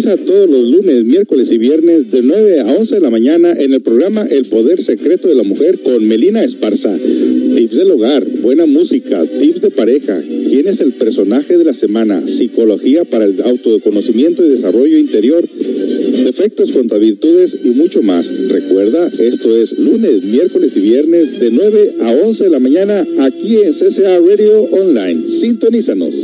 Todos los lunes, miércoles y viernes de 9 a 11 de la mañana en el programa El Poder Secreto de la Mujer con Melina Esparza. Tips del hogar, buena música, tips de pareja, quién es el personaje de la semana, psicología para el autoconocimiento y desarrollo interior, defectos contra virtudes y mucho más. Recuerda, esto es lunes, miércoles y viernes de 9 a 11 de la mañana aquí en CCA Radio Online. Sintonízanos.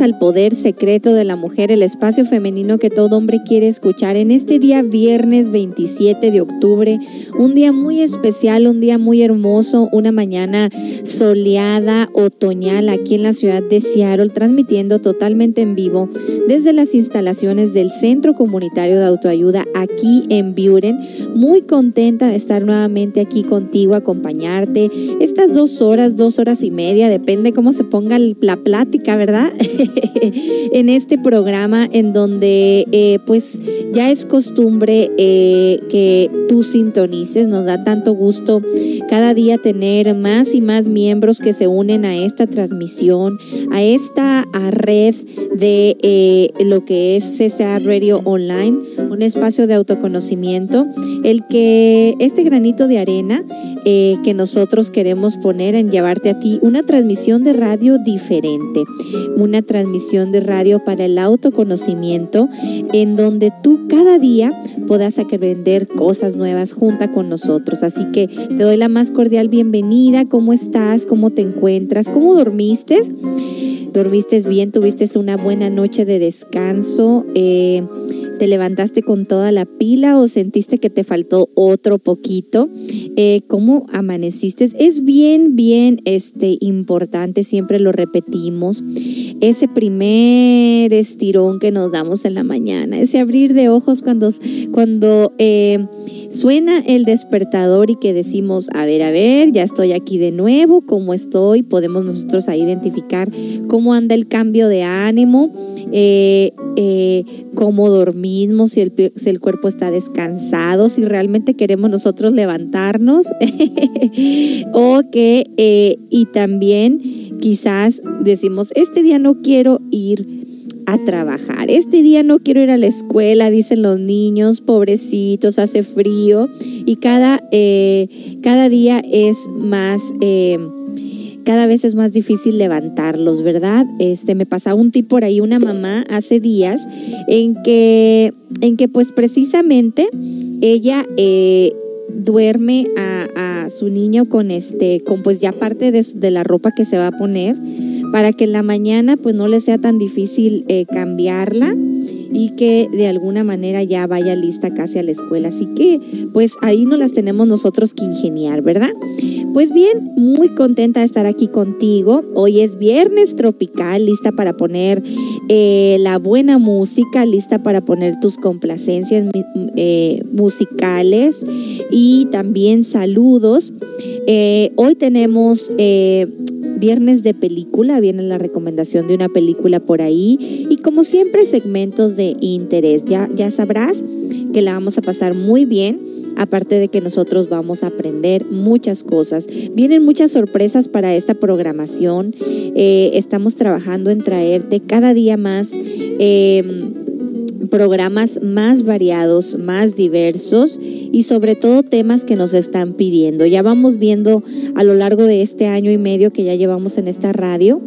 Al Poder Secreto de la Mujer, el espacio femenino que todo hombre quiere escuchar. En este día viernes 27 de octubre, un día muy especial, un día muy hermoso, una mañana soleada, otoñal aquí en la ciudad de Seattle, transmitiendo totalmente en vivo desde las instalaciones del Centro Comunitario de Autoayuda aquí en Buren. Muy contenta de estar nuevamente aquí contigo, acompañarte estas dos horas, dos horas y media, depende cómo se ponga la plática, ¿verdad? en este programa en donde eh, pues ya es costumbre eh, que tú sintonices, nos da tanto gusto cada día tener más y más miembros que se unen a esta transmisión, a esta red de... Eh, lo que es CCA Radio Online, un espacio de autoconocimiento, el que este granito de arena eh, que nosotros queremos poner en llevarte a ti una transmisión de radio diferente, una transmisión de radio para el autoconocimiento, en donde tú cada día puedas aprender cosas nuevas junto con nosotros. Así que te doy la más cordial bienvenida. ¿Cómo estás? ¿Cómo te encuentras? ¿Cómo dormiste? dormiste bien, tuviste una buena noche de descanso, eh, te levantaste con toda la pila o sentiste que te faltó otro poquito. Eh, ¿Cómo amaneciste? Es bien, bien este, importante, siempre lo repetimos, ese primer estirón que nos damos en la mañana, ese abrir de ojos cuando, cuando eh, suena el despertador y que decimos, a ver, a ver, ya estoy aquí de nuevo, ¿cómo estoy? Podemos nosotros ahí identificar cómo anda el cambio de ánimo, eh, eh, cómo si el, si el cuerpo está descansado, si realmente queremos nosotros levantarnos, o que, eh, y también quizás decimos, este día no quiero ir a trabajar. Este día no quiero ir a la escuela, dicen los niños, pobrecitos, hace frío y cada, eh, cada día es más... Eh, cada vez es más difícil levantarlos, ¿verdad? Este, me pasaba un tip por ahí, una mamá hace días, en que, en que pues precisamente ella eh, duerme a, a, su niño con este, con pues ya parte de, de la ropa que se va a poner para que en la mañana pues no le sea tan difícil eh, cambiarla y que de alguna manera ya vaya lista casi a la escuela. Así que pues ahí no las tenemos nosotros que ingeniar, ¿verdad? Pues bien, muy contenta de estar aquí contigo. Hoy es viernes tropical, lista para poner eh, la buena música, lista para poner tus complacencias eh, musicales y también saludos. Eh, hoy tenemos viernes de película, viene la recomendación de una película por ahí y como siempre segmentos de interés. Ya, ya sabrás que la vamos a pasar muy bien aparte de que nosotros vamos a aprender muchas cosas. Vienen muchas sorpresas para esta programación. Eh, estamos trabajando en traerte cada día más. Eh, programas más variados, más diversos y sobre todo temas que nos están pidiendo. Ya vamos viendo a lo largo de este año y medio que ya llevamos en esta radio,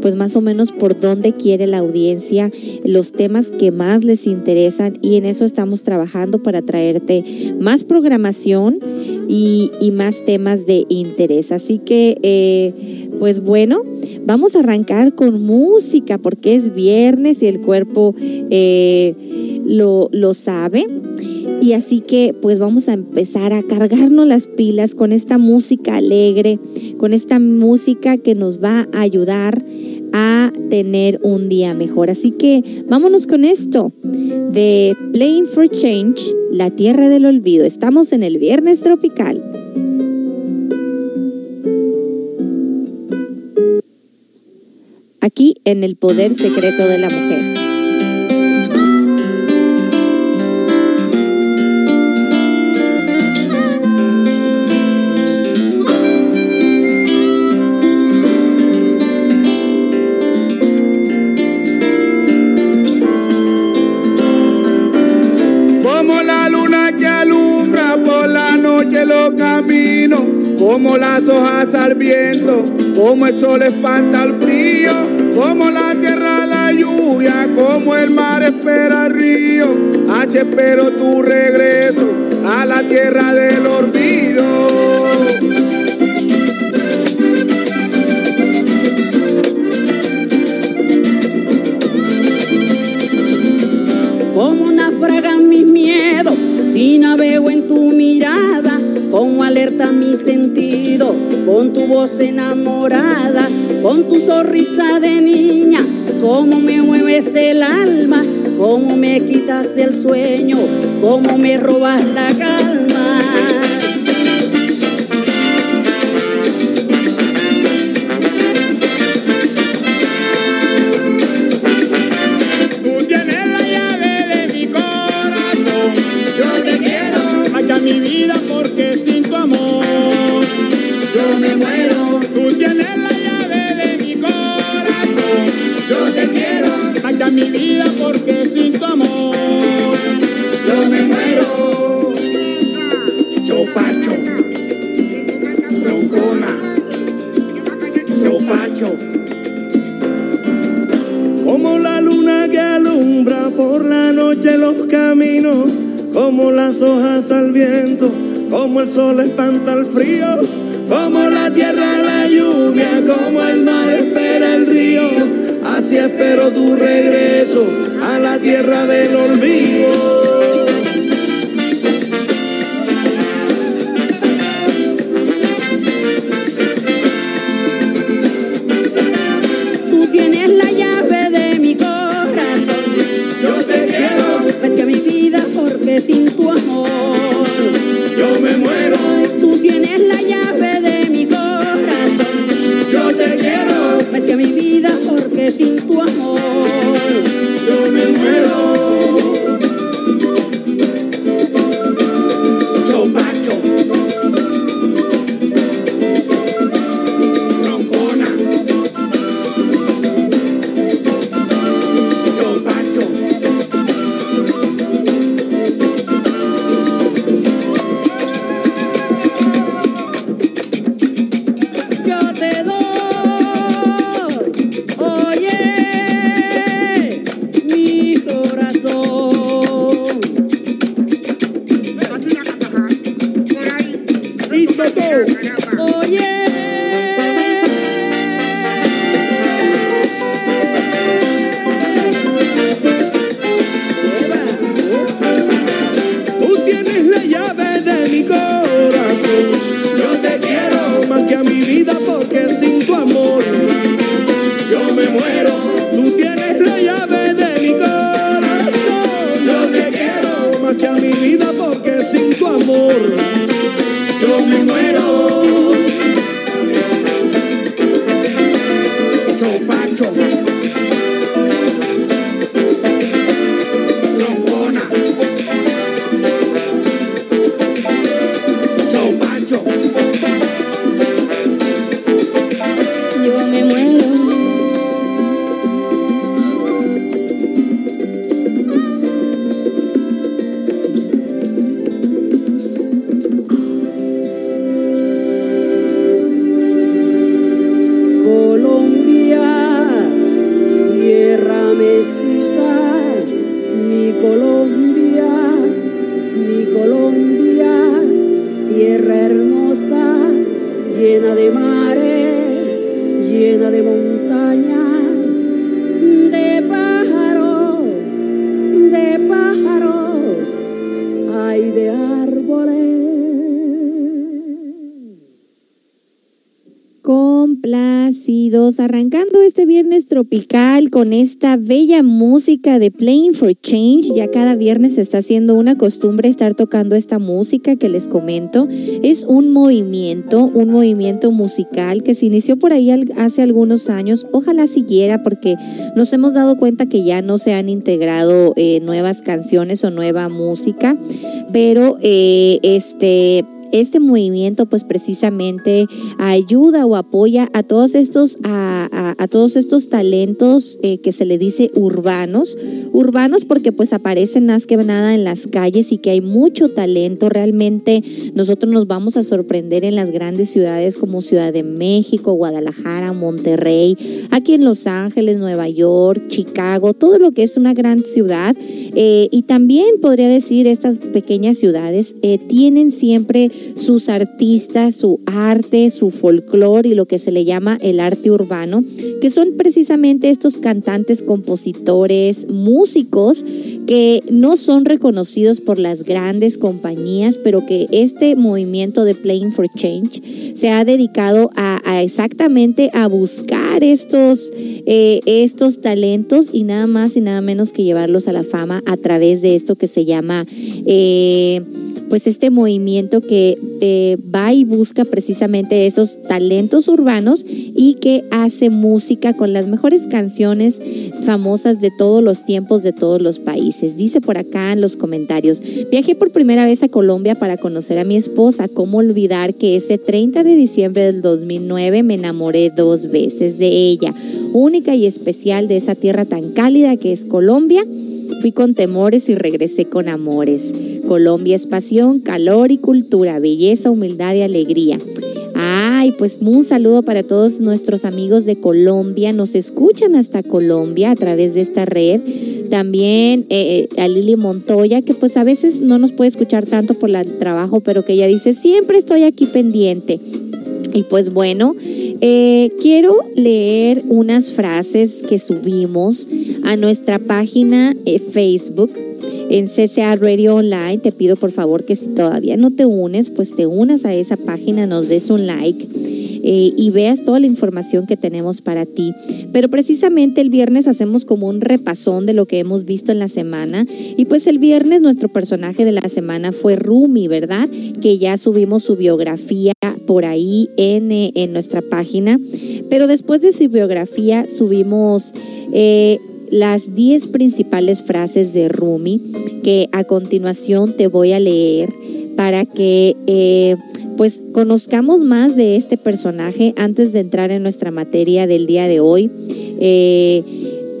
pues más o menos por dónde quiere la audiencia, los temas que más les interesan y en eso estamos trabajando para traerte más programación y, más temas de interés. Así que, eh, pues bueno, vamos a arrancar con música porque es viernes y el cuerpo eh, lo, lo sabe. Y así que pues vamos a empezar a cargarnos las pilas con esta música alegre, con esta música que nos va a ayudar a tener un día mejor. Así que vámonos con esto de Playing for Change, la tierra del olvido. Estamos en el viernes tropical. Aquí en el poder secreto de la mujer. Como las hojas al viento, como el sol espanta el frío, como la tierra la lluvia, como el mar espera el río, así espero tu regreso a la tierra del olvido. Como una fraga en mis miedos, si navego en tu mirada como alerta mi sentido, con tu voz enamorada, con tu sonrisa de niña, cómo me mueves el alma, cómo me quitas el sueño, cómo me robas la calma. El sol espanta el frío, como la tierra la lluvia, como el mar espera el río. Así espero tu regreso a la tierra del olvido. Tropical con esta bella música de Playing for Change. Ya cada viernes se está haciendo una costumbre estar tocando esta música que les comento. Es un movimiento, un movimiento musical que se inició por ahí hace algunos años. Ojalá siguiera porque nos hemos dado cuenta que ya no se han integrado eh, nuevas canciones o nueva música, pero eh, este este movimiento pues precisamente ayuda o apoya a todos estos, a, todos estos talentos eh, que se le dice urbanos, urbanos porque pues aparecen más que nada en las calles y que hay mucho talento, realmente nosotros nos vamos a sorprender en las grandes ciudades como Ciudad de México, Guadalajara, Monterrey, aquí en Los Ángeles, Nueva York, Chicago, todo lo que es una gran ciudad. Eh, y también podría decir estas pequeñas ciudades eh, tienen siempre sus artistas, su arte, su folclore y lo que se le llama el arte urbano, que son precisamente estos cantantes, compositores, músicos que no son reconocidos por las grandes compañías, pero que este movimiento de Playing for Change se ha dedicado a, exactamente a buscar estos, eh, estos talentos y nada más y nada menos que llevarlos a la fama a través de esto que se llama... Eh, pues este movimiento que eh, va y busca precisamente esos talentos urbanos y que hace música con las mejores canciones famosas de todos los tiempos de todos los países. Dice por acá en los comentarios, viajé por primera vez a Colombia para conocer a mi esposa. ¿Cómo olvidar que ese 30 de diciembre del 2009 me enamoré dos veces de ella? Única y especial de esa tierra tan cálida que es Colombia. Fui con temores y regresé con amores. Colombia es pasión, calor y cultura, belleza, humildad y alegría. Ay, pues un saludo para todos nuestros amigos de Colombia. Nos escuchan hasta Colombia a través de esta red. También eh, a Lili Montoya, que pues a veces no nos puede escuchar tanto por el trabajo, pero que ella dice, siempre estoy aquí pendiente. Y pues bueno, eh, quiero leer unas frases que subimos a nuestra página eh, Facebook en CCA Radio Online. Te pido por favor que si todavía no te unes, pues te unas a esa página, nos des un like. Eh, y veas toda la información que tenemos para ti. Pero precisamente el viernes hacemos como un repasón de lo que hemos visto en la semana. Y pues el viernes nuestro personaje de la semana fue Rumi, ¿verdad? Que ya subimos su biografía por ahí en, eh, en nuestra página. Pero después de su biografía subimos eh, las 10 principales frases de Rumi que a continuación te voy a leer para que pues conozcamos más de este personaje antes de entrar en nuestra materia del día de hoy. Eh,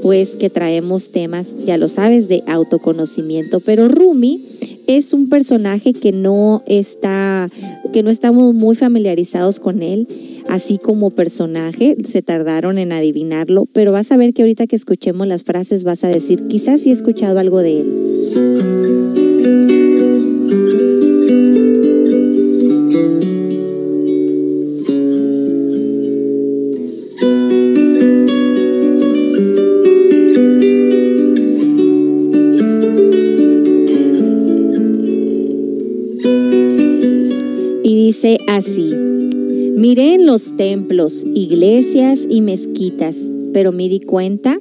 pues que traemos temas, ya lo sabes, de autoconocimiento. Pero Rumi es un personaje que no está, que no estamos muy familiarizados con él así como personaje, se tardaron en adivinarlo, pero vas a ver que ahorita que escuchemos las frases vas a decir, quizás sí he escuchado algo de él. Así. Miré en los templos, iglesias y mezquitas, pero me di cuenta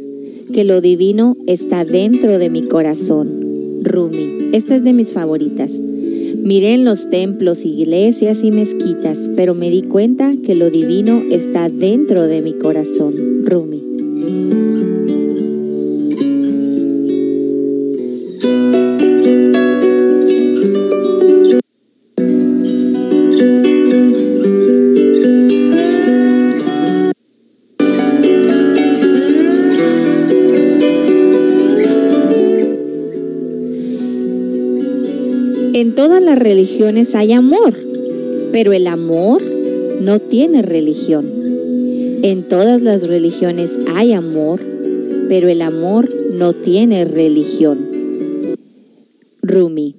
que lo divino está dentro de mi corazón. Rumi, esta es de mis favoritas. Miré en los templos, iglesias y mezquitas, pero me di cuenta que lo divino está dentro de mi corazón. Rumi. Religiones hay amor, pero el amor no tiene religión. En todas las religiones hay amor, pero el amor no tiene religión. Rumi.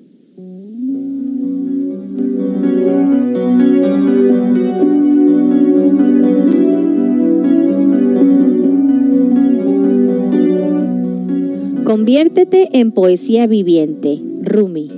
Conviértete en poesía viviente. Rumi.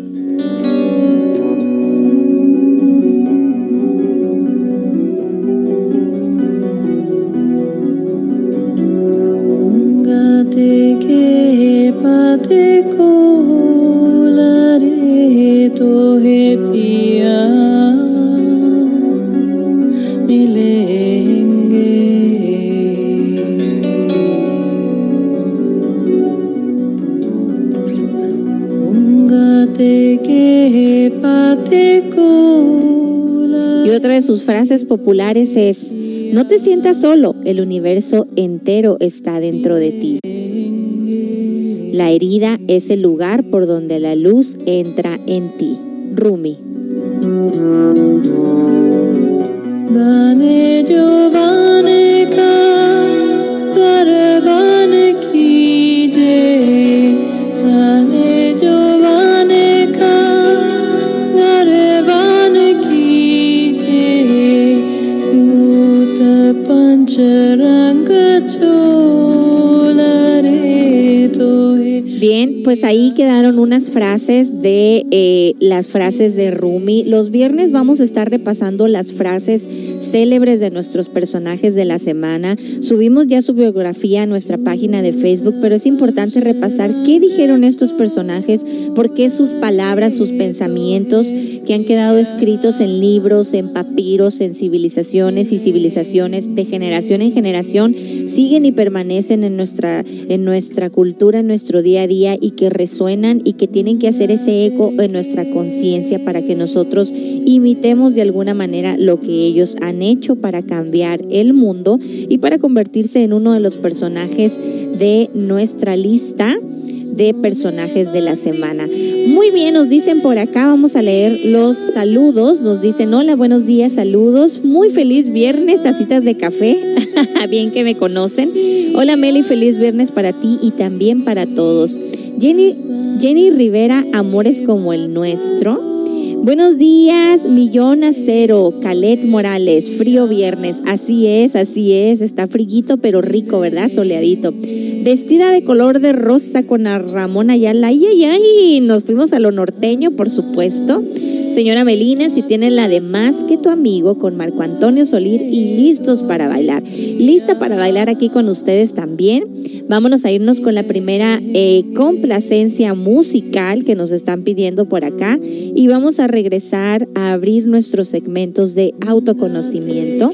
Sus frases populares es, no te sientas solo, el universo entero está dentro de ti. La herida es el lugar por donde la luz entra en ti. Rumi. Bien, pues ahí quedaron unas frases de eh, las frases de Rumi. Los viernes vamos a estar repasando las frases célebres de nuestros personajes de la semana. Subimos ya su biografía a nuestra página de Facebook, pero es importante repasar qué dijeron estos personajes, por qué sus palabras, sus pensamientos que han quedado escritos en libros, en papiros, en civilizaciones y civilizaciones de generación en generación siguen y permanecen en nuestra, en nuestra cultura, en nuestro día a día y que resuenan y que tienen que hacer ese eco en nuestra conciencia para que nosotros imitemos de alguna manera lo que ellos han hecho para cambiar el mundo y para convertirse en uno de los personajes de nuestra lista de personajes de la semana. Muy bien, nos dicen por acá, vamos a leer los saludos. Nos dicen, hola, buenos días, saludos. Muy feliz viernes, tacitas de café. bien que me conocen. Hola Meli, feliz viernes para ti y también para todos. Jenny, Jenny Rivera, amores como el nuestro. Buenos días, Millón Acero, Calet Morales, frío viernes. Así es, así es, está friguito pero rico, ¿verdad? Soleadito. Vestida de color de rosa con la Ramón Ayala. Ay, ay, ay, nos fuimos a lo norteño, por supuesto. Señora Melina, si tiene la de más que tu amigo con Marco Antonio Solir y listos para bailar. Lista para bailar aquí con ustedes también. Vámonos a irnos con la primera eh, complacencia musical que nos están pidiendo por acá y vamos a regresar a abrir nuestros segmentos de autoconocimiento.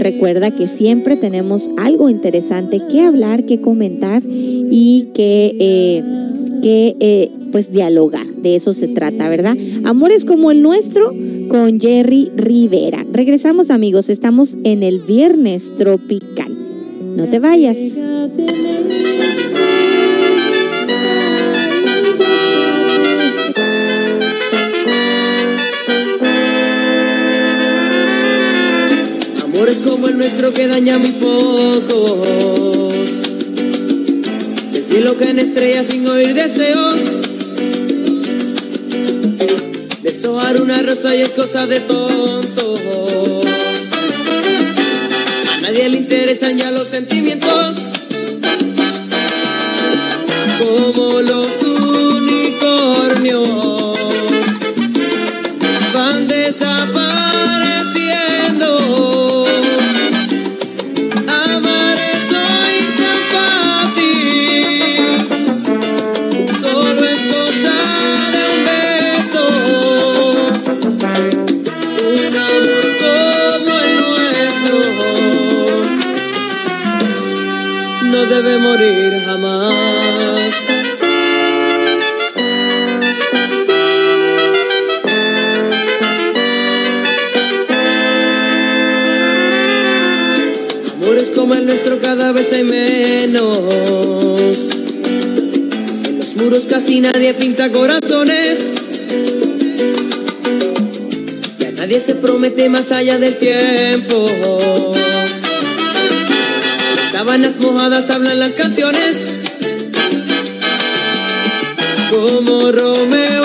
Recuerda que siempre tenemos algo interesante que hablar, que comentar y que, eh, que eh, pues dialogar. De eso se trata, ¿verdad? Amores como el nuestro con Jerry Rivera. Regresamos amigos, estamos en el viernes tropical. No te vayas. Amores como el nuestro que daña muy pocos. Decir lo que en estrellas sin oír deseos Deshojar una rosa y es cosa de tontos. A nadie le interesan ya los sentimientos. Casi nadie pinta corazones. Ya nadie se promete más allá del tiempo sábanas mojadas hablan las canciones. como Romeo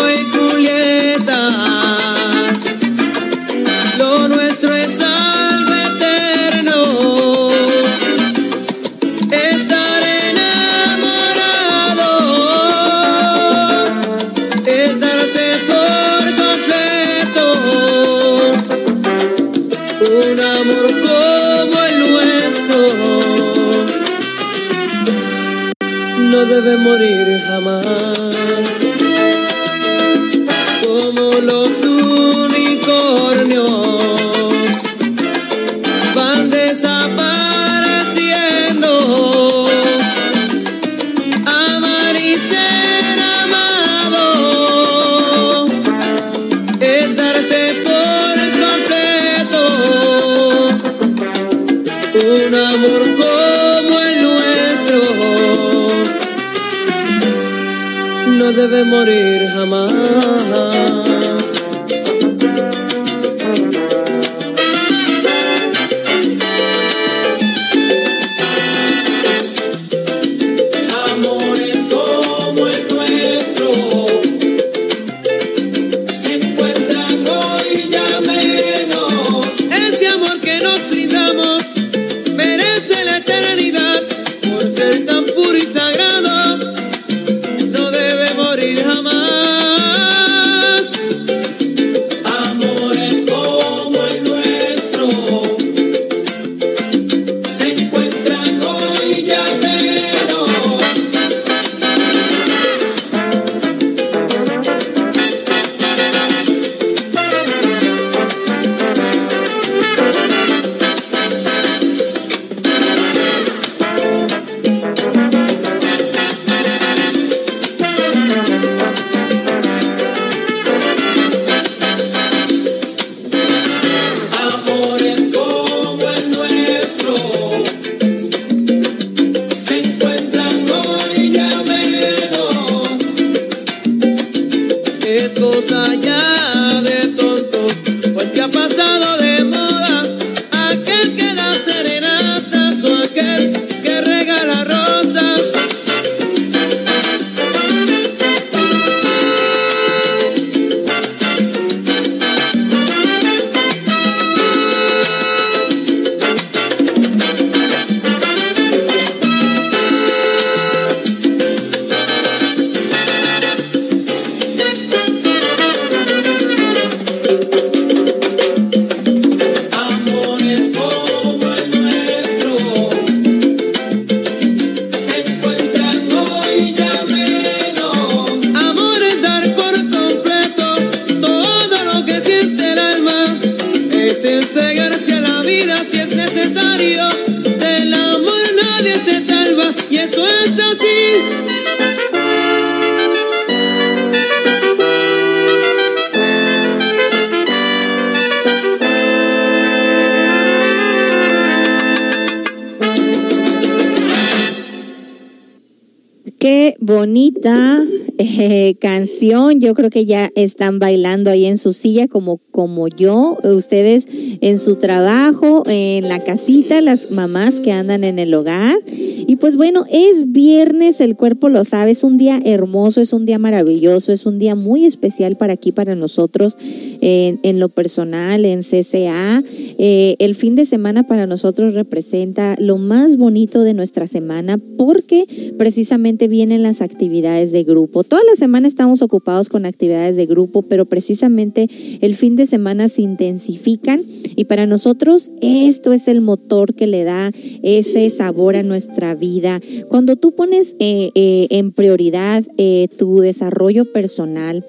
Bonita eh, canción. Yo creo que ya están bailando ahí en su silla como, como yo. Ustedes en su trabajo, en la casita, las mamás que andan en el hogar. Y pues bueno, es viernes, el cuerpo lo sabe, es un día hermoso, es un día maravilloso, es un día muy especial para aquí, para nosotros, en, en lo personal, en CCA. Eh, el fin de semana para nosotros representa lo más bonito de nuestra semana porque precisamente vienen las actividades de grupo. Toda la semana estamos ocupados con actividades de grupo, pero precisamente el fin de semana se intensifican y para nosotros esto es el motor que le da ese sabor a nuestra vida. Cuando tú pones eh, eh, en prioridad eh, tu desarrollo personal,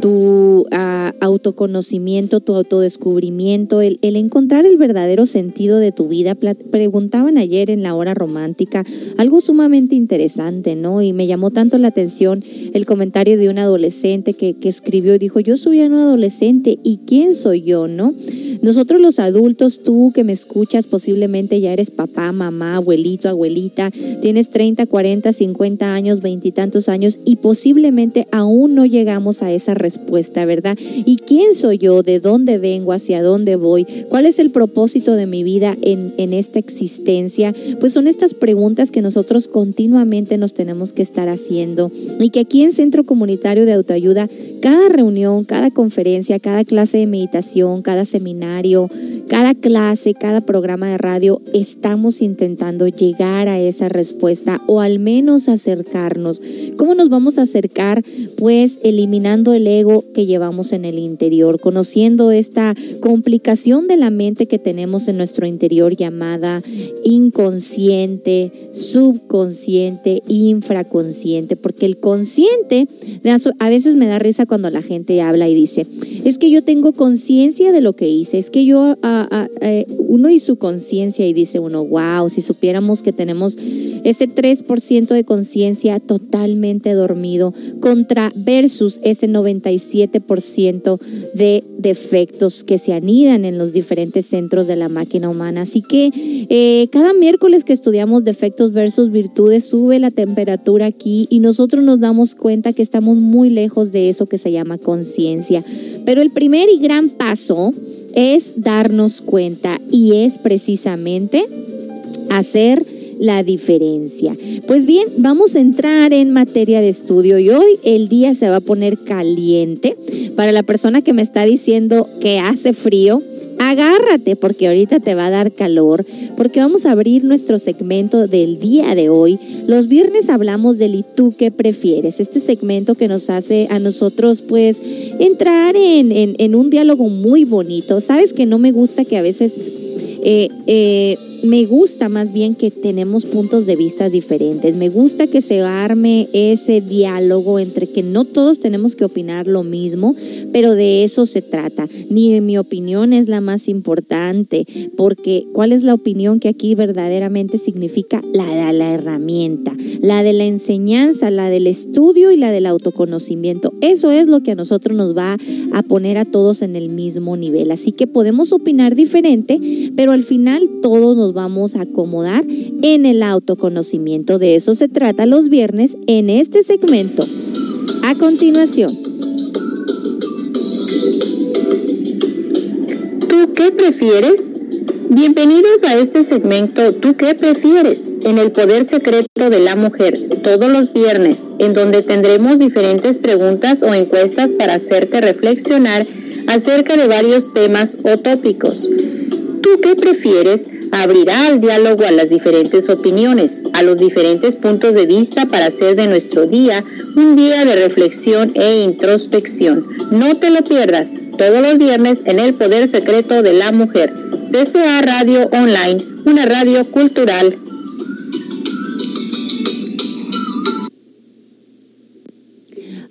tu ah, autoconocimiento, tu autodescubrimiento, el, el encontrar el verdadero sentido de tu vida. Preguntaban ayer en la hora romántica algo sumamente interesante, ¿no? Y me llamó tanto la atención el comentario de un adolescente que, que escribió y dijo, yo soy un adolescente y ¿quién soy yo, no? Nosotros los adultos, tú que me escuchas, posiblemente ya eres papá, mamá, abuelito, abuelita, tienes 30, 40, 50 años, veintitantos años y posiblemente aún no llegamos a esa respuesta, ¿verdad? ¿Y quién soy yo? ¿De dónde vengo? ¿Hacia dónde voy? ¿Cuál es el propósito de mi vida en, en esta existencia? Pues son estas preguntas que nosotros continuamente nos tenemos que estar haciendo y que aquí en Centro Comunitario de Autoayuda, cada reunión, cada conferencia, cada clase de meditación, cada seminario, cada clase, cada programa de radio, estamos intentando llegar a esa respuesta o al menos acercarnos. ¿Cómo nos vamos a acercar? Pues eliminando el ego que llevamos en el interior, conociendo esta complicación de la mente que tenemos en nuestro interior llamada inconsciente, subconsciente, infraconsciente, porque el consciente, a veces me da risa cuando la gente habla y dice, es que yo tengo conciencia de lo que hice, es que yo, uno y su conciencia y dice uno, wow, si supiéramos que tenemos ese 3% de conciencia totalmente dormido contra versus ese 97% de defectos que se anidan en los diferentes centros de la máquina humana. Así que eh, cada miércoles que estudiamos defectos versus virtudes sube la temperatura aquí y nosotros nos damos cuenta que estamos muy lejos de eso que se llama conciencia. Pero el primer y gran paso es darnos cuenta y es precisamente hacer la diferencia. Pues bien, vamos a entrar en materia de estudio y hoy el día se va a poner caliente. Para la persona que me está diciendo que hace frío, agárrate porque ahorita te va a dar calor, porque vamos a abrir nuestro segmento del día de hoy. Los viernes hablamos del ¿y tú qué prefieres? Este segmento que nos hace a nosotros pues entrar en, en, un diálogo muy bonito. Sabes que no me gusta que a veces... Eh, eh, me gusta más bien que tenemos puntos de vista diferentes. Me gusta que se arme ese diálogo entre que no todos tenemos que opinar lo mismo, pero de eso se trata. Ni mi opinión es la más importante, porque ¿cuál es la opinión que aquí verdaderamente significa? La de la herramienta, la de la enseñanza, la del estudio y la del autoconocimiento. Eso es lo que a nosotros nos va a poner a todos en el mismo nivel. Así que podemos opinar diferente, pero al final todos nos vamos a acomodar en el autoconocimiento. De eso se trata los viernes en este segmento. A continuación. ¿Tú qué prefieres? Bienvenidos a este segmento ¿Tú qué prefieres? en el poder secreto de la mujer, todos los viernes, en donde tendremos diferentes preguntas o encuestas para hacerte reflexionar acerca de varios temas o tópicos. ¿Tú qué prefieres? abrirá al diálogo a las diferentes opiniones, a los diferentes puntos de vista para hacer de nuestro día un día de reflexión e introspección. No te lo pierdas, todos los viernes en El Poder Secreto de la Mujer, CCA Radio Online, una radio cultural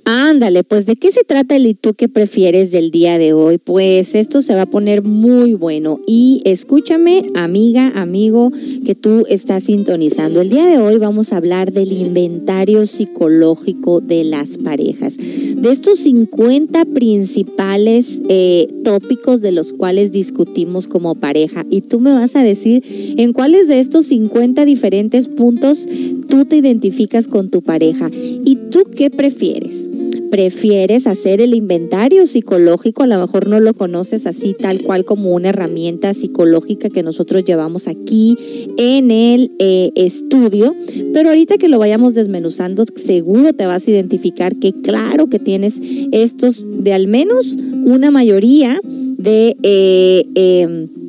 Ándale, pues ¿de qué se trata el y tú que prefieres del día de hoy? Pues esto se va a poner muy bueno y escúchame, amiga, amigo, que tú estás sintonizando. El día de hoy vamos a hablar del inventario psicológico de las parejas, de estos 50 principales eh, tópicos de los cuales discutimos como pareja. Y tú me vas a decir en cuáles de estos 50 diferentes puntos tú te identificas con tu pareja. ¿Y tú qué prefieres? Prefieres hacer el inventario psicológico, a lo mejor no lo conoces así tal cual como una herramienta psicológica que nosotros llevamos aquí en el eh, estudio, pero ahorita que lo vayamos desmenuzando, seguro te vas a identificar que claro que tienes estos de al menos una mayoría de... Eh, em,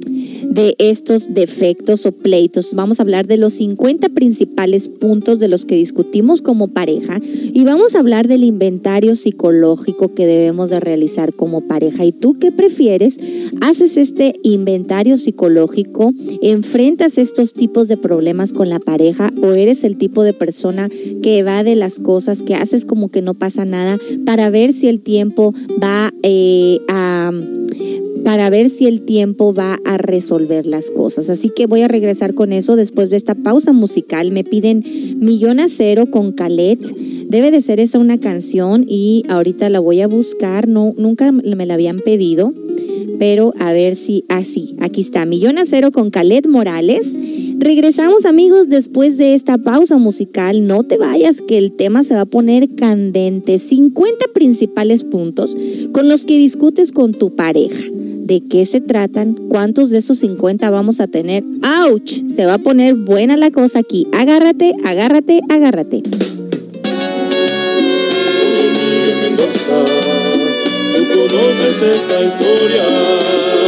de estos defectos o pleitos. Vamos a hablar de los 50 principales puntos de los que discutimos como pareja y vamos a hablar del inventario psicológico que debemos de realizar como pareja. ¿Y tú qué prefieres? ¿Haces este inventario psicológico? ¿Enfrentas estos tipos de problemas con la pareja o eres el tipo de persona que va de las cosas, que haces como que no pasa nada para ver si el tiempo va eh, a para ver si el tiempo va a resolver las cosas. Así que voy a regresar con eso después de esta pausa musical. Me piden Millón a Cero con Calet. Debe de ser esa una canción y ahorita la voy a buscar. No, nunca me la habían pedido. pero a ver si así. Aquí está, Millón a Cero con Calet Morales. Regresamos amigos después de esta pausa musical. No te vayas que el tema se va a poner candente. 50 principales puntos con los que discutes con tu pareja. ¿De qué se tratan? ¿Cuántos de esos 50 vamos a tener? ¡Auch! Se va a poner buena la cosa aquí. Agárrate, agárrate, agárrate. tú conoces esta historia.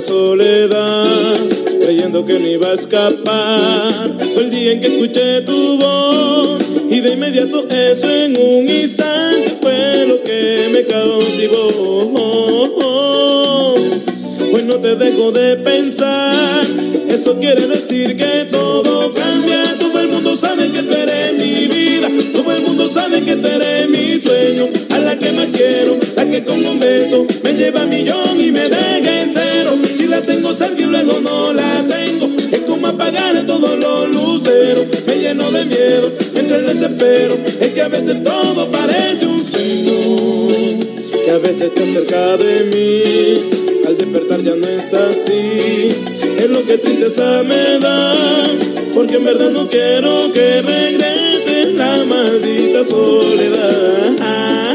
Soledad, creyendo que no iba a escapar. Fue el día en que escuché tu voz y de inmediato eso en un instante fue lo que me cautivó. Hoy no te dejo de pensar, eso quiere decir que todo cambia. Todo el mundo sabe que tú eres mi vida, todo el mundo sabe que tú eres mi sueño. A la que más quiero, la que con un beso me lleva a millón y me deja en cero. Luego no la tengo, es como apagar todos los luceros. Me lleno de miedo, entre el desespero, es que a veces todo parece un sueño. Que a veces te acerca de mí, al despertar ya no es así. Es lo que tristeza me da, porque en verdad no quiero que regrese la maldita soledad.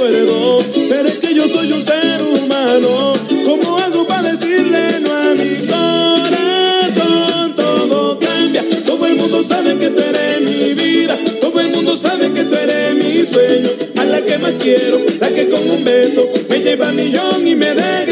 Pero es que yo soy un ser humano. ¿Cómo hago para decirle no a mi corazón? Todo cambia, todo el mundo sabe que tú eres mi vida, todo el mundo sabe que tú eres mi sueño. A la que más quiero, la que con un beso me lleva a millón y me deja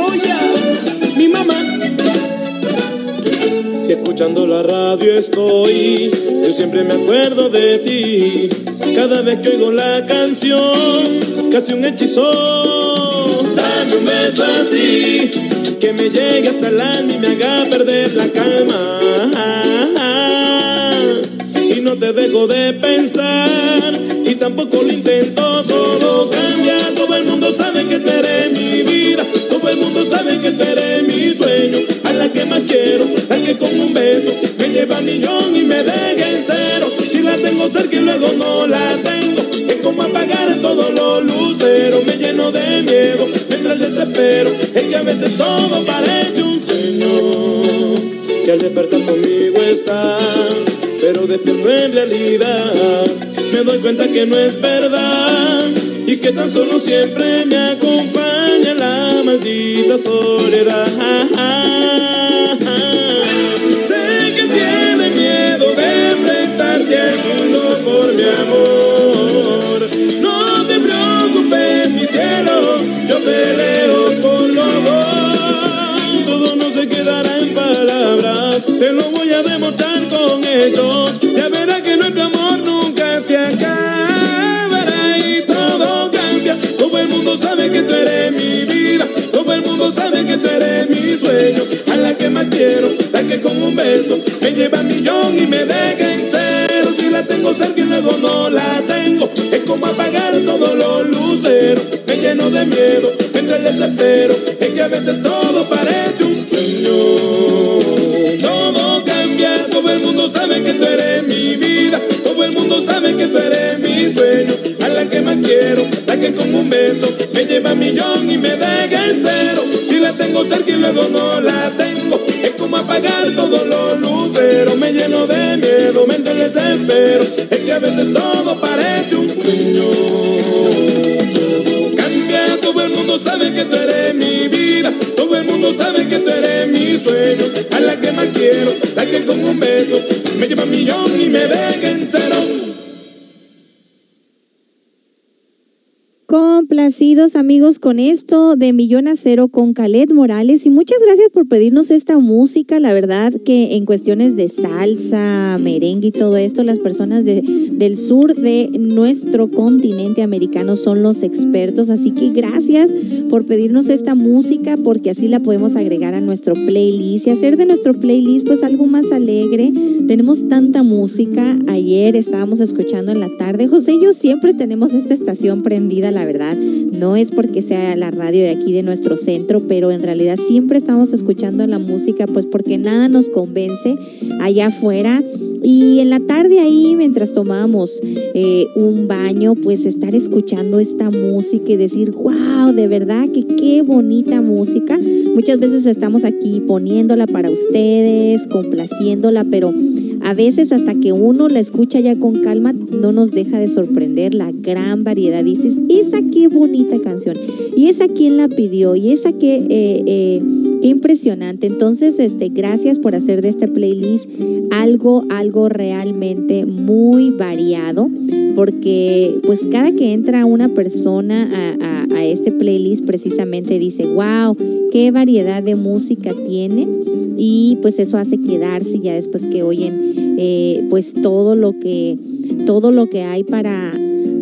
Troya, mi mamá. Si escuchando la radio estoy, yo siempre me acuerdo de ti. Cada vez que oigo la canción, casi un hechizo. Dame un beso así, que me llegue hasta el alma y me haga perder la calma. Y no te dejo de pensar, y tampoco lo intento, quiero, que con un beso me lleva a millón y me deja en cero. Si la tengo cerca y luego no la tengo, es como apagar todos los luceros. Me lleno de miedo, me entra el desespero, es que a veces todo parece un sueño. Que al despertar conmigo está, pero despierto en realidad. Me doy cuenta que no es verdad y que tan solo siempre me acompaña la maldita soledad. lo voy a demostrar con ellos. Ya verás que nuestro amor nunca se acabará y todo cambia. Todo el mundo sabe que tú eres mi vida, todo el mundo sabe que tú eres mi sueño. A la que más quiero, la que con un beso me lleva a millón y me deja en cero. Si la tengo cerca y luego no la tengo, es como apagar todos los luceros. Me lleno de miedo, entre el desespero, es que a veces todo parece. Eres mi sueño, a la que más quiero, la que con un beso me lleva a millón y me deja en cero. Si la tengo cerca y luego no la tengo, es como apagar todos los luceros, me lleno de miedo, me entra el desespero, es que a veces todo parece un sueño. Cambia, todo el mundo sabe que tú eres mi vida, todo el mundo sabe que tú eres mi sueño, a la que más quiero, la que con un beso me lleva a millón y me deja see Amigos con esto de Millón a Cero con Calet Morales y muchas gracias por pedirnos esta música. La verdad que en cuestiones de salsa, merengue y todo esto, las personas de, del sur de nuestro continente americano son los expertos. Así que gracias por pedirnos esta música porque así la podemos agregar a nuestro playlist y hacer de nuestro playlist pues algo más alegre. Tenemos tanta música. Ayer estábamos escuchando en la tarde. José y yo siempre tenemos esta estación prendida, la verdad. No es porque sea la radio de aquí de nuestro centro, pero en realidad siempre estamos escuchando la música, pues porque nada nos convence allá afuera. Y en la tarde ahí, mientras tomábamos eh, un baño, pues estar escuchando esta música y decir, wow, de verdad que qué bonita música. Muchas veces estamos aquí poniéndola para ustedes, complaciéndola, pero a veces hasta que uno la escucha ya con calma, no nos deja de sorprender la gran variedad. Dices, esa qué bonita canción, y esa quién la pidió, y esa qué, eh, eh, qué impresionante. Entonces, este, gracias por hacer de este playlist algo, algo realmente muy variado, porque pues cada que entra una persona a, este playlist precisamente dice, wow, qué variedad de música tiene y pues eso hace quedarse ya después que oyen eh, pues todo lo que todo lo que hay para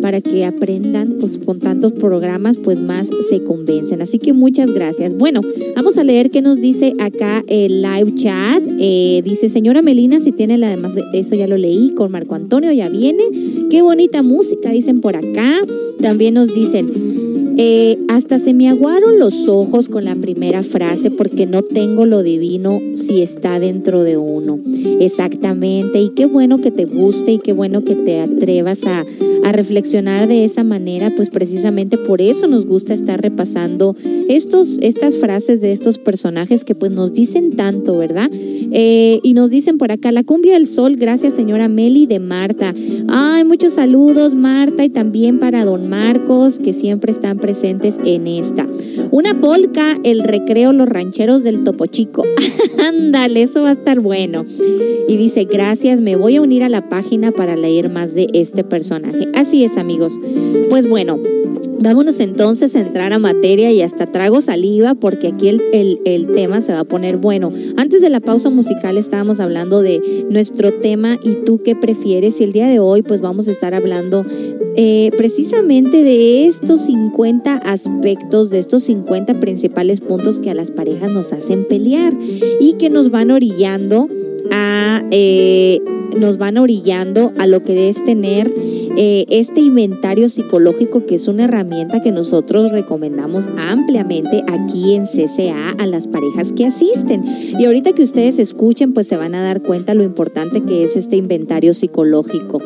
para que aprendan pues con tantos programas pues más se convencen. Así que muchas gracias. Bueno vamos a leer qué nos dice acá el live chat. Eh, dice señora Melina si tiene la demás eso ya lo leí con Marco Antonio ya viene. Qué bonita música dicen por acá. También nos dicen eh, hasta se me aguaron los ojos con la primera frase porque no tengo lo divino si está dentro de uno. Exactamente. Y qué bueno que te guste y qué bueno que te atrevas a, reflexionar de esa manera, pues precisamente por eso nos gusta estar repasando estos, estas frases de estos personajes que pues nos dicen tanto, ¿verdad? Eh, y nos dicen por acá, la cumbia del sol, gracias señora Meli de Marta. Ay, muchos saludos Marta y también para don Marcos que siempre están presentes en esta. Una polca, el recreo, los rancheros del Topo Chico. Ándale, eso va a estar bueno. Y dice, gracias, me voy a unir a la página para leer más de este personaje. Así es, amigos. Pues bueno, Vámonos entonces a entrar a materia y hasta trago saliva porque aquí el, el, el, tema se va a poner bueno. Antes de la pausa musical estábamos hablando de nuestro tema y tú qué prefieres y el día de hoy pues vamos a estar hablando eh, precisamente de estos 50 aspectos, de estos 50 principales puntos que a las parejas nos hacen pelear y que nos van orillando a... Eh, nos van orillando a lo que es tener eh, este inventario psicológico que es una herramienta que nosotros recomendamos ampliamente aquí en CCA a las parejas que asisten. Y ahorita que ustedes escuchen, pues se van a dar cuenta lo importante que es este inventario psicológico.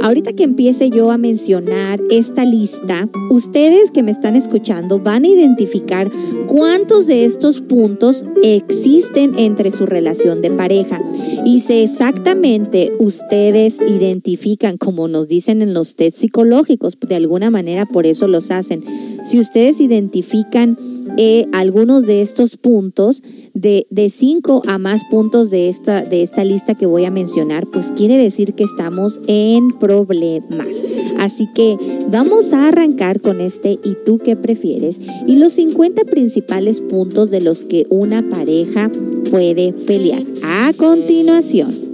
Ahorita que empiece yo a mencionar esta lista, ustedes que me están escuchando van a identificar cuántos de estos puntos existen entre su relación de pareja. Y si exactamente ustedes identifican, como nos dicen en los test psicológicos, de alguna manera por eso los hacen. Si ustedes identifican eh, algunos de estos puntos, de, de cinco a más puntos de esta, de esta lista que voy a mencionar, pues quiere decir que estamos en problemas. Así que vamos a arrancar con este ¿y tú qué prefieres? Y los 50 principales puntos de los que una pareja puede pelear. A continuación.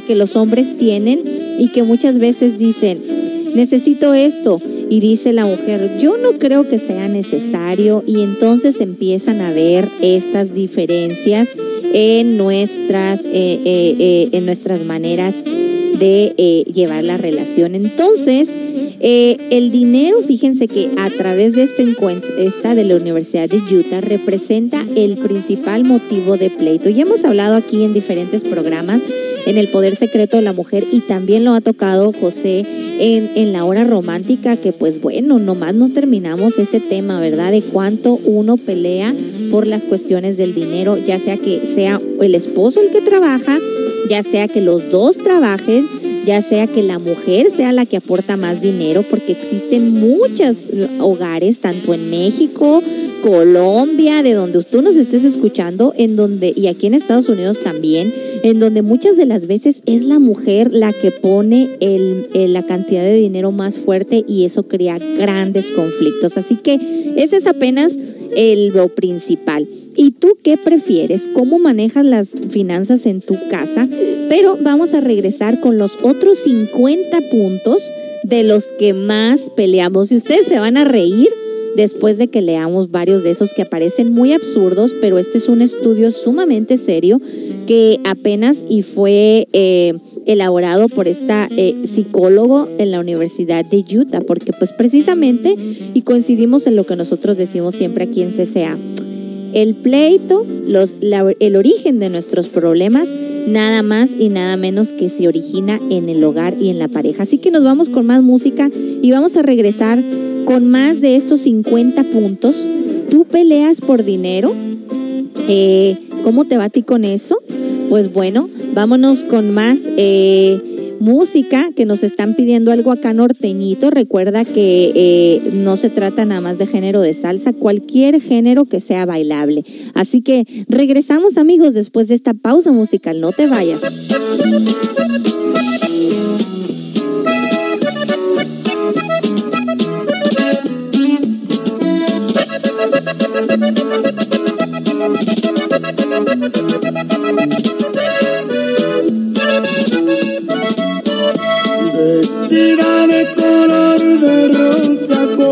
que los hombres tienen y que muchas veces dicen, necesito esto. Y dice la mujer, yo no creo que sea necesario y entonces empiezan a ver estas diferencias en nuestras, eh, eh, eh, en nuestras maneras de llevar la relación. Entonces, el dinero, fíjense que a través de este encuentro, esta de la Universidad de Utah, representa el principal motivo de pleito. Ya hemos hablado aquí en diferentes programas en el poder secreto de la mujer y también lo ha tocado José en, en la hora romántica, que pues bueno, nomás no terminamos ese tema, ¿verdad? De cuánto uno pelea por las cuestiones del dinero, ya sea que sea el esposo el que trabaja, ya sea que los dos trabajen, ya sea que la mujer sea la que aporta más dinero, porque existen muchos hogares, tanto en México, Colombia, de donde tú nos estés escuchando, en donde, y aquí en Estados Unidos también, en donde muchas de las veces es la mujer la que pone el, la cantidad de dinero más fuerte y eso crea grandes conflictos. Así que ese es apenas el, lo principal. ¿Y tú qué prefieres? ¿Cómo manejas las finanzas en tu casa? Pero vamos a regresar con los otros 50 puntos de los que más peleamos. Y ustedes se van a reír después de que leamos varios de esos que aparecen muy absurdos, pero este es un estudio sumamente serio que apenas y fue eh, elaborado por esta eh, psicólogo en la Universidad de Utah, porque pues precisamente, y coincidimos en lo que nosotros decimos siempre aquí en CCA, el pleito, el origen de nuestros problemas, nada más y nada menos que se origina en el hogar y en la pareja. Así que nos vamos con más música y vamos a regresar con más de estos 50 puntos. ¿Tú peleas por dinero? Eh, ¿Cómo te va a ti con eso? Pues bueno, vámonos con más eh, música que nos están pidiendo algo acá norteñito. Recuerda que eh, no se trata nada más de género de salsa, cualquier género que sea bailable. Así que regresamos amigos después de esta pausa musical. No te vayas.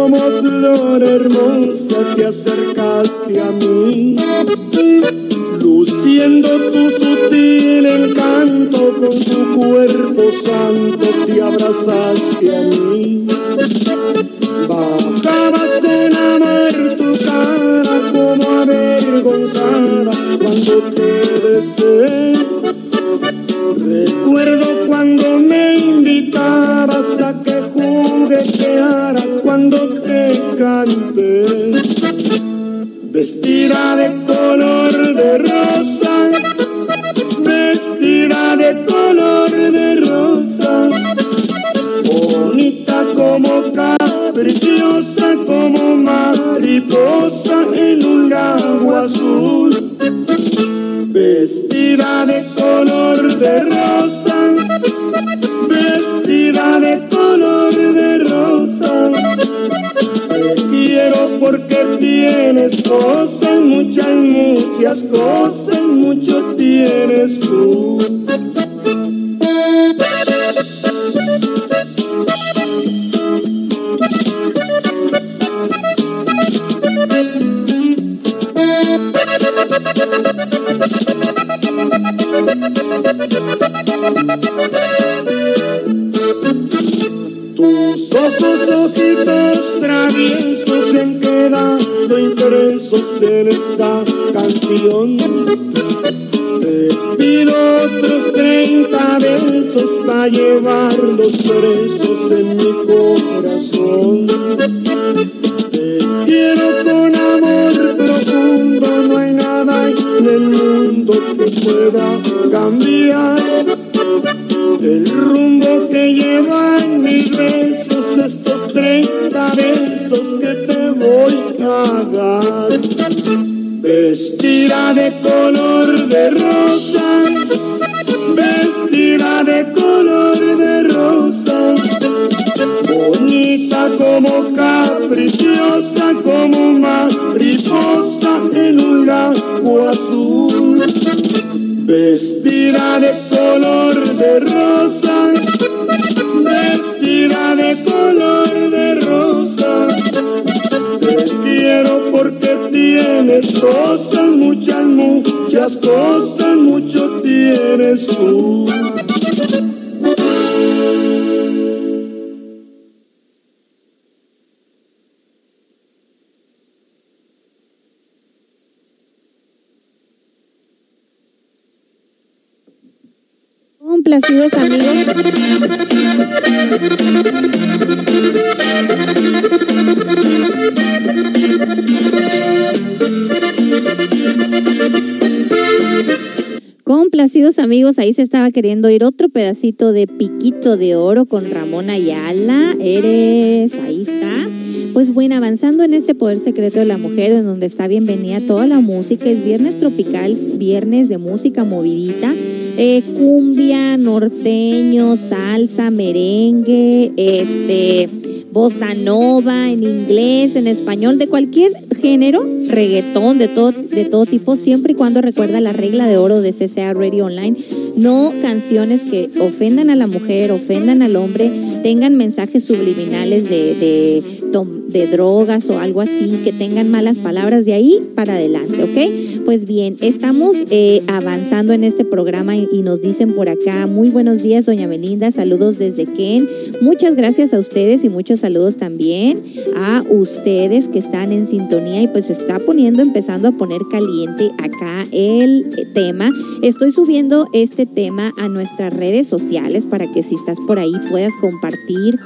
Como flor hermosa te acercaste a mí, luciendo tu sutil encanto con tu cuerpo santo te abrazaste a mí. Ahí se estaba queriendo ir otro pedacito de Piquito de Oro con Ramón Ayala. Eres, ahí está. Pues bueno, avanzando en este poder secreto de la mujer, en donde está bienvenida toda la música, es viernes tropical, viernes de música movidita, eh, cumbia, norteño, salsa, merengue, este, bossa nova, en inglés, en español, de cualquier género, reggaetón, de todo, de todo tipo, siempre y cuando recuerda la regla de oro de CCA Radio Online, no canciones que ofendan a la mujer, ofendan al hombre, tengan mensajes subliminales de, de, tom- de drogas o algo así, que tengan malas palabras de ahí para adelante, ¿ok? Pues bien, estamos eh, avanzando en este programa y, nos dicen por acá, muy buenos días, doña Melinda, saludos desde Ken. Muchas gracias a ustedes y muchos saludos también a ustedes que están en sintonía y pues está poniendo, empezando a poner caliente acá el tema. Estoy subiendo este tema a nuestras redes sociales para que si estás por ahí puedas compartir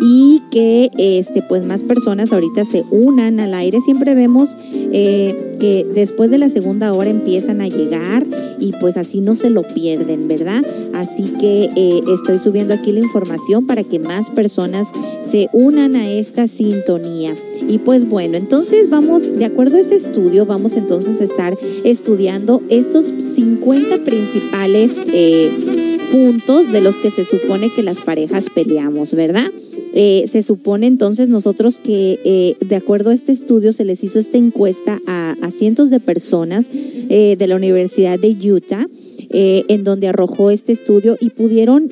y que este pues más personas ahorita se unan al aire. Siempre vemos eh, que después de la segunda hora empiezan a llegar y pues así no se lo pierden, ¿verdad? Así que eh, estoy subiendo aquí la información para que más personas se unan a esta sintonía. Y pues bueno, entonces vamos, de acuerdo a ese estudio, vamos entonces a estar estudiando estos 50 principales eh, puntos de los que se supone que las parejas peleamos, ¿verdad? Eh, se supone entonces nosotros que eh, de acuerdo a este estudio se les hizo esta encuesta a, a cientos de personas eh, de la Universidad de Utah en donde arrojó este estudio y pudieron,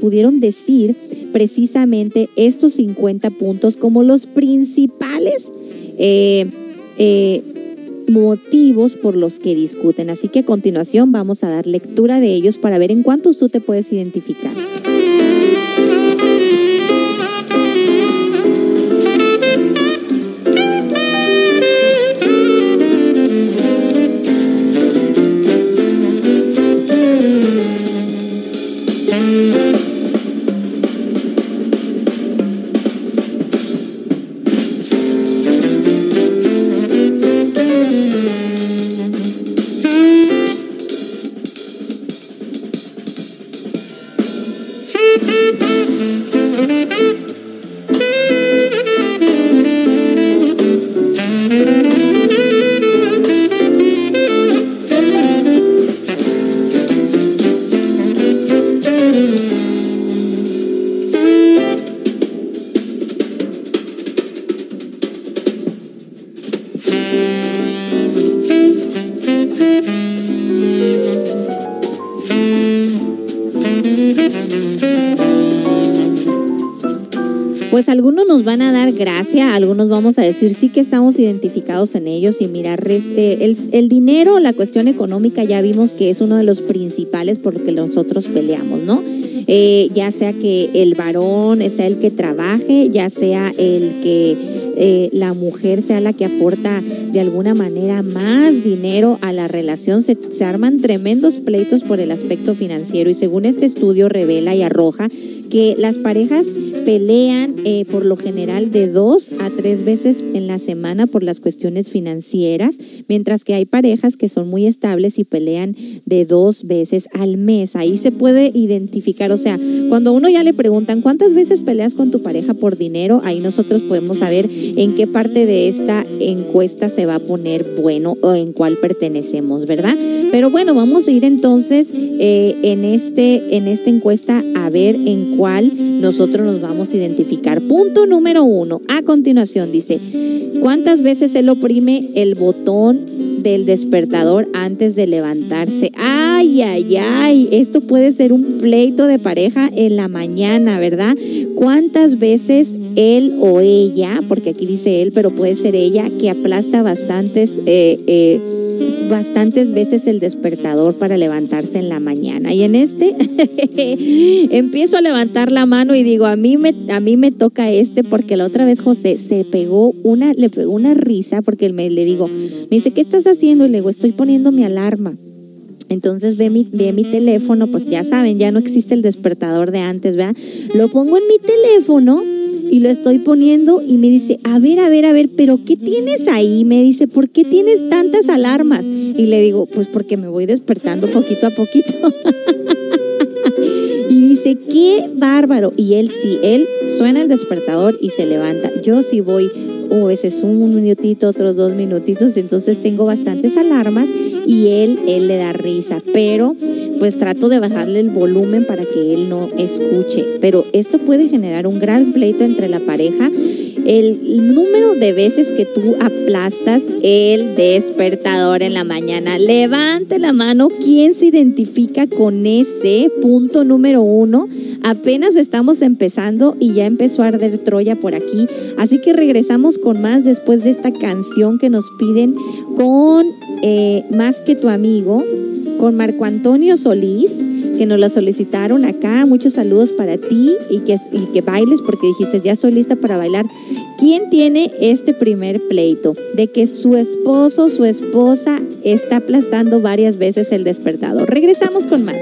pudieron decir precisamente estos 50 puntos como los principales motivos por los que discuten. Así que a continuación vamos a dar lectura de ellos para ver en cuántos tú te puedes identificar. Algunos vamos a decir sí que estamos identificados en ellos y mira, res- eh, el, el dinero, la cuestión económica ya vimos que es uno de los principales por lo que nosotros peleamos, ¿no? Eh, ya sea que el varón sea el que trabaje, ya sea el que eh, la mujer sea la que aporta de alguna manera más dinero a la relación, se, se arman tremendos pleitos por el aspecto financiero y según este estudio revela y arroja que las parejas pelean eh, por lo general de dos a tres veces en la semana por las cuestiones financieras, mientras que hay parejas que son muy estables y pelean de dos veces al mes. Ahí se puede identificar, o sea, cuando a uno ya le preguntan cuántas veces peleas con tu pareja por dinero, ahí nosotros podemos saber en qué parte de esta encuesta se va a poner bueno o en cuál pertenecemos, ¿verdad? Pero bueno, vamos a ir entonces eh, en, este, en esta encuesta a ver en cuál nosotros nos vamos a identificar. Punto número uno. A continuación dice, ¿cuántas veces él oprime el botón del despertador antes de levantarse? Ay, ay, ay, esto puede ser un pleito de pareja en la mañana, ¿verdad? ¿Cuántas veces él o ella, porque aquí dice él, pero puede ser ella, que aplasta bastantes... eh, eh, bastantes veces el despertador para levantarse en la mañana. Y en este empiezo a levantar la mano y digo, a mí me, a mí me toca este porque la otra vez José se pegó una, le pegó una risa porque me, le digo, me dice, ¿qué estás haciendo? Y le digo, estoy poniendo mi alarma. Entonces ve mi, ve mi teléfono, pues ya saben, ya no existe el despertador de antes, ¿verdad? Lo pongo en mi teléfono y lo estoy poniendo y me dice, a ver, a ver, a ver, pero ¿qué tienes ahí? Me dice, ¿por qué tienes tantas alarmas? Y le digo, pues porque me voy despertando poquito a poquito. y dice, qué bárbaro. Y él sí, él suena el despertador y se levanta. Yo sí voy, o ese es un minutito, otros dos minutitos, entonces tengo bastantes alarmas y él, él le da risa, pero pues trato de bajarle el volumen para que él no escuche. Pero esto puede generar un gran pleito entre la pareja. El número de veces que tú aplastas el despertador en la mañana. Levante la mano. ¿Quién se identifica con ese punto número uno? Apenas estamos empezando y ya empezó a arder Troya por aquí. Así que regresamos con más después de esta canción que nos piden con eh, Más que tu amigo con Marco Antonio Solís, que nos la solicitaron acá. Muchos saludos para ti y que, y que bailes porque dijiste, ya estoy lista para bailar. ¿Quién tiene este primer pleito? De que su esposo, su esposa está aplastando varias veces el despertador. Regresamos con más.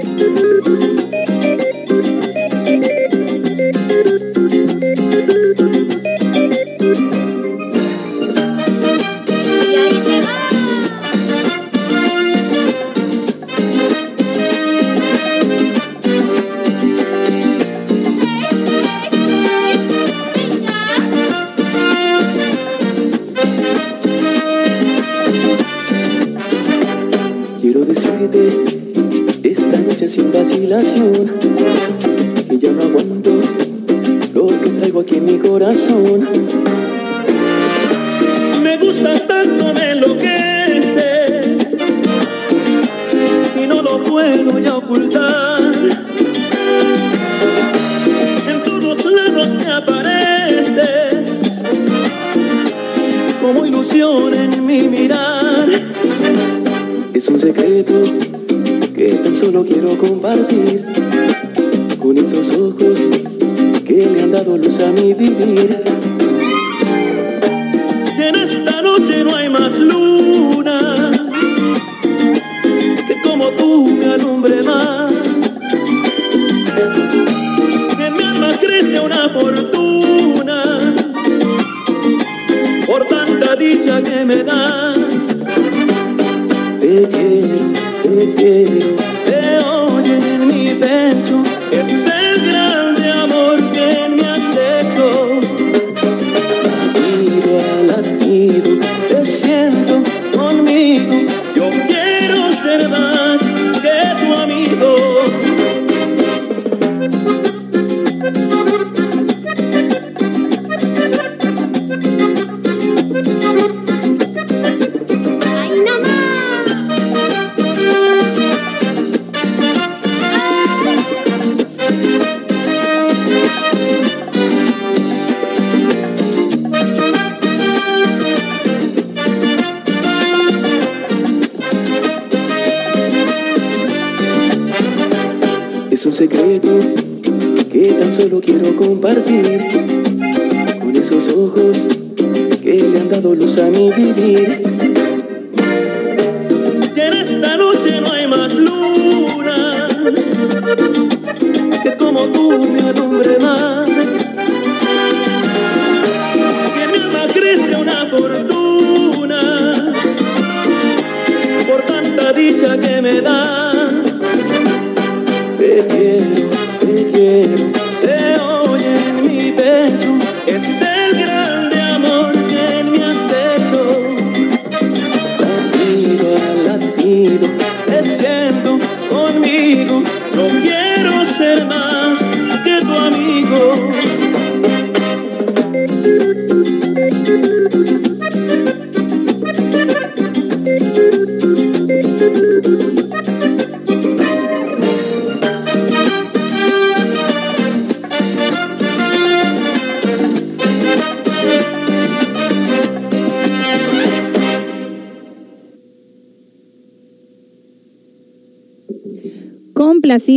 Sin vacilación que ya no aguanto lo que traigo aquí en mi corazón. Me gustas tanto, me enloquece y no lo puedo ya ocultar. En todos lados me apareces como ilusión en mi mirar. Es un secreto que tan solo quiero compartir con esos ojos que le han dado luz a mi vivir. Y en esta noche no hay más luna que como tú me alumbre más. En mi alma crece una fortuna por tanta dicha que me das. Te quiero, te quiero,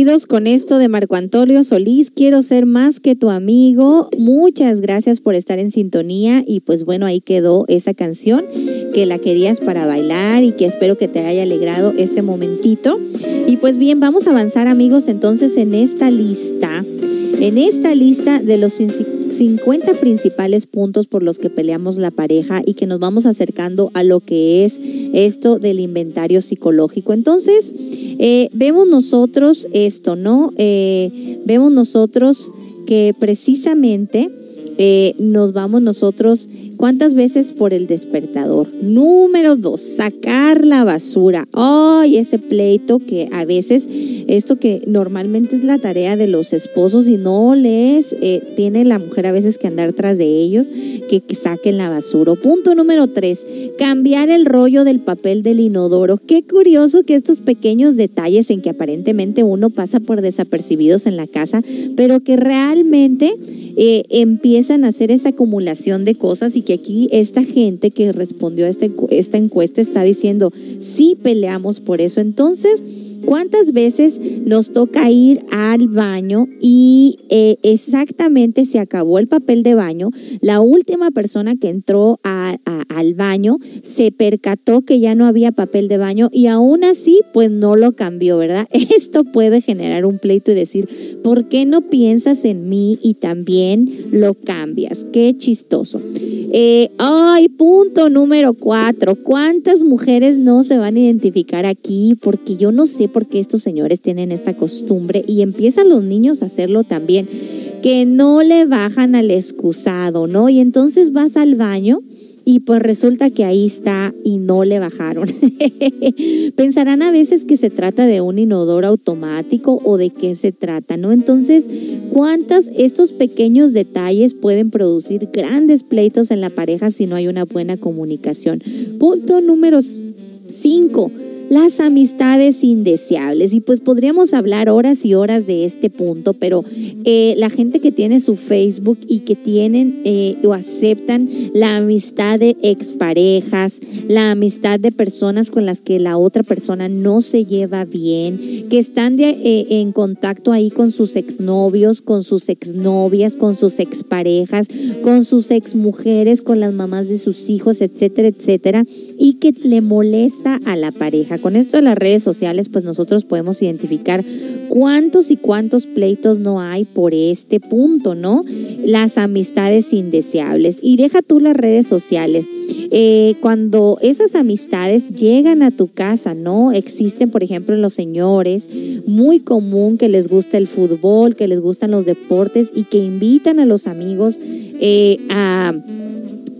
con esto de Marco Antonio Solís. Quiero ser más que tu amigo. Muchas gracias por estar en sintonía. Y pues bueno, ahí quedó esa canción que la querías para bailar y que espero que te haya alegrado este momentito. Y pues bien, vamos a avanzar amigos entonces en esta lista. En esta lista de los 50 principales puntos por los que peleamos la pareja y que nos vamos acercando a lo que es esto del inventario psicológico. Entonces, eh, vemos nosotros esto, ¿no? Eh, vemos nosotros que precisamente eh, nos vamos nosotros ¿Cuántas veces por el despertador? Número dos, sacar la basura. Ay, ese pleito que a veces, esto que normalmente es la tarea de los esposos y no les eh, tiene la mujer a veces que andar tras de ellos, que, que saquen la basura. Punto número tres, cambiar el rollo del papel del inodoro. Qué curioso que estos pequeños detalles en que aparentemente uno pasa por desapercibidos en la casa, pero que realmente eh, empiezan a hacer esa acumulación de cosas y que aquí esta gente que respondió a esta, esta encuesta está diciendo, sí peleamos por eso. Entonces, ¿Cuántas veces nos toca ir al baño y eh, exactamente se acabó el papel de baño? La última persona que entró al baño se percató que ya no había papel de baño y aún así pues no lo cambió, ¿verdad? Esto puede generar un pleito y decir, ¿por qué no piensas en mí y también lo cambias? Qué chistoso. Eh, ay, punto número cuatro. ¿Cuántas mujeres no se van a identificar aquí? Porque yo no sé por qué estos señores tienen esta costumbre y empiezan los niños a hacerlo también, que no le bajan al excusado, ¿no? Y entonces vas al baño y pues resulta que ahí está y no le bajaron. Pensarán a veces que se trata de un inodoro automático o de qué se trata, ¿no? Entonces, ¿cuántas estos pequeños detalles pueden producir grandes pleitos en la pareja si no hay una buena comunicación? Punto número 5 las amistades indeseables. Y pues podríamos hablar horas y horas de este punto, pero eh, la gente que tiene su Facebook y que tienen eh, o aceptan la amistad de exparejas, la amistad de personas con las que la otra persona no se lleva bien, que están eh, en contacto ahí con sus exnovios, con sus exnovias, con sus exparejas, con sus exmujeres, con las mamás de sus hijos, etcétera, etcétera, y que le molesta a la pareja con esto de las redes sociales, pues nosotros podemos identificar cuántos y cuántos pleitos no hay por este punto, ¿no? Las amistades indeseables. Y deja tú las redes sociales. Eh, cuando esas amistades llegan a tu casa, ¿no? Existen, por ejemplo, los señores, muy común que les gusta el fútbol, que les gustan los deportes y que invitan a los amigos eh, a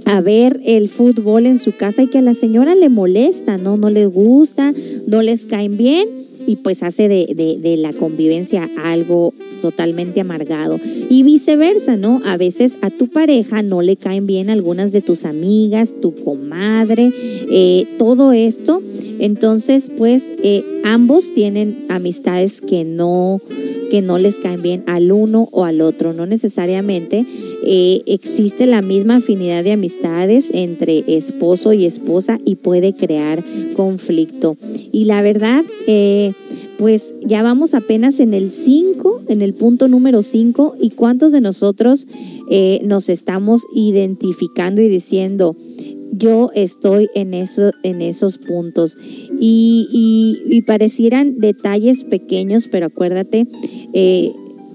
a ver el fútbol en su casa y que a la señora le molesta, ¿no? No le gusta, no les caen bien y pues hace de, la convivencia algo totalmente amargado. Y viceversa, ¿no? A veces a tu pareja no le caen bien algunas de tus amigas, tu comadre, eh, todo esto. Entonces, pues eh, ambos tienen amistades que no que no les caen bien al uno o al otro. No necesariamente eh, existe la misma afinidad de amistades entre esposo y esposa y puede crear conflicto. Y la verdad, eh, pues ya vamos apenas en el 5, en el punto número 5, y cuántos de nosotros eh, nos estamos identificando y diciendo, yo estoy en, eso, en esos puntos. Y, parecieran detalles pequeños, pero acuérdate eh,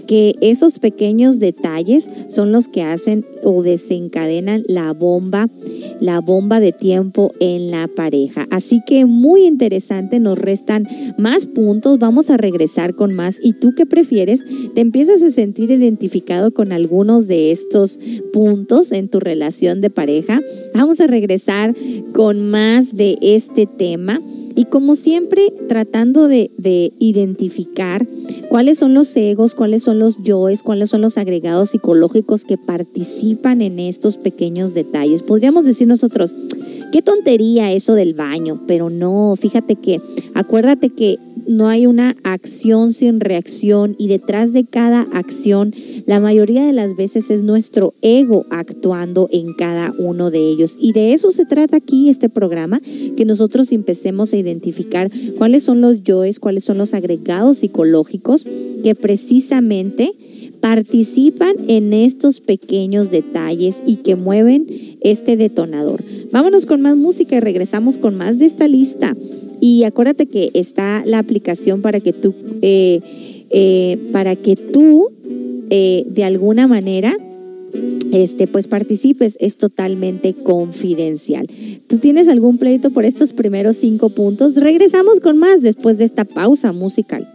que esos pequeños detalles son los que hacen o desencadenan la bomba, la bomba de tiempo en la pareja. Así que muy interesante, nos restan más puntos, vamos a regresar con más. ¿Y tú qué prefieres? ¿Te empiezas a sentir identificado con algunos de estos puntos en tu relación de pareja? Vamos a regresar con más de este tema. Y como siempre, tratando de, identificar cuáles son los egos, cuáles son los yoes, cuáles son los agregados psicológicos que participan en estos pequeños detalles. Podríamos decir nosotros, qué tontería eso del baño, pero no, fíjate que, acuérdate que no hay una acción sin reacción y detrás de cada acción, la mayoría de las veces es nuestro ego actuando en cada uno de ellos. Y de eso se trata aquí este programa, que nosotros empecemos a identificar cuáles son los yoes, cuáles son los agregados psicológicos que precisamente participan en estos pequeños detalles y que mueven este detonador. Vámonos con más música y regresamos con más de esta lista. Y acuérdate que está la aplicación para que tú, eh, eh, para que tú eh, de alguna manera este, pues participes, es totalmente confidencial. ¿Tú tienes algún pleito por estos primeros cinco puntos? Regresamos con más después de esta pausa musical.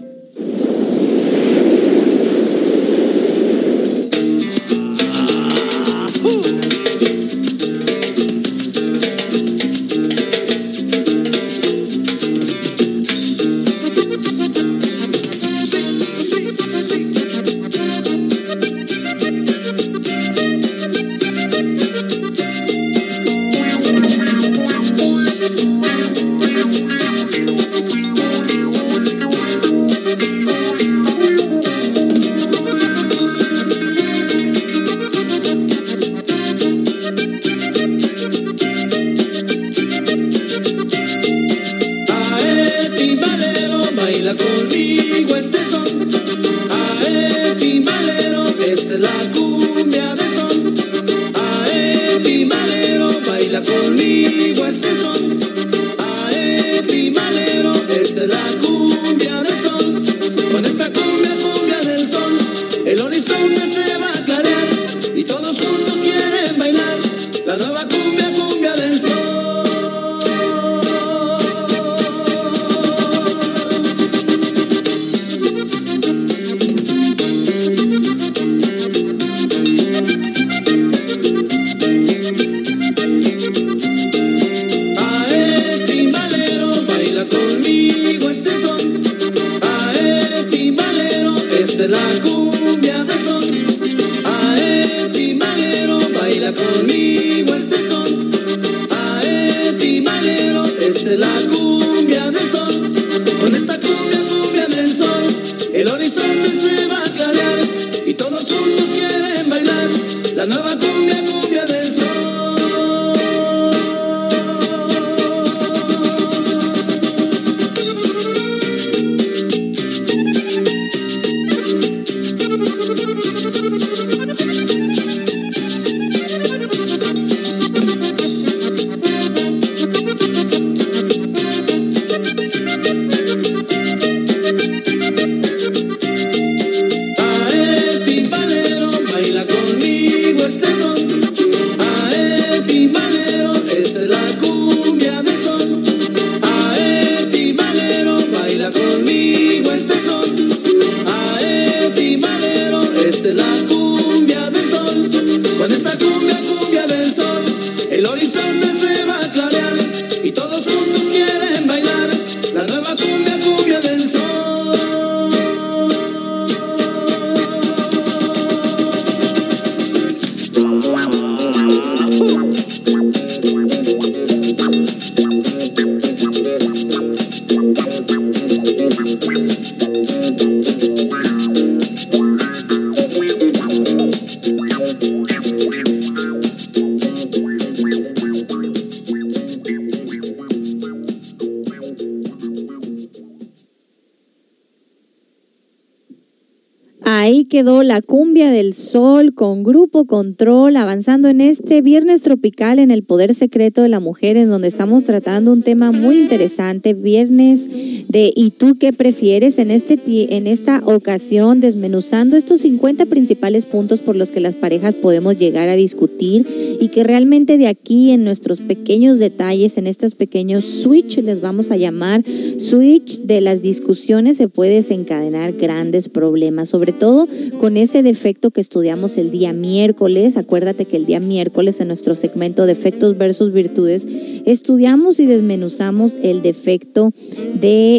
Con Grupo Control avanzando en este viernes tropical en el Poder Secreto de la Mujer en donde estamos tratando un tema muy interesante, viernes de ¿y tú qué prefieres? En, este, en esta ocasión desmenuzando estos 50 principales puntos por los que las parejas podemos llegar a discutir y que realmente de aquí en nuestros pequeños detalles, en estos pequeños switch, les vamos a llamar switch de las discusiones se puede desencadenar grandes problemas, sobre todo con ese defecto que estudiamos el día miércoles. Acuérdate que el día miércoles en nuestro segmento defectos versus virtudes estudiamos y desmenuzamos el defecto de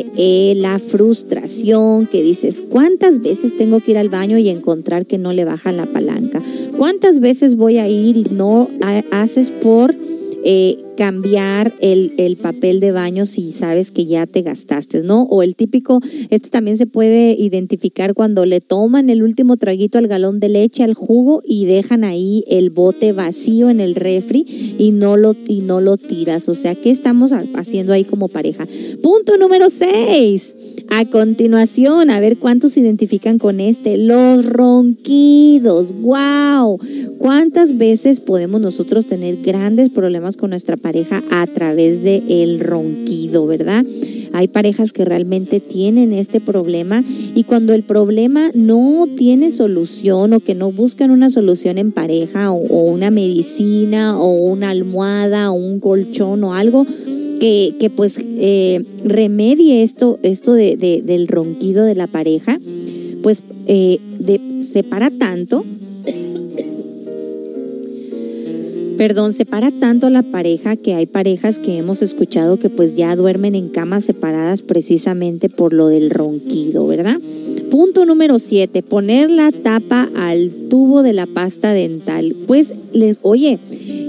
la frustración, que dices, ¿cuántas veces tengo que ir al baño y encontrar que no le baja la palanca? ¿Cuántas veces voy a ir y no haces por... Eh, cambiar el, el, papel de baño si sabes que ya te gastaste, ¿no? O el típico, esto también se puede identificar cuando le toman el último traguito al galón de leche, al jugo y dejan ahí el bote vacío en el refri y no lo, y no lo tiras. O sea, ¿qué estamos haciendo ahí como pareja? Punto número 6. A continuación, a ver cuántos se identifican con este. Los ronquidos. ¡Wow! ¿Cuántas veces podemos nosotros tener grandes problemas con nuestra pareja a través del el ronquido, verdad? Hay parejas que realmente tienen este problema y cuando el problema no tiene solución o que no buscan una solución en pareja o, una medicina o una almohada o un colchón o algo, que, pues eh, remedie esto, esto de, del ronquido de la pareja, pues eh, separa tanto, perdón, separa tanto a la pareja que hay parejas que hemos escuchado que pues ya duermen en camas separadas precisamente por lo del ronquido, ¿verdad? Punto número 7, poner la tapa al tubo de la pasta dental. Pues les, oye,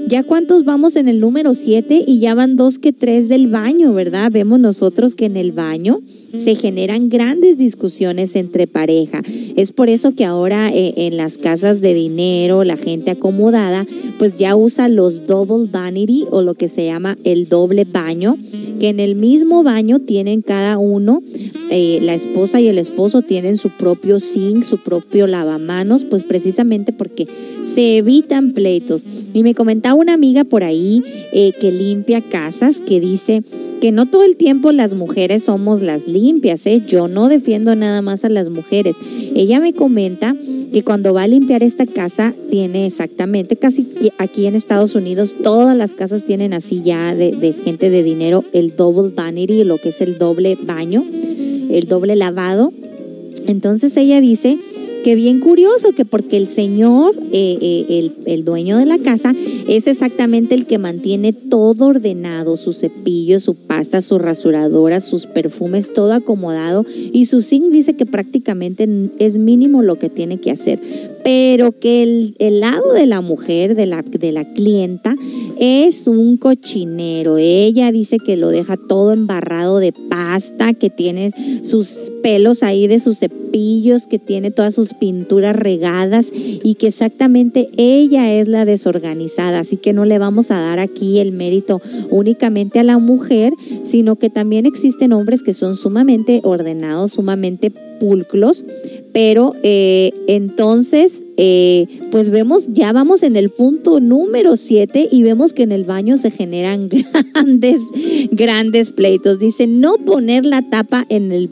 ya cuántos vamos en el número 7 y ya van dos que tres del baño, ¿verdad? Vemos nosotros que en el baño se generan grandes discusiones entre pareja. Es por eso que ahora eh, en las casas de dinero, la gente acomodada, pues ya usa los double vanity o lo que se llama el doble baño, que en el mismo baño tienen cada uno, eh, la esposa y el esposo tienen su propio sink, su propio lavamanos, pues precisamente porque se evitan pleitos. Y me comentaba una amiga por ahí eh, que limpia casas que dice que no todo el tiempo las mujeres somos las limpias, ¿eh? yo no defiendo nada más a las mujeres. Ella me comenta que cuando va a limpiar esta casa tiene exactamente, casi aquí en Estados Unidos, todas las casas tienen así ya de, de gente de dinero el double vanity, lo que es el doble baño, el doble lavado. Entonces ella dice que bien curioso, que porque el señor, eh, eh, el, el, dueño de la casa, es exactamente el que mantiene todo ordenado, su cepillo, su pasta, su rasuradora, sus perfumes, todo acomodado. Y su zinc dice que prácticamente es mínimo lo que tiene que hacer. Pero que el, el lado de la mujer, de la, de la clienta, es un cochinero. Ella dice que lo deja todo embarrado de pasta, que tiene sus pelos ahí de sus cepillos, que tiene todas sus pinturas regadas y que exactamente ella es la desorganizada. Así que no le vamos a dar aquí el mérito únicamente a la mujer, sino que también existen hombres que son sumamente ordenados, sumamente pulcros, pero eh, entonces, eh, pues vemos, ya vamos en el punto número 7 y vemos que en el baño se generan grandes, grandes pleitos. Dice, no poner la tapa en el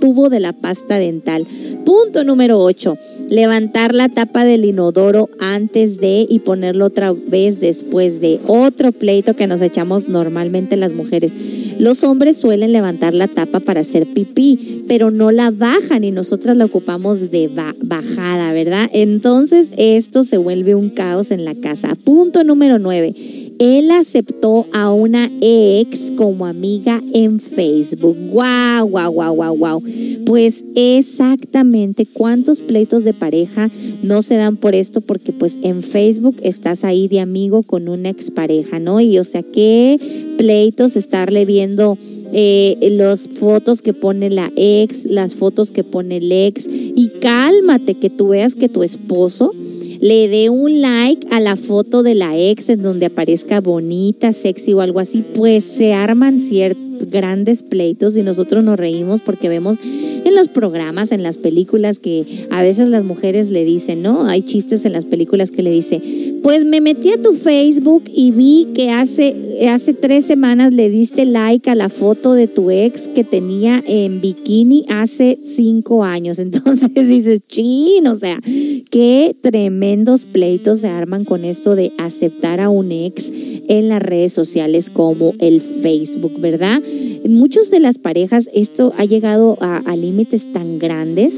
tubo de la pasta dental. Punto número 8. Levantar la tapa del inodoro antes de y ponerlo otra vez después de. Otro pleito que nos echamos normalmente las mujeres. Los hombres suelen levantar la tapa para hacer pipí, pero no la bajan y nosotras la ocupamos de bajada, ¿verdad? Entonces esto se vuelve un caos en la casa. Punto número 9 él aceptó a una ex como amiga en Facebook. ¡Guau, guau, guau, guau, guau! Pues exactamente cuántos pleitos de pareja no se dan por esto, porque pues en Facebook estás ahí de amigo con una expareja, ¿no? Y o sea, qué pleitos estarle viendo. Eh, las fotos que pone la ex, las fotos que pone el ex, y cálmate que tú veas que tu esposo le dé un like a la foto de la ex en donde aparezca bonita, sexy o algo así, pues se arman ciertos grandes pleitos y nosotros nos reímos porque vemos en los programas, en las películas que a veces las mujeres le dicen, ¿no? Hay chistes en las películas que le dice, pues me metí a tu Facebook y vi que hace, hace tres semanas le diste like a la foto de tu ex que tenía en bikini hace cinco años. Entonces dices, chin, o sea, qué tremendos pleitos se arman con esto de aceptar a un ex en las redes sociales como el Facebook, ¿verdad? En muchas de las parejas esto ha llegado a, límites tan grandes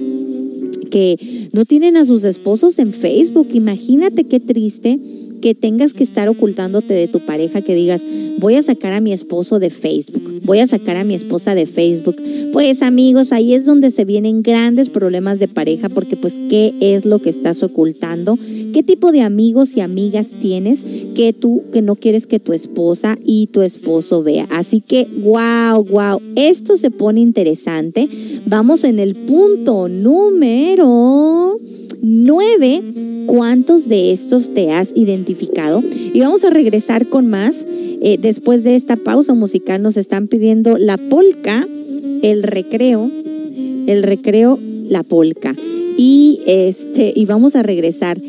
que no tienen a sus esposos en Facebook. Imagínate qué triste que tengas que estar ocultándote de tu pareja, que digas, voy a sacar a mi esposo de Facebook, voy a sacar a mi esposa de Facebook. Pues amigos, ahí es donde se vienen grandes problemas de pareja, porque pues, ¿qué es lo que estás ocultando? ¿Qué tipo de amigos y amigas tienes que tú que no quieres que tu esposa y tu esposo vea. Así que, wow, wow, esto se pone interesante. Vamos en el punto número 9. ¿Cuántos de estos te has identificado? Y vamos a regresar con más. Eh, después de esta pausa musical nos están pidiendo la polca, el recreo, el recreo, la polca. Y este, y vamos a regresar.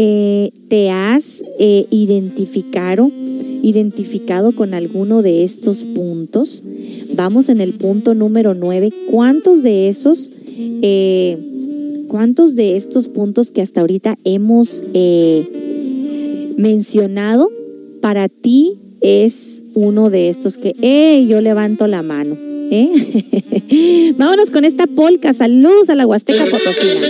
Eh, ¿Te has eh, identificado, identificado con alguno de estos puntos? Vamos en el punto número 9. ¿Cuántos de esos, cuántos de estos puntos que hasta ahorita hemos mencionado para ti es uno de estos que, eh, yo levanto la mano? Vámonos con esta polca. Saludos a la Huasteca Potosina.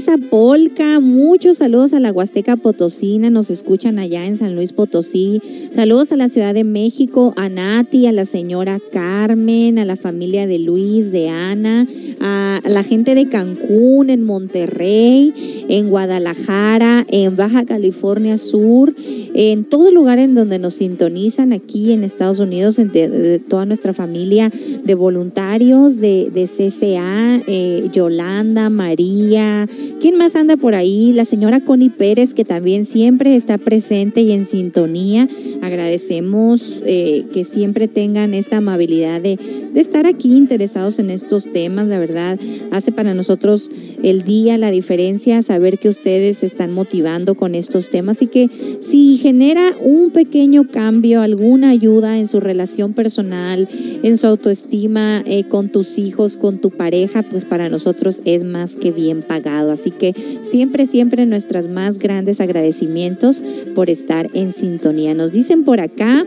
Con esa polca. Muchos saludos a la Huasteca Potosina, nos escuchan allá en San Luis Potosí. Saludos a la Ciudad de México, a Nati, a la señora Carmen, a la familia de Luis, de Ana, a la gente de Cancún, en Monterrey, en Guadalajara, en Baja California Sur, en todo lugar en donde nos sintonizan aquí en Estados Unidos, de, toda nuestra familia de voluntarios de, de CCA, eh, Yolanda, María, ¿quién más anda por ahí? La señora Connie Pérez, que también siempre está presente y en sintonía. Agradecemos eh, que siempre tengan esta amabilidad de, de estar aquí interesados en estos temas. La verdad, hace para nosotros el día la diferencia, saber que ustedes se están motivando con estos temas y que si genera un pequeño cambio, alguna ayuda en su relación personal, en su autoestima, eh, con tus hijos, con tu pareja, pues para nosotros es más que bien pagado. Así que siempre, siempre nuestras más grandes agradecimientos por estar en sintonía. Nos dicen por acá.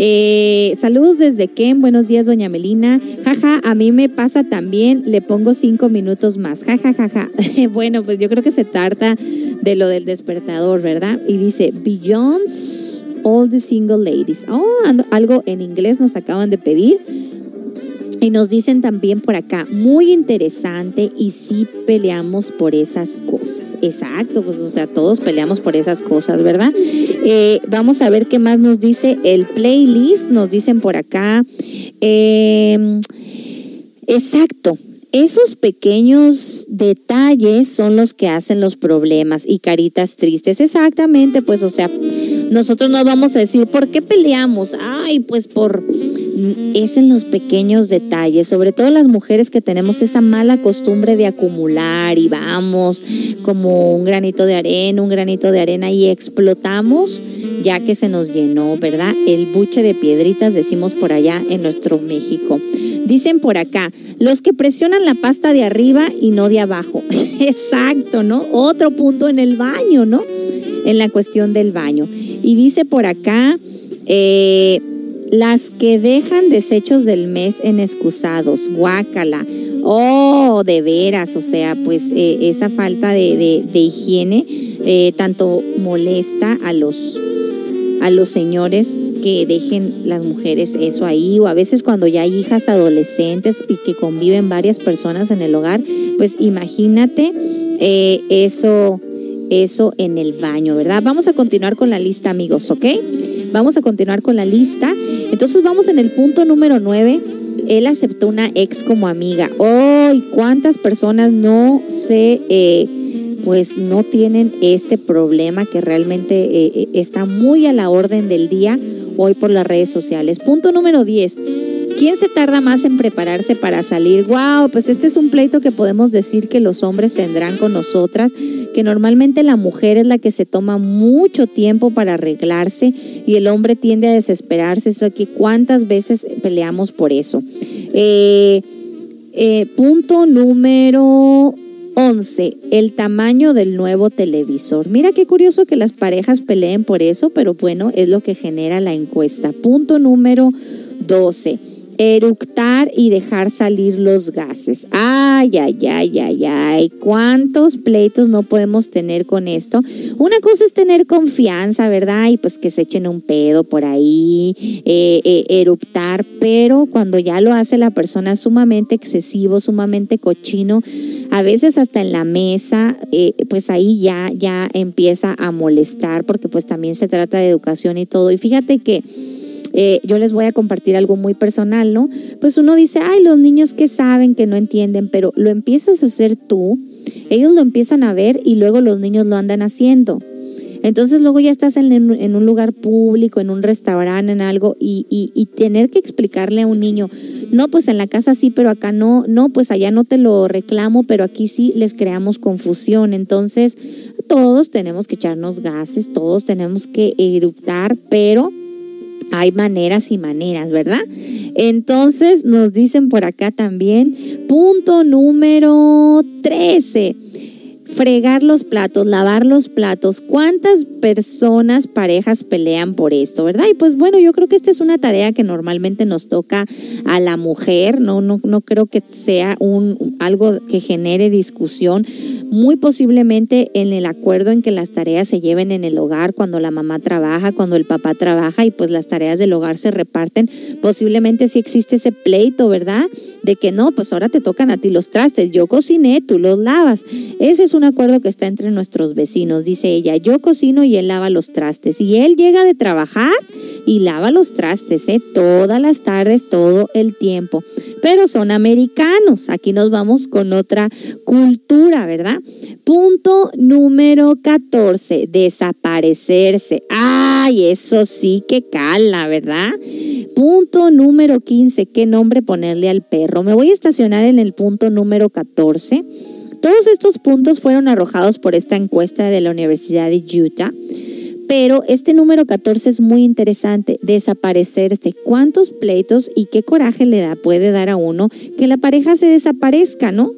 Eh, saludos desde Ken, buenos días doña Melina. Jaja, a mí me pasa también, le pongo cinco minutos más. Jaja, jaja. bueno, pues yo creo que se trata de lo del despertador, ¿verdad? Y dice, Beyond All the Single Ladies. Oh, algo en inglés nos acaban de pedir. Y nos dicen también por acá, muy interesante y sí peleamos por esas cosas. Exacto, pues o sea, todos peleamos por esas cosas, ¿verdad? Eh, vamos a ver qué más nos dice el playlist. Nos dicen por acá. Em, exacto, esos pequeños detalles son los que hacen los problemas y caritas tristes. Exactamente, pues o sea, nosotros no vamos a decir, ¿por qué peleamos? Ay, pues por es en los pequeños detalles, sobre todo las mujeres que tenemos esa mala costumbre de acumular y vamos como un granito de arena, un granito de arena y explotamos ya que se nos llenó, ¿verdad? El buche de piedritas, decimos por allá en nuestro México. Dicen por acá, los que presionan la pasta de arriba y no de abajo. Exacto, ¿no? Otro punto en el baño, ¿no? En la cuestión del baño. Y dice por acá, eh, las que dejan desechos del mes en excusados, guácala. Oh, de veras, o sea, pues eh, esa falta de, higiene eh, tanto molesta a los, a los señores que dejen las mujeres eso ahí, o a veces cuando ya hay hijas adolescentes y que conviven varias personas en el hogar, pues imagínate eh, eso, eso en el baño, ¿verdad? Vamos a continuar con la lista, amigos, ¿ok? Vamos a continuar con la lista. Entonces vamos en el punto número 9. Él aceptó una ex como amiga. ¡Ay! ¿Cuántas personas no se... Eh, pues no tienen este problema que realmente eh, está muy a la orden del día hoy por las redes sociales. Punto número 10. ¿Quién se tarda más en prepararse para salir? ¡Wow! Pues este es un pleito que podemos decir que los hombres tendrán con nosotras, que normalmente la mujer es la que se toma mucho tiempo para arreglarse y el hombre tiende a desesperarse. Eso aquí, ¿cuántas veces peleamos por eso? Eh, eh, punto número 11. El tamaño del nuevo televisor. Mira qué curioso que las parejas peleen por eso, pero bueno, es lo que genera la encuesta. Punto número 12 eructar y dejar salir los gases. Ay, ay, ay, ay, ay, cuántos pleitos no podemos tener con esto. Una cosa es tener confianza, ¿verdad? Y pues que se echen un pedo por ahí, eh, eh, eruptar, pero cuando ya lo hace la persona sumamente excesivo, sumamente cochino, a veces hasta en la mesa, eh, pues ahí ya, ya empieza a molestar, porque pues también se trata de educación y todo. Y fíjate que eh, yo les voy a compartir algo muy personal, ¿no? Pues uno dice, ay, los niños que saben, que no entienden, pero lo empiezas a hacer tú, ellos lo empiezan a ver y luego los niños lo andan haciendo. Entonces luego ya estás en, un lugar público, en un restaurante, en algo, y, y, tener que explicarle a un niño, no, pues en la casa sí, pero acá no, no, pues allá no te lo reclamo, pero aquí sí les creamos confusión. Entonces todos tenemos que echarnos gases, todos tenemos que eruptar, pero hay maneras y maneras, ¿verdad? Entonces nos dicen por acá también, punto número 13 fregar los platos, lavar los platos. ¿Cuántas personas, parejas pelean por esto, verdad? Y pues bueno, yo creo que esta es una tarea que normalmente nos toca a la mujer, no, no, no creo que sea un, algo que genere discusión. Muy posiblemente en el acuerdo en que las tareas se lleven en el hogar cuando la mamá trabaja, cuando el papá trabaja y pues las tareas del hogar se reparten, posiblemente sí existe ese pleito, ¿verdad? De que no, pues ahora te tocan a ti los trastes, yo cociné, tú los lavas. Ese es un acuerdo que está entre nuestros vecinos, dice ella, yo cocino y él lava los trastes. Y él llega de trabajar y lava los trastes, ¿eh? todas las tardes, todo el tiempo. pero son americanos. Aquí nos vamos con otra cultura, ¿verdad? Punto número 14, desaparecerse. Ay, eso sí que cala, ¿verdad? Punto número 15, ¿qué nombre ponerle al perro? Me voy a estacionar en el punto número 14. Todos estos puntos fueron arrojados por esta encuesta de la Universidad de Utah. Pero este número 14 es muy interesante, desaparecerse. ¿Cuántos pleitos y qué coraje le da, puede dar a uno que la pareja se desaparezca, ¿no?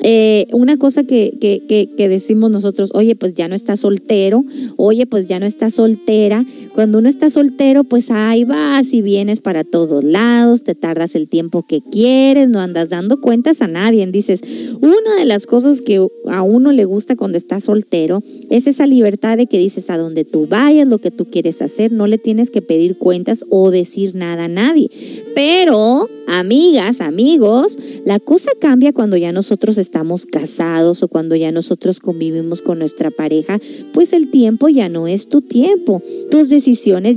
Eh, una cosa que, que, que, decimos nosotros, oye, pues ya no está soltero, oye, pues ya no está soltera. Cuando uno está soltero, pues ahí vas y vienes para todos lados, te tardas el tiempo que quieres, no andas dando cuentas a nadie. Dices, una de las cosas que a uno le gusta cuando está soltero es esa libertad de que dices a donde tú vayas, lo que tú quieres hacer, no le tienes que pedir cuentas o decir nada a nadie. Pero, amigas, amigos, la cosa cambia cuando ya nosotros estamos casados o cuando ya nosotros convivimos con nuestra pareja, pues el tiempo ya no es tu tiempo, tus decisiones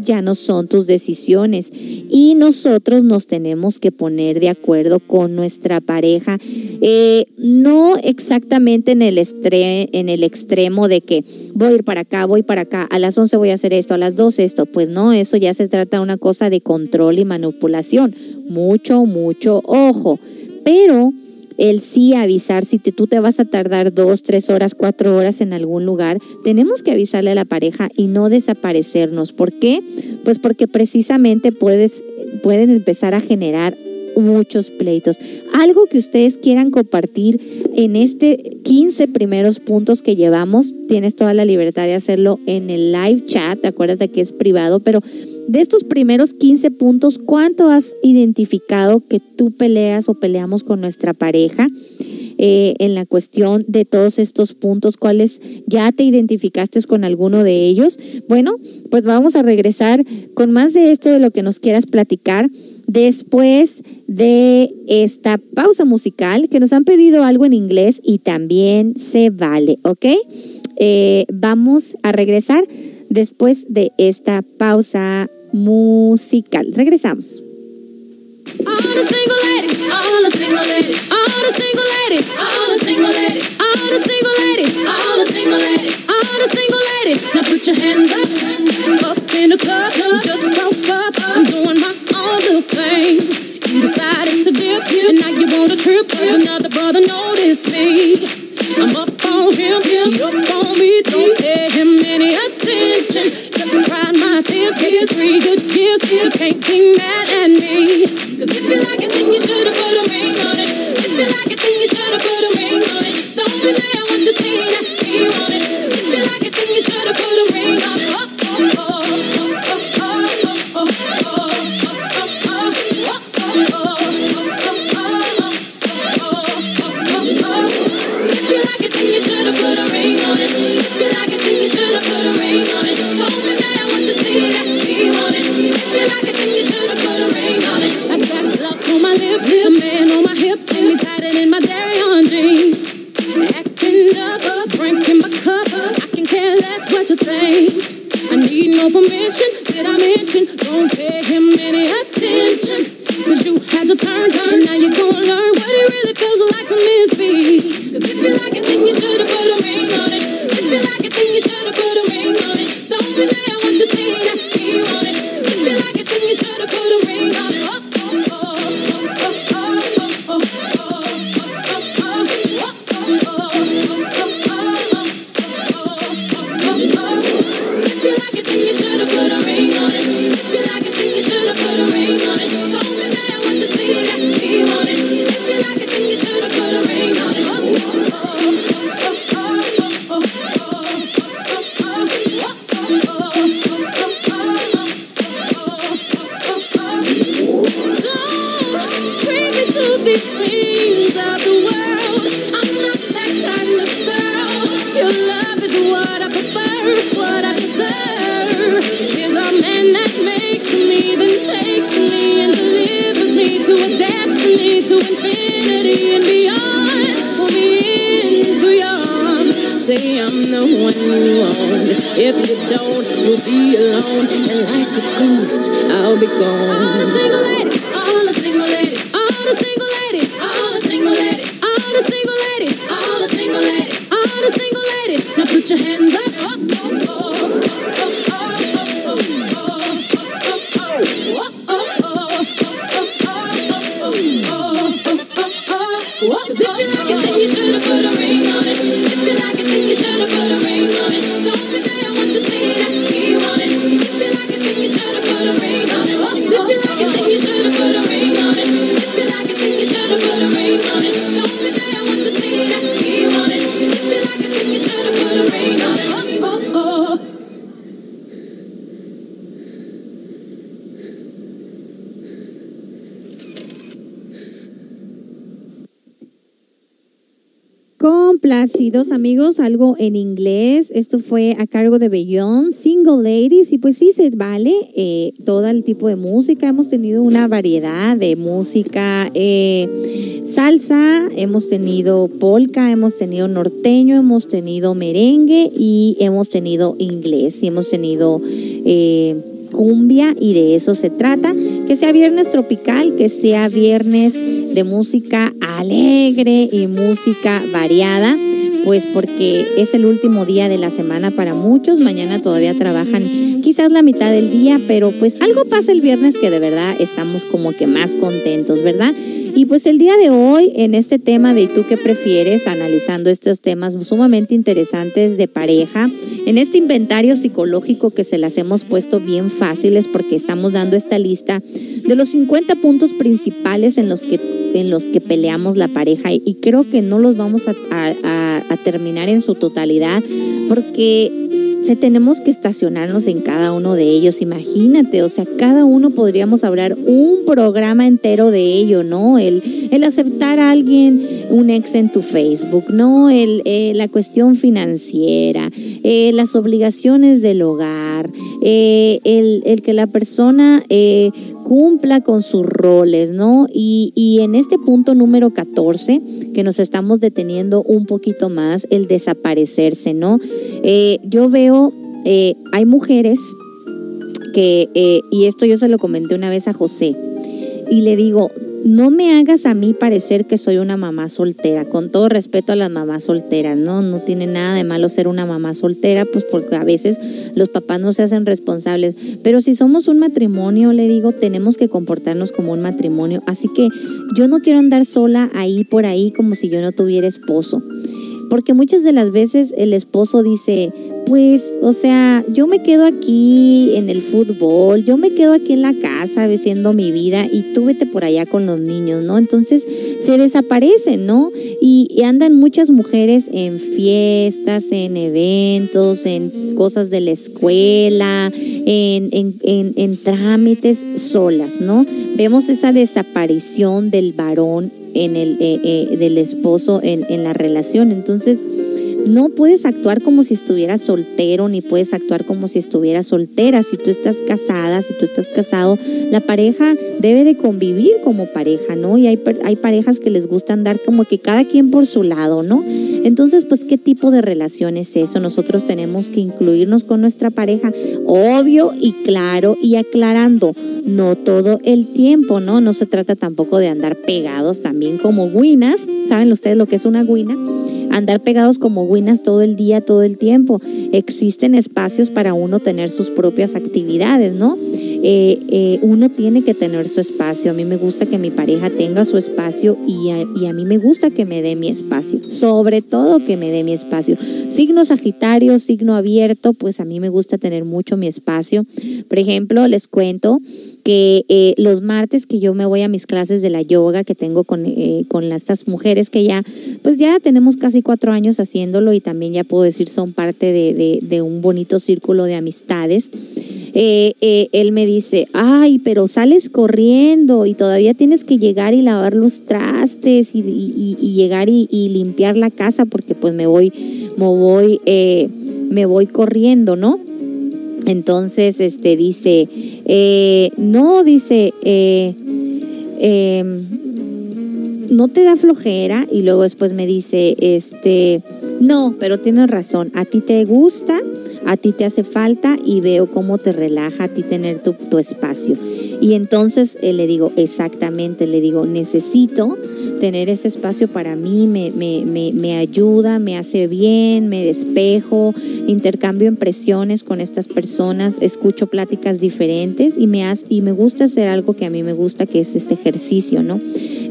ya no son tus decisiones. Y nosotros nos tenemos que poner de acuerdo con nuestra pareja, eh, no exactamente en el, en el extremo de que voy a ir para acá, voy para acá, a las 11 voy a hacer esto, a las 12 esto, pues no, eso ya se trata de una cosa de control y manipulación, mucho, mucho ojo, pero el sí avisar, si tú te vas a tardar dos, tres horas, cuatro horas en algún lugar, tenemos que avisarle a la pareja y no desaparecernos. ¿Por qué? Pues porque precisamente puedes, pueden empezar a generar muchos pleitos. Algo que ustedes quieran compartir en este 15 primeros puntos que llevamos, tienes toda la libertad de hacerlo en el live chat, acuérdate que es privado, pero de estos primeros 15 puntos, ¿cuánto has identificado que tú peleas o peleamos con nuestra pareja? Eh, en la cuestión de todos estos puntos, cuáles ya te identificaste con alguno de ellos. Bueno, pues vamos a regresar con más de esto de lo que nos quieras platicar después de esta pausa musical que nos han pedido algo en inglés y también se vale, ¿ok? Eh, vamos a regresar después de esta pausa musical. Regresamos. Decided to dip, and trip, another brother noticed me. I'm up on him, he up on me. Don't pay him any attention cried my tears, gave three good years. You can't be mad at me. Cause if you like it, then you should've put a ring on it. If you like it, then you should've put a ring on it. Lips, a man on my hips, hold me tighter than my dairy on jeans. Acting up, up, drinking my cup, I can care less what you think. I need no permission, did I mention? Don't pay him any attention. Cause you had your turn, turn, now you're gonna learn what it really feels like to miss me. Cause if you like it, then you should've put a ring on it. If you like it, then you should've put a ring on it. Don't be If you don't, you'll be alone. And like a ghost, I'll be gone. Complacidos amigos, algo en inglés. Esto fue a cargo de Beyond, Single Ladies. Y pues sí, se vale eh, todo el tipo de música. Hemos tenido una variedad de música. Eh, salsa, hemos tenido polka, hemos tenido norteño, hemos tenido merengue y hemos tenido inglés. Y hemos tenido... Eh, cumbia y de eso se trata. Que sea viernes tropical, que sea viernes de música alegre y música variada, pues porque es el último día de la semana para muchos, mañana todavía trabajan quizás la mitad del día, pero pues algo pasa el viernes que de verdad estamos como que más contentos, ¿verdad? Y pues el día de hoy, en este tema de tú qué prefieres, analizando estos temas sumamente interesantes de pareja, en este inventario psicológico que se las hemos puesto bien fáciles porque estamos dando esta lista de los 50 puntos principales en los que, en los que peleamos la pareja y creo que no los vamos a, a terminar en su totalidad porque se tenemos que estacionarnos en cada uno de ellos. Imagínate, o sea, cada uno podríamos hablar un programa entero de ello, ¿no? El, el aceptar a alguien, un ex en tu Facebook, ¿no? El, eh, la cuestión financiera, eh, las obligaciones del hogar, eh, el, el, que la persona cumpla con sus roles, ¿no? Y, y en este punto número 14, que nos estamos deteniendo un poquito más, el desaparecerse, ¿no? Eh, yo veo, eh, hay mujeres que, eh, y esto yo se lo comenté una vez a José, y le digo, no me hagas a mí parecer que soy una mamá soltera, con todo respeto a las mamás solteras, ¿no? No tiene nada de malo ser una mamá soltera, pues porque a veces los papás no se hacen responsables. Pero si somos un matrimonio, le digo, tenemos que comportarnos como un matrimonio. Así que yo no quiero andar sola ahí por ahí como si yo no tuviera esposo. Porque muchas de las veces el esposo dice, pues, o sea, yo me quedo aquí en el fútbol, yo me quedo aquí en la casa haciendo mi vida y tú vete por allá con los niños, ¿no? Entonces se desaparecen, ¿no? Y, andan muchas mujeres en fiestas, en eventos, en cosas de la escuela, en, en, en, trámites solas, ¿no? Vemos esa desaparición del varón en el, eh, eh, del esposo en, en la relación. Entonces, no puedes actuar como si estuvieras soltero, ni puedes actuar como si estuvieras soltera. Si tú estás casada, si tú estás casado, la pareja debe de convivir como pareja, ¿no? Y hay, hay parejas que les gusta andar como que cada quien por su lado, ¿no? Entonces, pues, ¿qué tipo de relación es eso? Nosotros tenemos que incluirnos con nuestra pareja, obvio y claro, y aclarando, no todo el tiempo, ¿no? No se trata tampoco de andar pegados también como guinas. ¿Saben ustedes lo que es una guina? Andar pegados como guinas todo el día, todo el tiempo. Existen espacios para uno tener sus propias actividades, ¿no? Eh, eh, uno tiene que tener su espacio. A mí me gusta que mi pareja tenga su espacio y a, y a, mí me gusta que me dé mi espacio. Sobre todo que me dé mi espacio. Signo Sagitario, signo abierto, pues a mí me gusta tener mucho mi espacio. Por ejemplo, les cuento que eh, los martes que yo me voy a mis clases de la yoga que tengo con, eh, con estas mujeres que ya, pues ya tenemos casi cuatro años haciéndolo y también ya puedo decir son parte de, de, un bonito círculo de amistades. Eh, eh, él me dice, ay, pero sales corriendo y todavía tienes que llegar y lavar los trastes y llegar y, y, limpiar la casa porque pues me voy, me voy, eh, me voy corriendo, ¿no? Entonces, este dice, eh, no, dice, eh, eh, no te da flojera y luego después me dice, este, no, pero tienes razón, a ti te gusta, a ti te hace falta y veo cómo te relaja a ti tener tu, tu espacio. Y entonces eh, le digo, exactamente, le digo, necesito tener ese espacio para mí, me, me, me, me, ayuda, me hace bien, me despejo, intercambio impresiones con estas personas, escucho pláticas diferentes y me, hace, y me gusta hacer algo que a mí me gusta, que es este ejercicio, ¿no?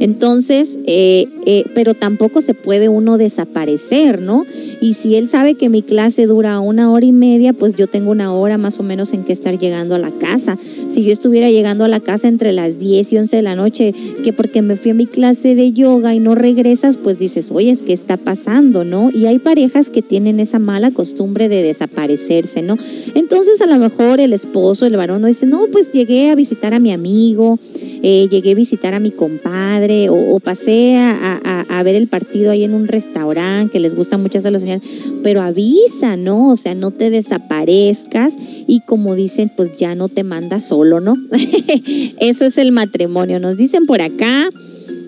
Entonces, eh, eh, pero tampoco se puede uno desaparecer, ¿no? Y si él sabe que mi clase dura una hora y media, pues yo tengo una hora más o menos en que estar llegando a la casa. Si yo estuviera llegando a la casa entre las 10 y 11 de la noche, que porque me fui a mi clase de yoga y no regresas, pues dices, oye, ¿qué está pasando, no? Y hay parejas que tienen esa mala costumbre de desaparecerse, ¿no? Entonces a lo mejor el esposo, el varón, no dice, no, pues llegué a visitar a mi amigo, eh, llegué a visitar a mi compadre o, pasé a, ver el partido ahí en un restaurante que les gusta mucho a los señores, pero avisa, ¿no? O sea, no te desaparezcas y como dicen, pues ya no te manda solo, ¿no? Eso es el matrimonio. Nos dicen por acá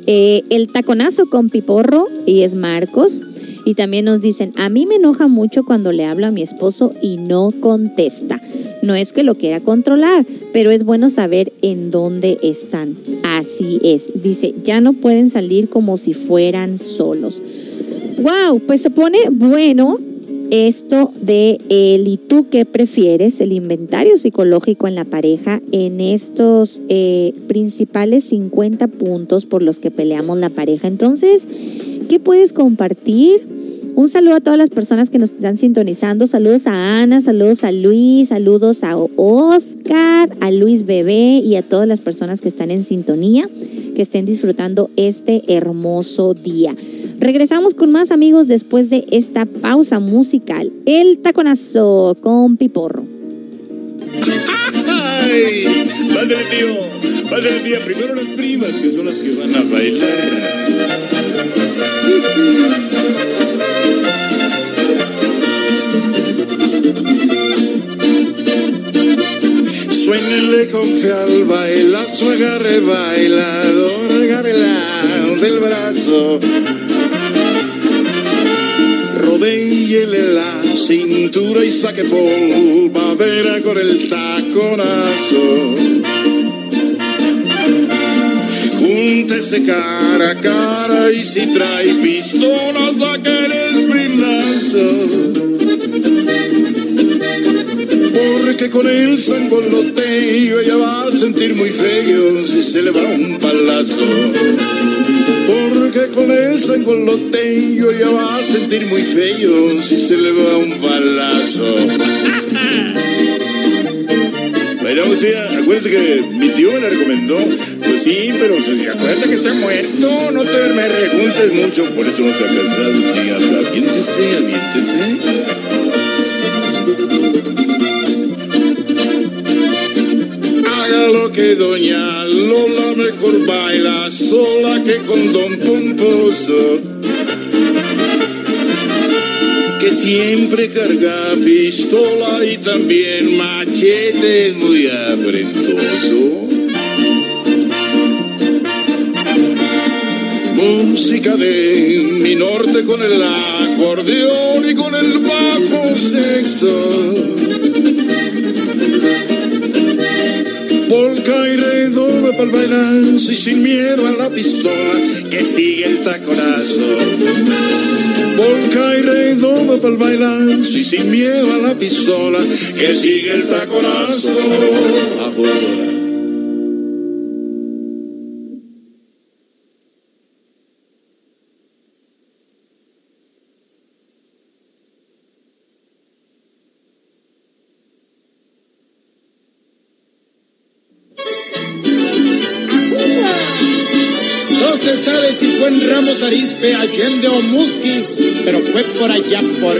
eh, el taconazo con piporro y es Marcos. Y también nos dicen, a mí me enoja mucho cuando le hablo a mi esposo y no contesta. No es que lo quiera controlar, pero es bueno saber en dónde están. Así es. Dice, ya no pueden salir como si fueran solos. Wow, pues se pone bueno esto de el y tú qué prefieres, el inventario psicológico en la pareja en estos eh, principales 50 puntos por los que peleamos la pareja. Entonces, ¿qué puedes compartir? Un saludo a todas las personas que nos están sintonizando. Saludos a Ana, saludos a Luis, saludos a Oscar, a Luis Bebé y a todas las personas que están en sintonía, que estén disfrutando este hermoso día. Regresamos con más amigos después de esta pausa musical. El taconazo con Piporro. ¡Ay! Pásale, tío. Pásale, tía. Primero las primas, que son las que van a bailar. Suénele con fe al bailazo, agarre bailador, la del brazo. Rodéele la cintura y saque polvadera con el taconazo. Júntese cara a cara y si trae pistolas, saque el porque con el sangoloteo ella va a sentir muy feo si se le va un palazo. Porque con el sangoloteo ella va a sentir muy feo si se le va un palazo. Bueno, o sea, acuérdense que mi tío me la recomendó. Pues sí, pero si acuerda que está muerto, no te me rejuntes mucho, por eso no se ha casado, tía. Aviéntese, aviéntese. Lo que doña Lola mejor baila sola que con don Pomposo. Que siempre carga pistola y también machete muy afrentoso. Música de mi norte con el acordeón y con el bajo sexo para el bailar, y sin miedo a la pistola, que sigue el taconazo. Polka y redoble para el bailar, y sin miedo a la pistola, que sigue el taconazo. Arispe, por allá por...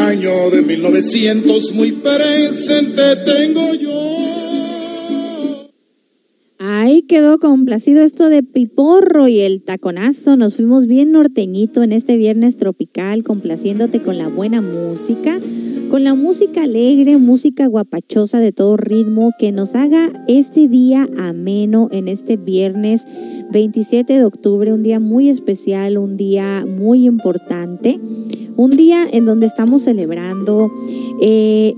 Año de 1900 muy presente tengo yo. Ahí quedó complacido esto de Piporro y el taconazo. Nos fuimos bien norteñito en este viernes tropical, complaciéndote con la buena música con la música alegre, música guapachosa de todo ritmo que nos haga este día ameno en este viernes 27 de octubre, un día muy especial, un día muy importante, un día en donde estamos celebrando eh,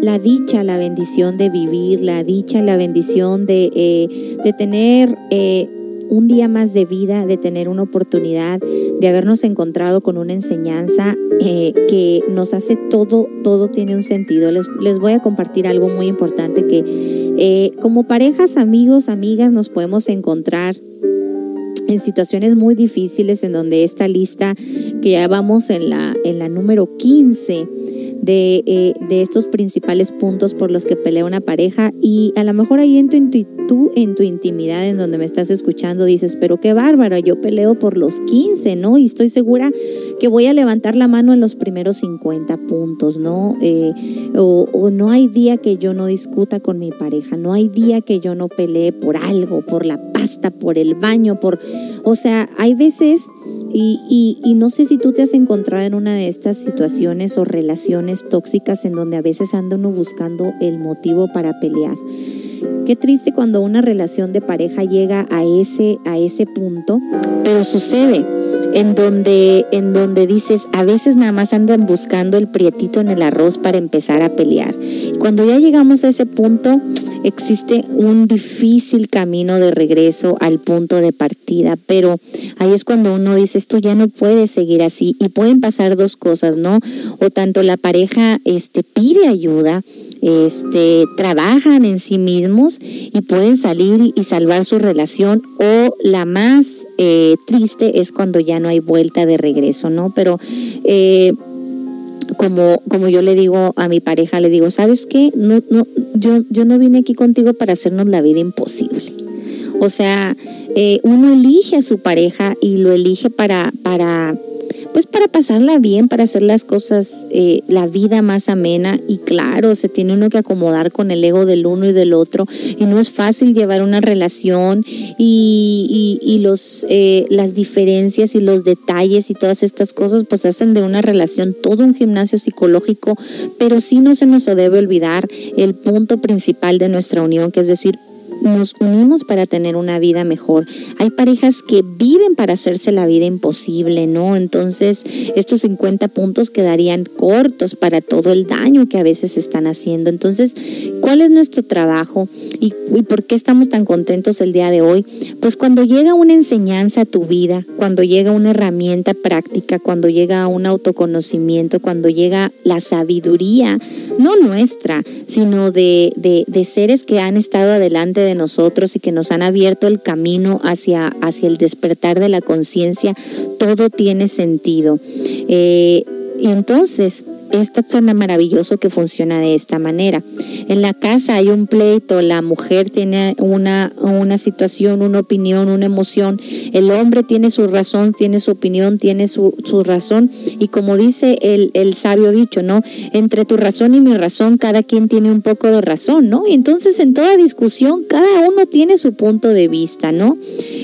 la dicha, la bendición de vivir, la dicha, la bendición de, eh, de tener... Eh, un día más de vida, de tener una oportunidad, de habernos encontrado con una enseñanza que nos hace todo, todo tiene un sentido. Les, les voy a compartir algo muy importante que como parejas, amigos, amigas, nos podemos encontrar en situaciones muy difíciles en donde esta lista que ya vamos en la, en la número 15 de, eh, de estos principales puntos por los que pelea una pareja y a lo mejor ahí en tu tú en tu intimidad, en donde me estás escuchando, dices, pero qué bárbara, yo peleo por los 15, ¿no? Y estoy segura que voy a levantar la mano en los primeros 50 puntos, ¿no? Eh, o, o no hay día que yo no discuta con mi pareja, no hay día que yo no pelee por algo, por la pasta, por el baño, por... O sea, hay veces y, y, y, no sé si tú te has encontrado en una de estas situaciones o relaciones tóxicas en donde a veces anda uno buscando el motivo para pelear. Qué triste cuando una relación de pareja llega a ese, a ese punto, pero sucede en donde, en donde dices, a veces nada más andan buscando el prietito en el arroz para empezar a pelear. Cuando ya llegamos a ese punto, existe un difícil camino de regreso al punto de partida, pero ahí es cuando uno dice, esto ya no puede seguir así y pueden pasar dos cosas, ¿no? O tanto la pareja este, pide ayuda, este, trabajan en sí mismos y pueden salir y salvar su relación o la más eh, triste es cuando ya no hay vuelta de regreso, ¿no? Pero eh, como, como yo le digo a mi pareja, le digo, ¿sabes qué? No, no, yo, yo no vine aquí contigo para hacernos la vida imposible. O sea, eh, uno elige a su pareja y lo elige para, para pues para pasarla bien, para hacer las cosas, eh, la vida más amena. Y claro, se tiene uno que acomodar con el ego del uno y del otro. Y no es fácil llevar una relación. Y, y, y los, eh, las diferencias y los detalles y todas estas cosas pues hacen de una relación todo un gimnasio psicológico, pero sí no se nos debe olvidar el punto principal de nuestra unión, que es decir, nos unimos para tener una vida mejor. Hay parejas que viven para hacerse la vida imposible, ¿no? Entonces, estos 50 puntos quedarían cortos para todo el daño que a veces están haciendo. Entonces, ¿cuál es nuestro trabajo y, por qué estamos tan contentos el día de hoy? Pues cuando llega una enseñanza a tu vida, cuando llega una herramienta práctica, cuando llega un autoconocimiento, cuando llega la sabiduría, no nuestra, sino de, de, de seres que han estado adelante de nosotros y que nos han abierto el camino hacia, hacia el despertar de la conciencia, todo tiene sentido. Eh, y entonces, esto suena maravilloso que funciona de esta manera. En la casa hay un pleito, la mujer tiene una, una situación, una opinión, una emoción, el hombre tiene su razón, tiene su opinión, tiene su, su razón y como dice el, el, sabio dicho, ¿no? Entre tu razón y mi razón, cada quien tiene un poco de razón, ¿no? Y entonces en toda discusión, cada uno tiene su punto de vista, ¿no?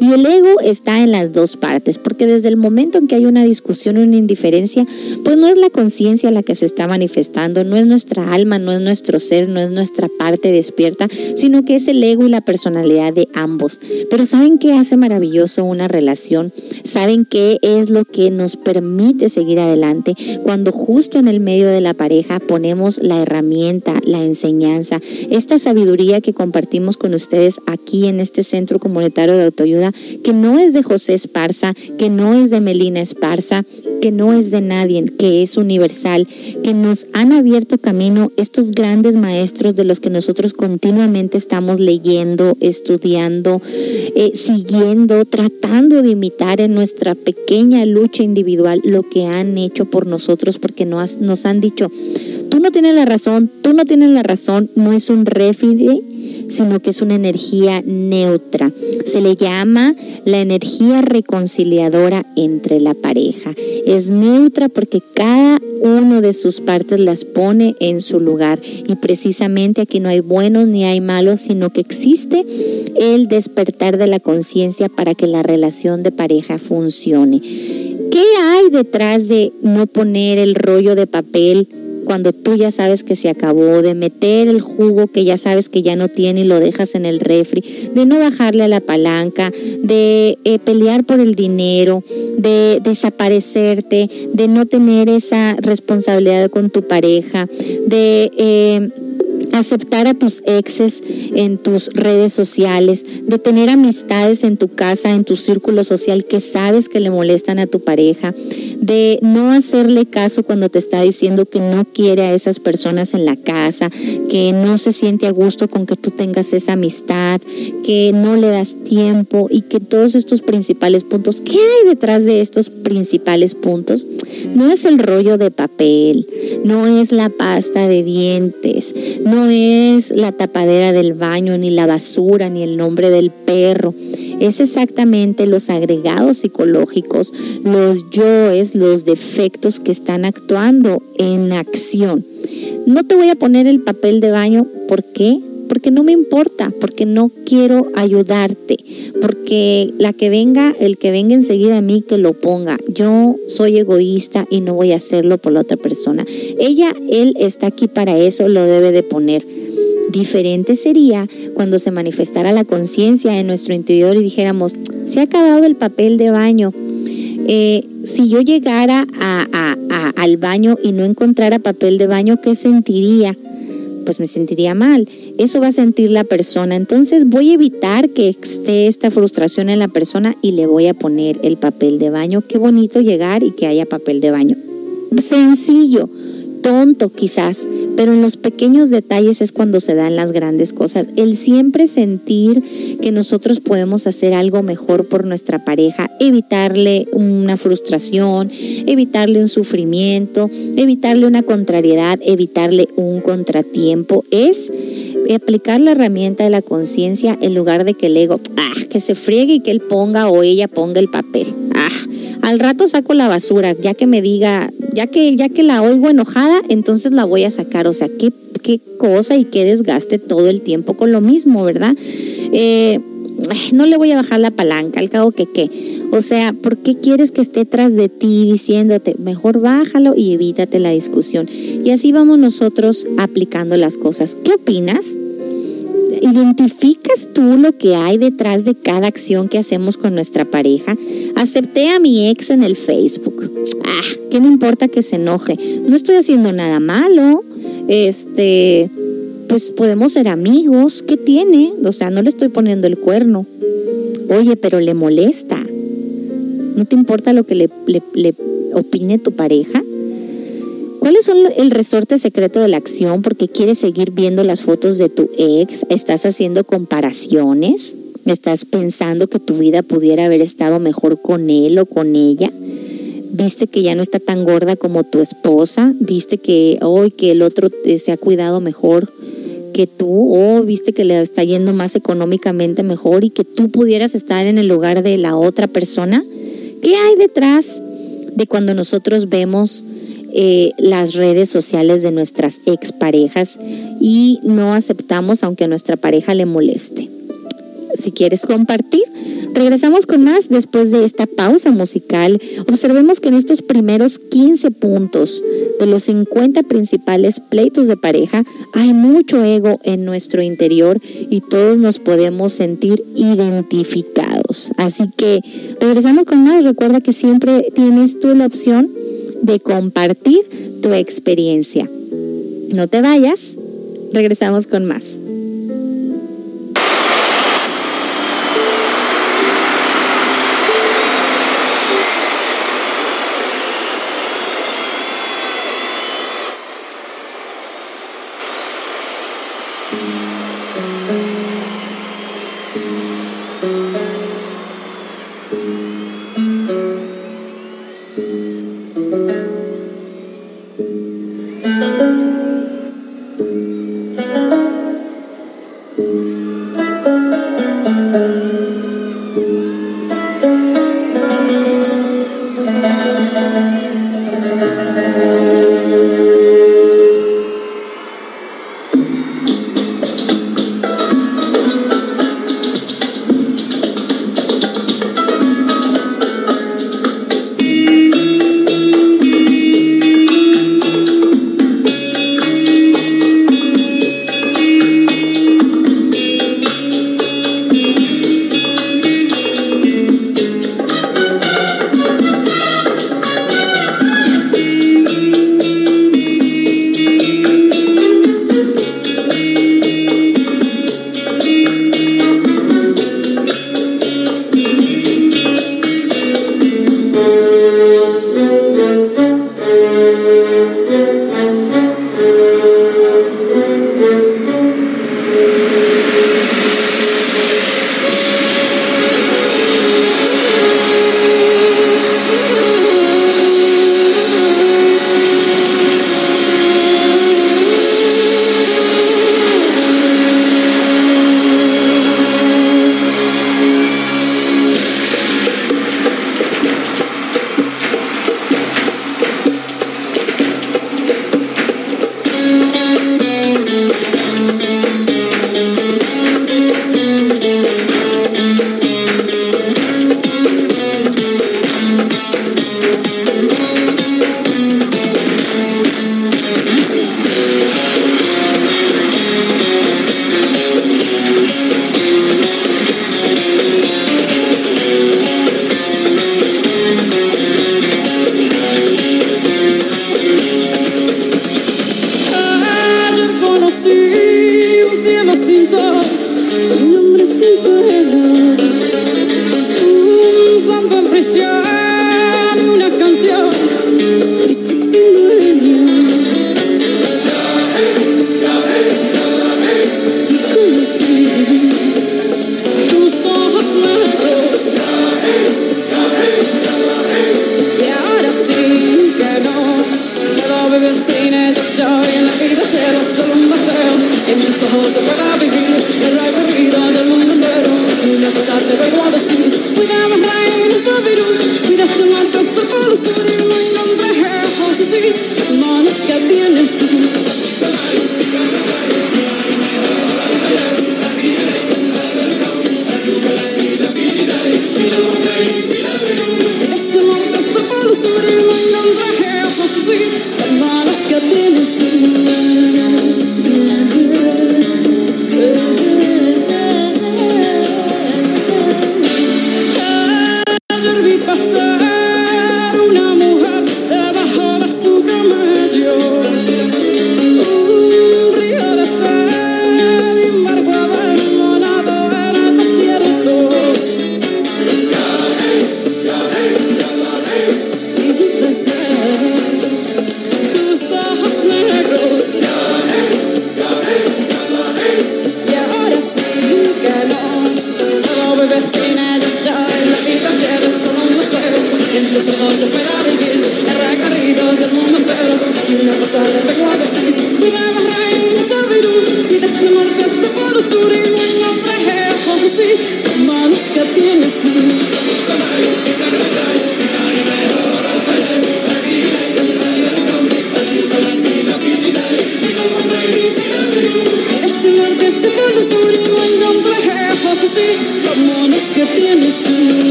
Y el ego está en las dos partes, porque desde el momento en que hay una discusión una indiferencia, pues no es la conciencia la que se está manifestando, no es nuestra alma, no es nuestro ser, no es nuestra parte despierta, sino que es el ego y la personalidad de ambos. Pero ¿saben qué hace maravilloso una relación? ¿Saben qué es lo que nos permite seguir adelante? Cuando justo en el medio de la pareja ponemos la herramienta, la enseñanza, esta sabiduría que compartimos con ustedes aquí en este centro comunitario de autoayuda, que no es de José Esparza, que no es de Melina Esparza, que no es de nadie, que es universal, que nos han abierto camino estos grandes maestros de los que nosotros continuamente estamos leyendo, estudiando, eh, siguiendo, tratando de imitar en nuestra pequeña lucha individual lo que han hecho por nosotros, porque nos, han dicho, tú no tienes la razón, tú no tienes la razón, no es un refire sino que es una energía neutra. Se le llama la energía reconciliadora entre la pareja. Es neutra porque cada uno de sus partes las pone en su lugar y precisamente aquí no hay buenos ni hay malos, sino que existe el despertar de la conciencia para que la relación de pareja funcione. ¿Qué hay detrás de no poner el rollo de papel cuando tú ya sabes que se acabó, de meter el jugo que ya sabes que ya no tiene y lo dejas en el refri, de no bajarle a la palanca, de eh, pelear por el dinero, de desaparecerte, de no tener esa responsabilidad con tu pareja, de... Eh, aceptar a tus exes en tus redes sociales, de tener amistades en tu casa, en tu círculo social que sabes que le molestan a tu pareja, de no hacerle caso cuando te está diciendo que no quiere a esas personas en la casa, que no se siente a gusto con que tú tengas esa amistad, que no le das tiempo y que todos estos principales puntos, ¿qué hay detrás de estos principales puntos? No es el rollo de papel, no es la pasta de dientes, no es la tapadera del baño, ni la basura, ni el nombre del perro. Es exactamente los agregados psicológicos, los yoes, los defectos que están actuando en acción. No te voy a poner el papel de baño, ¿por qué? Porque no me importa, porque no quiero ayudarte, porque la que venga, el que venga enseguida a mí, que lo ponga. Yo soy egoísta y no voy a hacerlo por la otra persona. Ella, él está aquí para eso, lo debe de poner. Diferente sería cuando se manifestara la conciencia en nuestro interior y dijéramos, se ha acabado el papel de baño. Eh, si yo llegara al baño y no encontrara papel de baño, ¿qué sentiría? Pues me sentiría mal. Eso va a sentir la persona. Entonces voy a evitar que esté esta frustración en la persona y le voy a poner el papel de baño. Qué bonito llegar y que haya papel de baño. Sencillo tonto quizás, pero en los pequeños detalles es cuando se dan las grandes cosas. El siempre sentir que nosotros podemos hacer algo mejor por nuestra pareja, evitarle una frustración, evitarle un sufrimiento, evitarle una contrariedad, evitarle un contratiempo, es aplicar la herramienta de la conciencia en lugar de que el ego, ah, que se friegue y que él ponga o ella ponga el papel. Ah, al rato saco la basura, ya que me diga, ya que, ya que la oigo enojada, entonces la voy a sacar. O sea, qué, qué cosa y qué desgaste todo el tiempo con lo mismo, ¿verdad? Eh, no le voy a bajar la palanca, al cabo que qué. O sea, ¿por qué quieres que esté tras de ti diciéndote, mejor bájalo y evítate la discusión? Y así vamos nosotros aplicando las cosas. ¿Qué opinas? ¿Identificas tú lo que hay detrás de cada acción que hacemos con nuestra pareja? Acepté a mi ex en el Facebook. Ah, ¿qué me importa que se enoje? No estoy haciendo nada malo. Este, pues podemos ser amigos. ¿Qué tiene? O sea, no le estoy poniendo el cuerno. Oye, pero le molesta. ¿No te importa lo que le, le, le opine tu pareja? ¿Cuáles son el resorte secreto de la acción? Porque quieres seguir viendo las fotos de tu ex, estás haciendo comparaciones, estás pensando que tu vida pudiera haber estado mejor con él o con ella. Viste que ya no está tan gorda como tu esposa, viste que hoy que el otro eh, se ha cuidado mejor que tú, o viste que le está yendo más económicamente mejor y que tú pudieras estar en el lugar de la otra persona. ¿Qué hay detrás de cuando nosotros vemos eh, las redes sociales de nuestras exparejas y no aceptamos aunque a nuestra pareja le moleste. Si quieres compartir, regresamos con más después de esta pausa musical. Observemos que en estos primeros 15 puntos de los 50 principales pleitos de pareja hay mucho ego en nuestro interior y todos nos podemos sentir identificados. Así que regresamos con más. Recuerda que siempre tienes tú la opción de compartir tu experiencia. No te vayas, regresamos con más.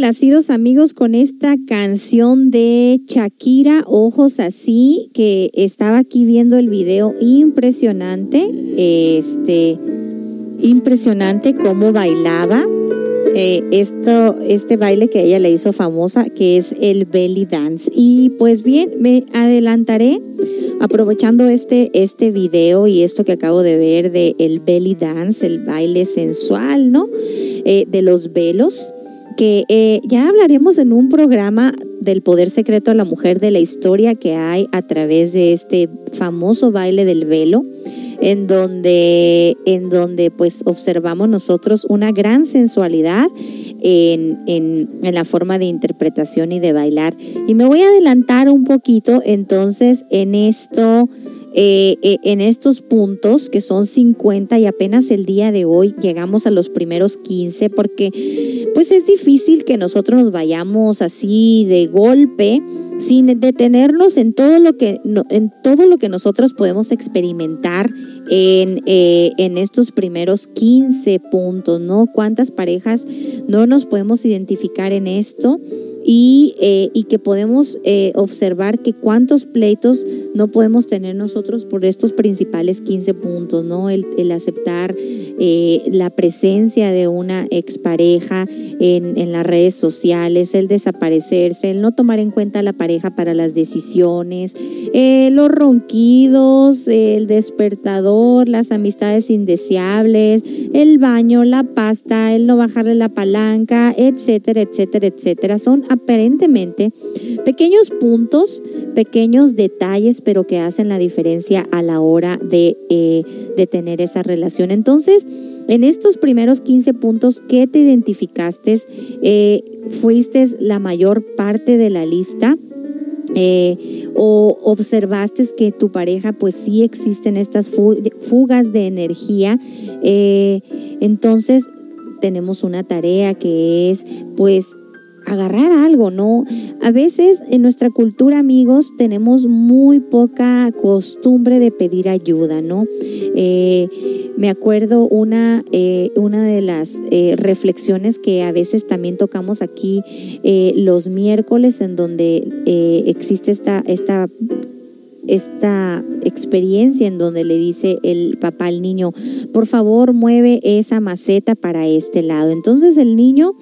Complacidos amigos con esta canción de Shakira, Ojos Así, que estaba aquí viendo el video impresionante, este, impresionante cómo bailaba. eh, esto, este baile que ella le hizo famosa, que es el belly dance. Y pues bien, me adelantaré aprovechando este, este video y esto que acabo de ver de el belly dance, el baile sensual, ¿no? Eh, de los velos, que eh, ya hablaremos en un programa del poder secreto a la mujer, de la historia que hay a través de este famoso baile del velo en donde, en donde pues observamos nosotros una gran sensualidad en, en, en, la forma de interpretación y de bailar. Y me voy a adelantar un poquito entonces en esto, eh, eh, en estos puntos que son 50 y apenas el día de hoy llegamos a los primeros 15 porque pues es difícil que nosotros nos vayamos así de golpe sin detenernos en todo lo que en todo lo que nosotros podemos experimentar en, eh, en estos primeros 15 puntos, ¿no? ¿Cuántas parejas no nos podemos identificar en esto? Y, eh, y que podemos eh, observar que cuántos pleitos no podemos tener nosotros por estos principales 15 puntos, ¿no? El, el aceptar eh, la presencia de una expareja en, en las redes sociales, el desaparecerse, el no tomar en cuenta a la pareja para las decisiones, eh, los ronquidos, el despertador, las amistades indeseables, el baño, la pasta, el no bajarle la palanca, etcétera, etcétera, etcétera. Son aparentemente pequeños puntos, pequeños detalles, pero que hacen la diferencia a la hora de, eh, de tener esa relación. Entonces, en estos primeros 15 puntos que te identificaste, eh, fuiste la mayor parte de la lista. Eh, o observaste que tu pareja pues sí existen estas fugas de energía, entonces tenemos una tarea que es pues agarrar algo, ¿no? A veces en nuestra cultura, amigos, tenemos muy poca costumbre de pedir ayuda, ¿no? Eh, me acuerdo una, eh, una de las eh, reflexiones que a veces también tocamos aquí los miércoles, en donde existe esta, esta esta experiencia en donde le dice el papá al niño, por favor mueve esa maceta para este lado. Entonces el niño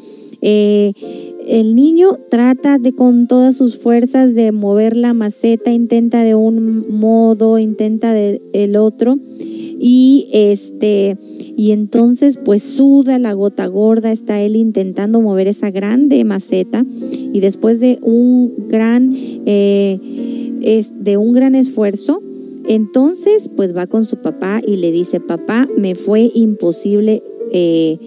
el niño trata de con todas sus fuerzas de mover la maceta, intenta de un modo, intenta del el otro y este y entonces pues suda la gota gorda, está él intentando mover esa grande maceta y después de un gran eh, es de un gran esfuerzo, entonces pues va con su papá y le dice, papá, me fue imposible eh,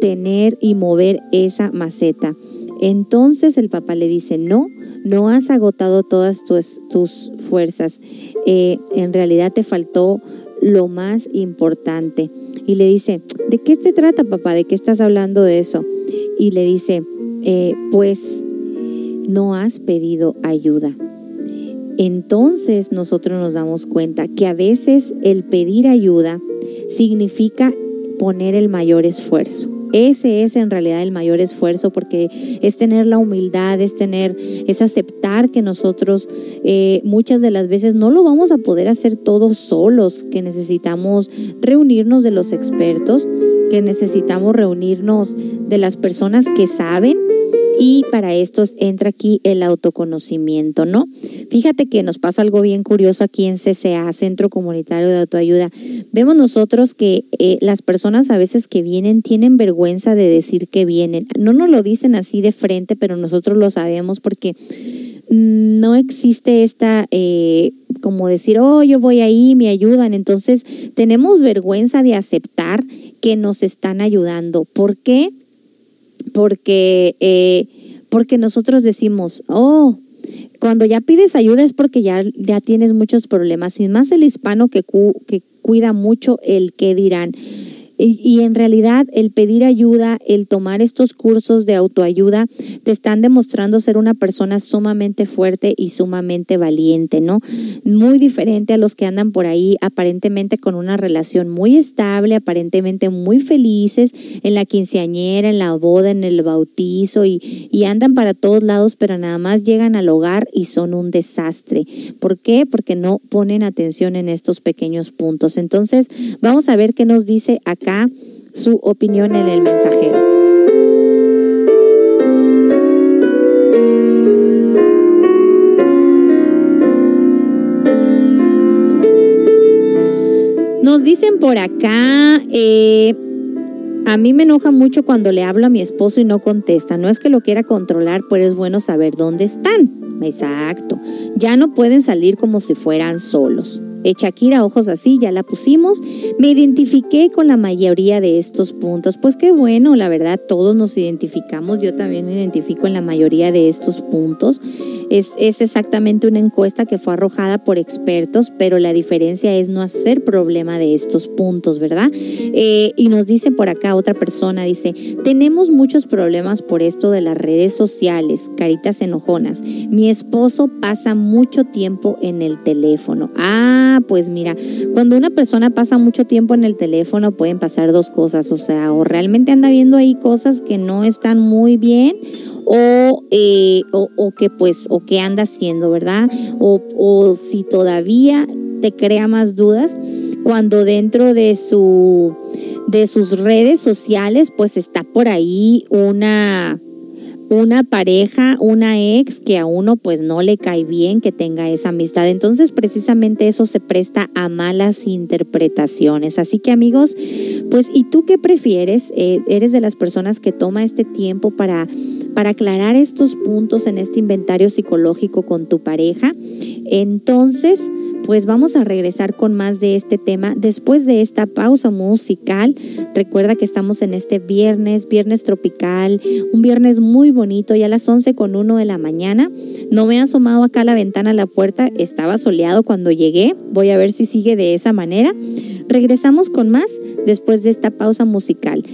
tener y mover esa maceta. Entonces el papá le dice, no, no has agotado todas tus, tus fuerzas. Eh, en realidad te faltó lo más importante. Y le dice, ¿de qué te trata papá? ¿De qué estás hablando de eso? Y le dice, eh, pues no has pedido ayuda. Entonces nosotros nos damos cuenta que a veces el pedir ayuda significa poner el mayor esfuerzo. Ese es en realidad el mayor esfuerzo porque es tener la humildad, es tener, es aceptar que nosotros eh, muchas de las veces no lo vamos a poder hacer todos solos, que necesitamos reunirnos de los expertos, que necesitamos reunirnos de las personas que saben y para esto entra aquí el autoconocimiento, ¿no? Fíjate que nos pasa algo bien curioso aquí en CCA, Centro Comunitario de Autoayuda. Vemos nosotros que eh, las personas a veces que vienen tienen vergüenza de decir que vienen. No nos lo dicen así de frente, pero nosotros lo sabemos porque no existe esta, eh, como decir, oh, yo voy ahí, me ayudan. Entonces, tenemos vergüenza de aceptar que nos están ayudando. ¿Por qué? Porque, eh, porque nosotros decimos, oh, cuando ya pides ayuda es porque ya, ya tienes muchos problemas, y más el hispano que, cu que cuida mucho el qué dirán. Y, y en realidad el pedir ayuda, el tomar estos cursos de autoayuda, te están demostrando ser una persona sumamente fuerte y sumamente valiente, ¿no? Muy diferente a los que andan por ahí aparentemente con una relación muy estable, aparentemente muy felices en la quinceañera, en la boda, en el bautizo y, y andan para todos lados, pero nada más llegan al hogar y son un desastre. ¿Por qué? Porque no ponen atención en estos pequeños puntos. Entonces, vamos a ver qué nos dice su opinión en el mensajero. Nos dicen por acá, eh, a mí me enoja mucho cuando le hablo a mi esposo y no contesta. No es que lo quiera controlar, pero es bueno saber dónde están. Exacto. Ya no pueden salir como si fueran solos. Eh, Shakira, ojos así, ya la pusimos. Me identifiqué con la mayoría de estos puntos. Pues qué bueno, la verdad, todos nos identificamos. Yo también me identifico en la mayoría de estos puntos. Es, es exactamente una encuesta que fue arrojada por expertos, pero la diferencia es no hacer problema de estos puntos, ¿verdad? Eh, y nos dice por acá otra persona, dice, tenemos muchos problemas por esto de las redes sociales, caritas enojonas. Mi esposo pasa mucho tiempo en el teléfono. Ah, pues mira, cuando una persona pasa mucho tiempo en el teléfono pueden pasar dos cosas, o sea, o realmente anda viendo ahí cosas que no están muy bien o, eh, o, o que pues, o que anda haciendo, ¿verdad? O, o si todavía te crea más dudas cuando dentro de su de sus redes sociales pues está por ahí una una pareja, una ex que a uno pues no le cae bien que tenga esa amistad. Entonces precisamente eso se presta a malas interpretaciones. Así que amigos, pues ¿y tú qué prefieres? Eh, ¿Eres de las personas que toma este tiempo para, para aclarar estos puntos en este inventario psicológico con tu pareja? Entonces, pues vamos a regresar con más de este tema después de esta pausa musical. Recuerda que estamos en este viernes, viernes tropical, un viernes muy bonito, ya a las 11 con 1 de la mañana. No me he asomado acá a la ventana a la puerta, estaba soleado cuando llegué. Voy a ver si sigue de esa manera. Regresamos con más después de esta pausa musical.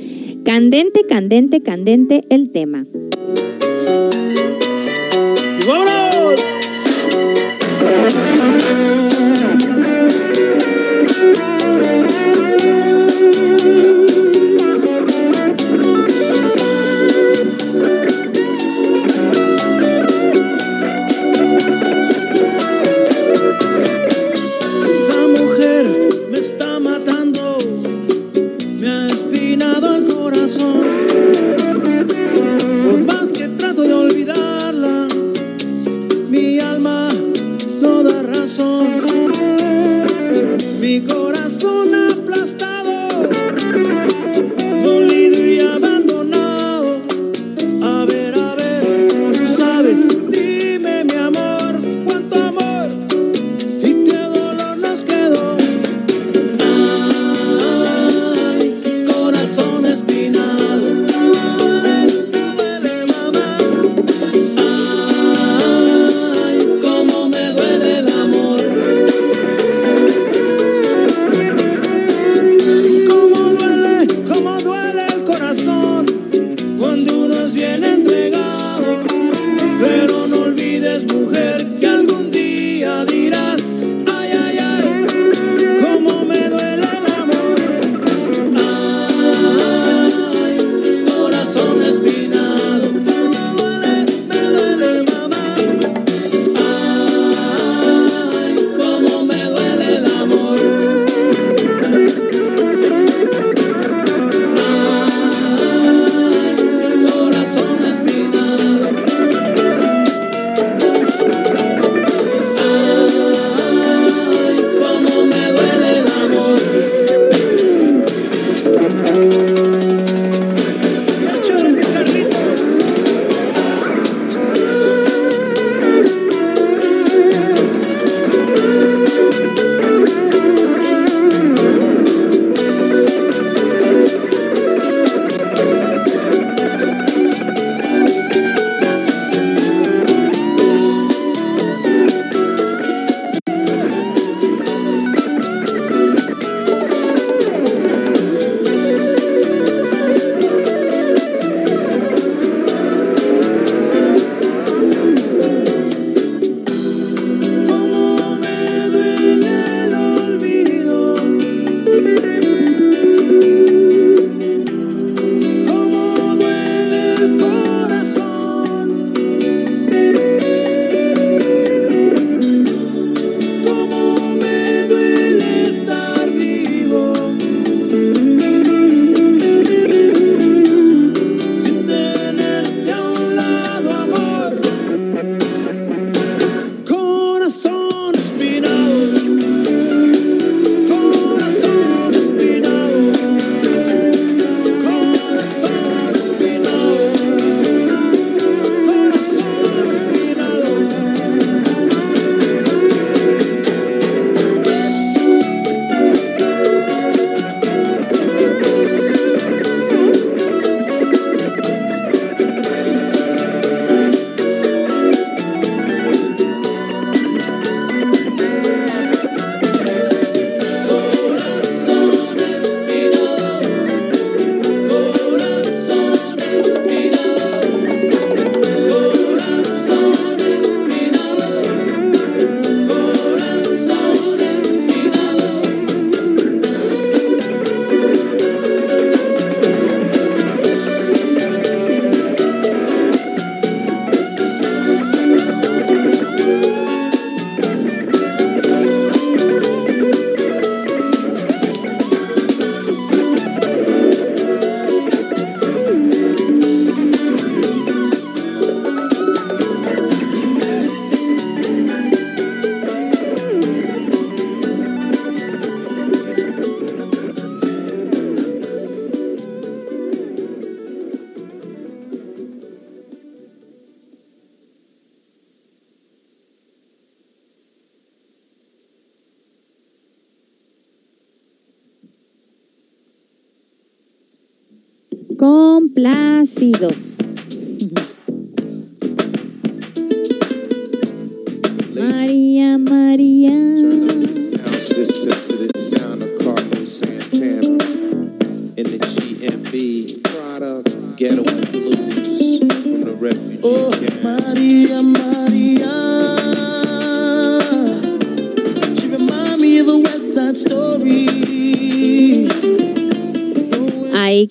Candente, candente, candente el tema. ¡Vámonos! Por más que trato de olvidarla, mi alma no da razón. Mi corazón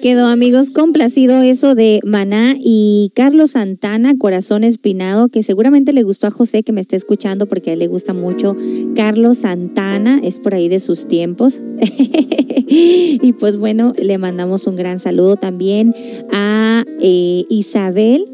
quedó, amigos, complacido eso de Maná y Carlos Santana, Corazón Espinado, que seguramente le gustó a José, que me está escuchando, porque a él le gusta mucho Carlos Santana, es por ahí de sus tiempos. y pues bueno, le mandamos un gran saludo también a eh, Isabel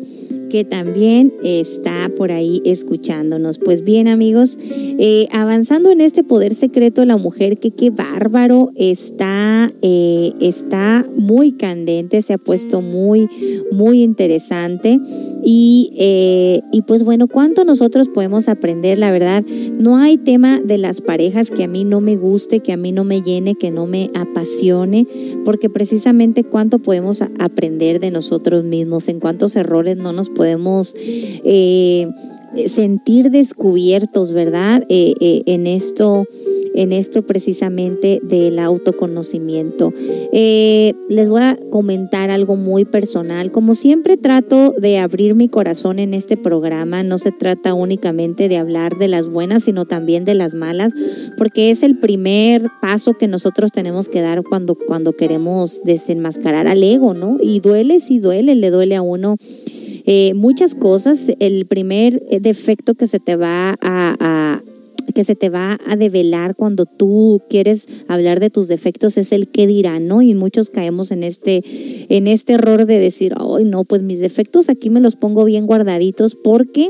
que también está por ahí escuchándonos. Pues bien amigos, eh, avanzando en este poder secreto de la mujer, que qué bárbaro está, eh, está muy candente, se ha puesto muy, muy interesante. Y, eh, y pues bueno, ¿cuánto nosotros podemos aprender? La verdad, no hay tema de las parejas que a mí no me guste, que a mí no me llene, que no me apasione, porque precisamente cuánto podemos aprender de nosotros mismos, en cuántos errores no nos podemos eh, sentir descubiertos, ¿verdad? Eh, eh, en esto en esto precisamente del autoconocimiento. Eh, les voy a comentar algo muy personal. Como siempre trato de abrir mi corazón en este programa, no se trata únicamente de hablar de las buenas, sino también de las malas, porque es el primer paso que nosotros tenemos que dar cuando, cuando queremos desenmascarar al ego, ¿no? Y duele, sí duele, le duele a uno eh, muchas cosas. El primer eh, defecto que se te va a, a- que se te va a develar cuando tú quieres hablar de tus defectos es el qué dirán, ¿no? Y muchos caemos en este, en este error de decir, ay, no, pues mis defectos aquí me los pongo bien guardaditos porque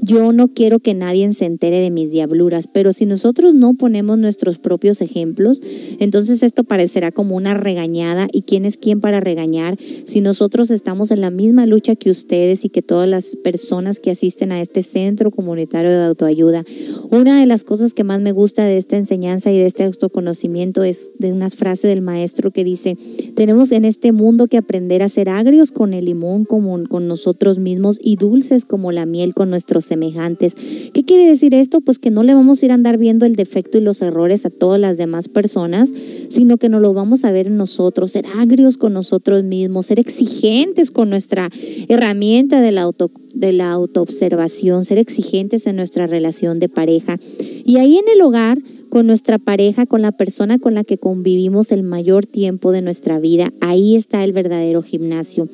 yo no quiero que nadie se entere de mis diabluras. Pero si nosotros no ponemos nuestros propios ejemplos, entonces esto parecerá como una regañada. ¿Y quién es quién para regañar? Si nosotros estamos en la misma lucha que ustedes y que todas las personas que asisten a este centro comunitario de autoayuda, una de las cosas que más me gusta de esta enseñanza y de este autoconocimiento es de una frase del maestro que dice, tenemos en este mundo que aprender a ser agrios con el limón como con nosotros mismos y dulces como la miel con nuestros semejantes. ¿Qué quiere decir esto? Pues que no le vamos a ir a andar viendo el defecto y los errores a todas las demás personas, sino que nos lo vamos a ver en nosotros, ser agrios con nosotros mismos, ser exigentes con nuestra herramienta de la auto de la autoobservación, ser exigentes en nuestra relación de pareja. Y ahí en el hogar, con nuestra pareja, con la persona con la que convivimos el mayor tiempo de nuestra vida, ahí está el verdadero gimnasio.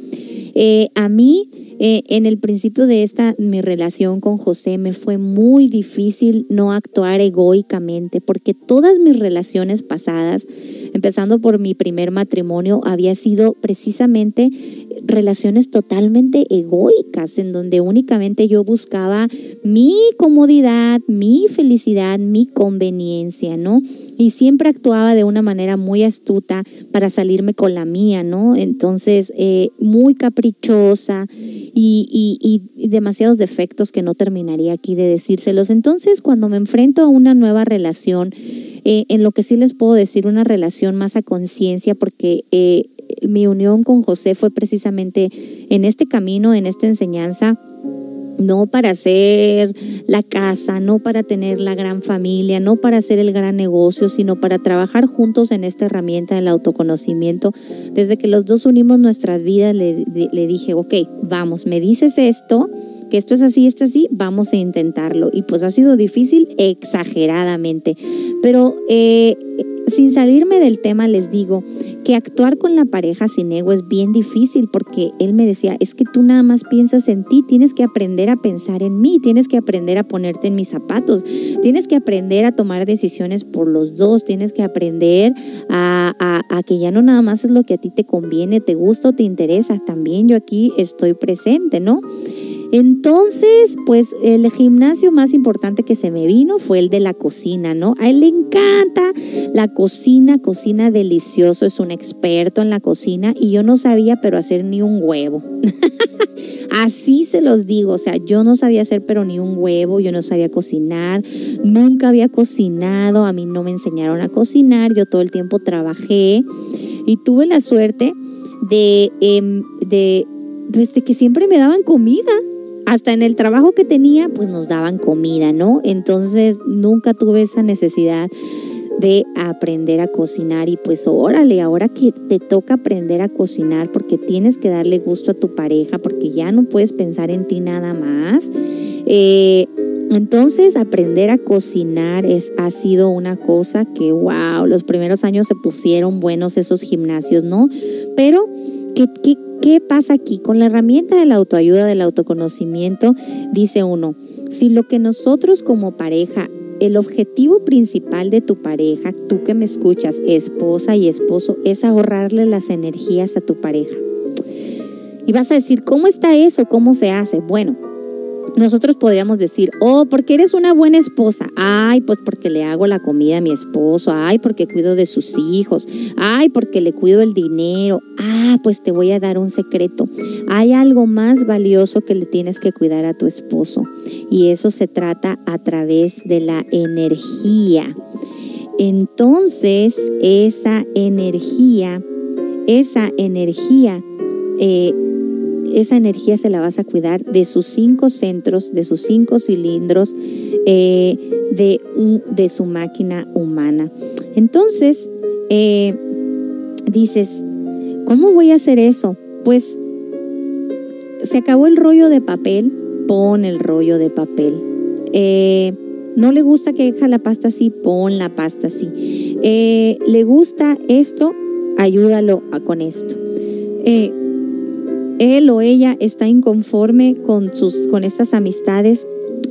Eh, a mí, eh, en el principio de esta mi relación con José, me fue muy difícil no actuar egoicamente, porque todas mis relaciones pasadas, empezando por mi primer matrimonio, había sido precisamente relaciones totalmente egoicas, en donde únicamente yo buscaba mi comodidad, mi felicidad, mi conveniencia, ¿no? Y siempre actuaba de una manera muy astuta para salirme con la mía, ¿no? Entonces, eh, muy caprichosa y, y- y demasiados defectos que no terminaría aquí de decírselos. Entonces, cuando me enfrento a una nueva relación, eh, en lo que sí les puedo decir, una relación más a conciencia, porque eh, mi unión con José fue precisamente en este camino, en esta enseñanza, no para hacer la casa, no para tener la gran familia, no para hacer el gran negocio, sino para trabajar juntos en esta herramienta del autoconocimiento. Desde que los dos unimos nuestras vidas, le, le dije, ok, vamos, me dices esto, que esto es así, esto es así, vamos a intentarlo. Y pues ha sido difícil exageradamente. Pero eh, sin salirme del tema, les digo que actuar con la pareja sin ego es bien difícil porque él me decía, es que tú nada más piensas en ti, tienes que aprender a pensar en mí, tienes que aprender a ponerte en mis zapatos, tienes que aprender a tomar decisiones por los dos, tienes que aprender a, que ya no nada más es lo que a ti te conviene, te gusta o te interesa, también yo aquí estoy presente, ¿no? Entonces, pues el gimnasio más importante que se me vino fue el de la cocina, ¿no? A él le encanta la cocina, cocina delicioso, es un experto en la cocina y yo no sabía pero hacer ni un huevo. Así se los digo, o sea, yo no sabía hacer pero ni un huevo, yo no sabía cocinar, nunca había cocinado, a mí no me enseñaron a cocinar, yo todo el tiempo trabajé y tuve la suerte de, pues, de que siempre me daban comida. Hasta en el trabajo que tenía, pues nos daban comida, ¿no? Entonces nunca tuve esa necesidad de aprender a cocinar y pues órale, ahora que te toca aprender a cocinar porque tienes que darle gusto a tu pareja, porque ya no puedes pensar en ti nada más. Eh, entonces aprender a cocinar es, ha sido una cosa que, wow, los primeros años se pusieron buenos esos gimnasios, ¿no? Pero, ¿qué, qué, qué pasa aquí? Con la herramienta de la autoayuda, del autoconocimiento, dice uno, si lo que nosotros como pareja el objetivo principal de tu pareja, tú que me escuchas, esposa y esposo, es ahorrarle las energías a tu pareja. Y vas a decir, ¿cómo está eso? ¿Cómo se hace? Bueno, nosotros podríamos decir, oh, porque eres una buena esposa. Ay, pues porque le hago la comida a mi esposo. Ay, porque cuido de sus hijos. Ay, porque le cuido el dinero. Ah, pues te voy a dar un secreto. Hay algo más valioso que le tienes que cuidar a tu esposo. Y eso se trata a través de la energía. Entonces, esa energía, esa energía, eh, esa energía se la vas a cuidar de sus cinco centros, de sus cinco cilindros, eh, de, de, su máquina humana. Entonces, eh, dices, ¿cómo voy a hacer eso? Pues se acabó el rollo de papel, pon el rollo de papel. Eh, no le gusta que deja la pasta así, pon la pasta así. le gusta esto, ayúdalo con esto él o ella está inconforme con, sus, con estas amistades,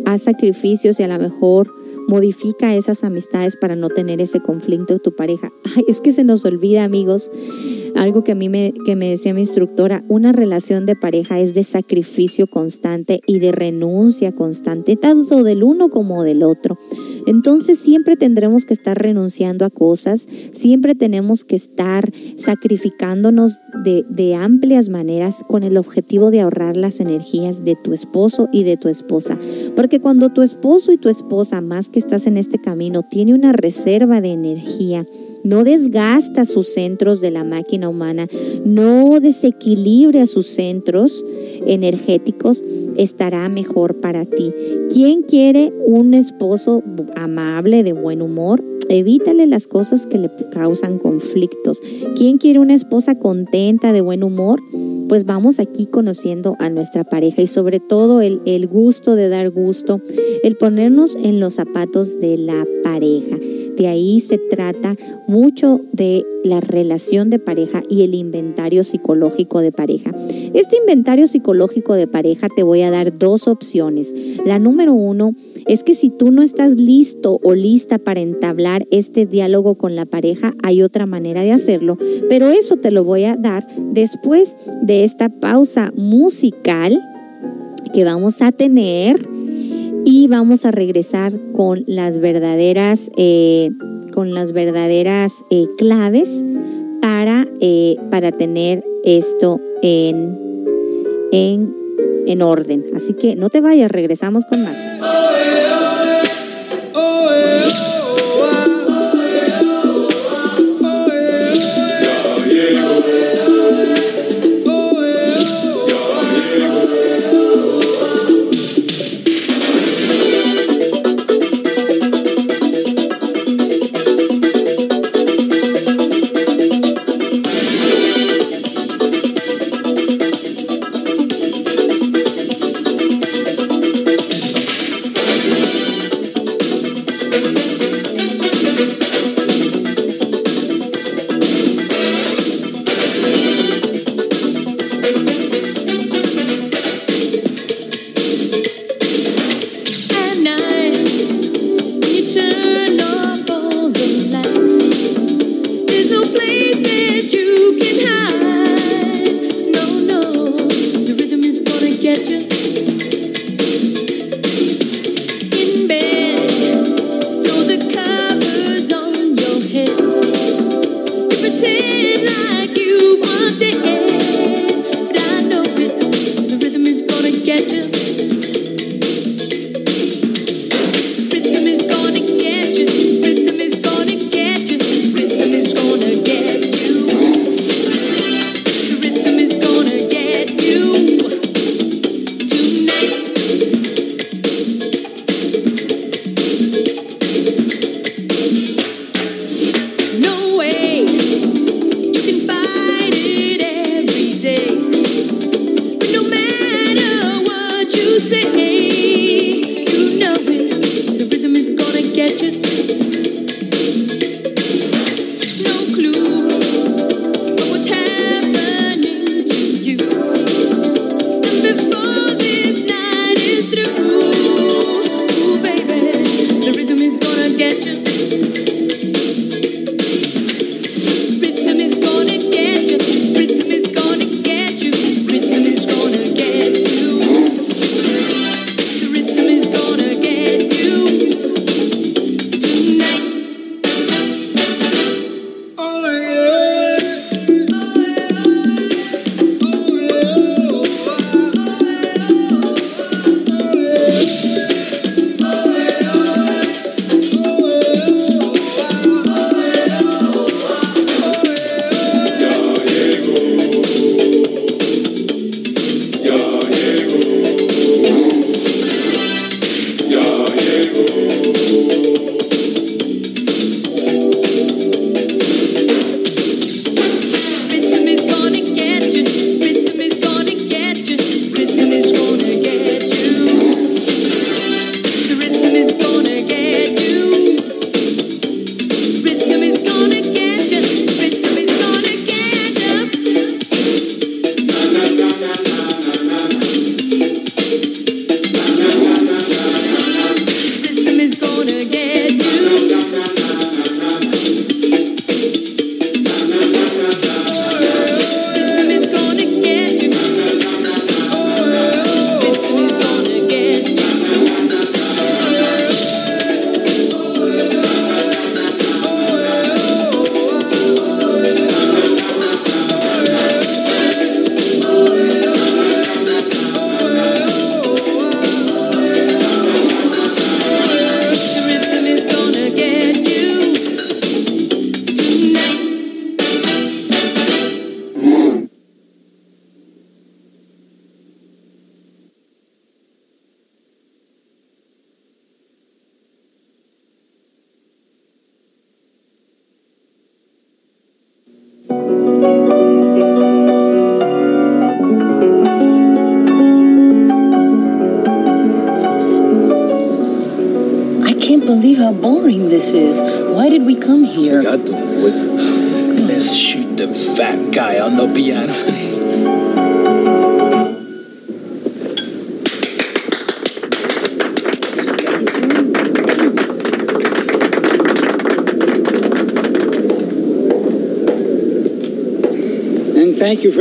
haz sacrificios y a lo mejor modifica esas amistades para no tener ese conflicto de tu pareja. Ay, es que se nos olvida, amigos, algo que a mí me, que me decía mi instructora, una relación de pareja es de sacrificio constante y de renuncia constante, tanto del uno como del otro. Entonces siempre tendremos que estar renunciando a cosas, siempre tenemos que estar sacrificándonos de, de amplias maneras con el objetivo de ahorrar las energías de tu esposo y de tu esposa. Porque cuando tu esposo y tu esposa, más que estás en este camino, tiene una reserva de energía, no desgasta sus centros de la máquina humana, no desequilibra sus centros energéticos, estará mejor para ti. ¿Quién quiere un esposo amable, de buen humor? Evítale las cosas que le causan conflictos. ¿Quién quiere una esposa contenta, de buen humor? Pues vamos aquí conociendo a nuestra pareja y sobre todo el, el gusto de dar gusto, el ponernos en los zapatos de la pareja. De ahí se trata mucho de la relación de pareja y el inventario psicológico de pareja. Este inventario psicológico de pareja te voy a dar dos opciones. La número uno es que si tú no estás listo o lista para entablar este diálogo con la pareja, hay otra manera de hacerlo, pero eso te lo voy a dar después de esta pausa musical que vamos a tener y vamos a regresar con las verdaderas, eh, con las verdaderas eh, claves para, eh, para tener esto en, en, en orden. Así que no te vayas, regresamos con más.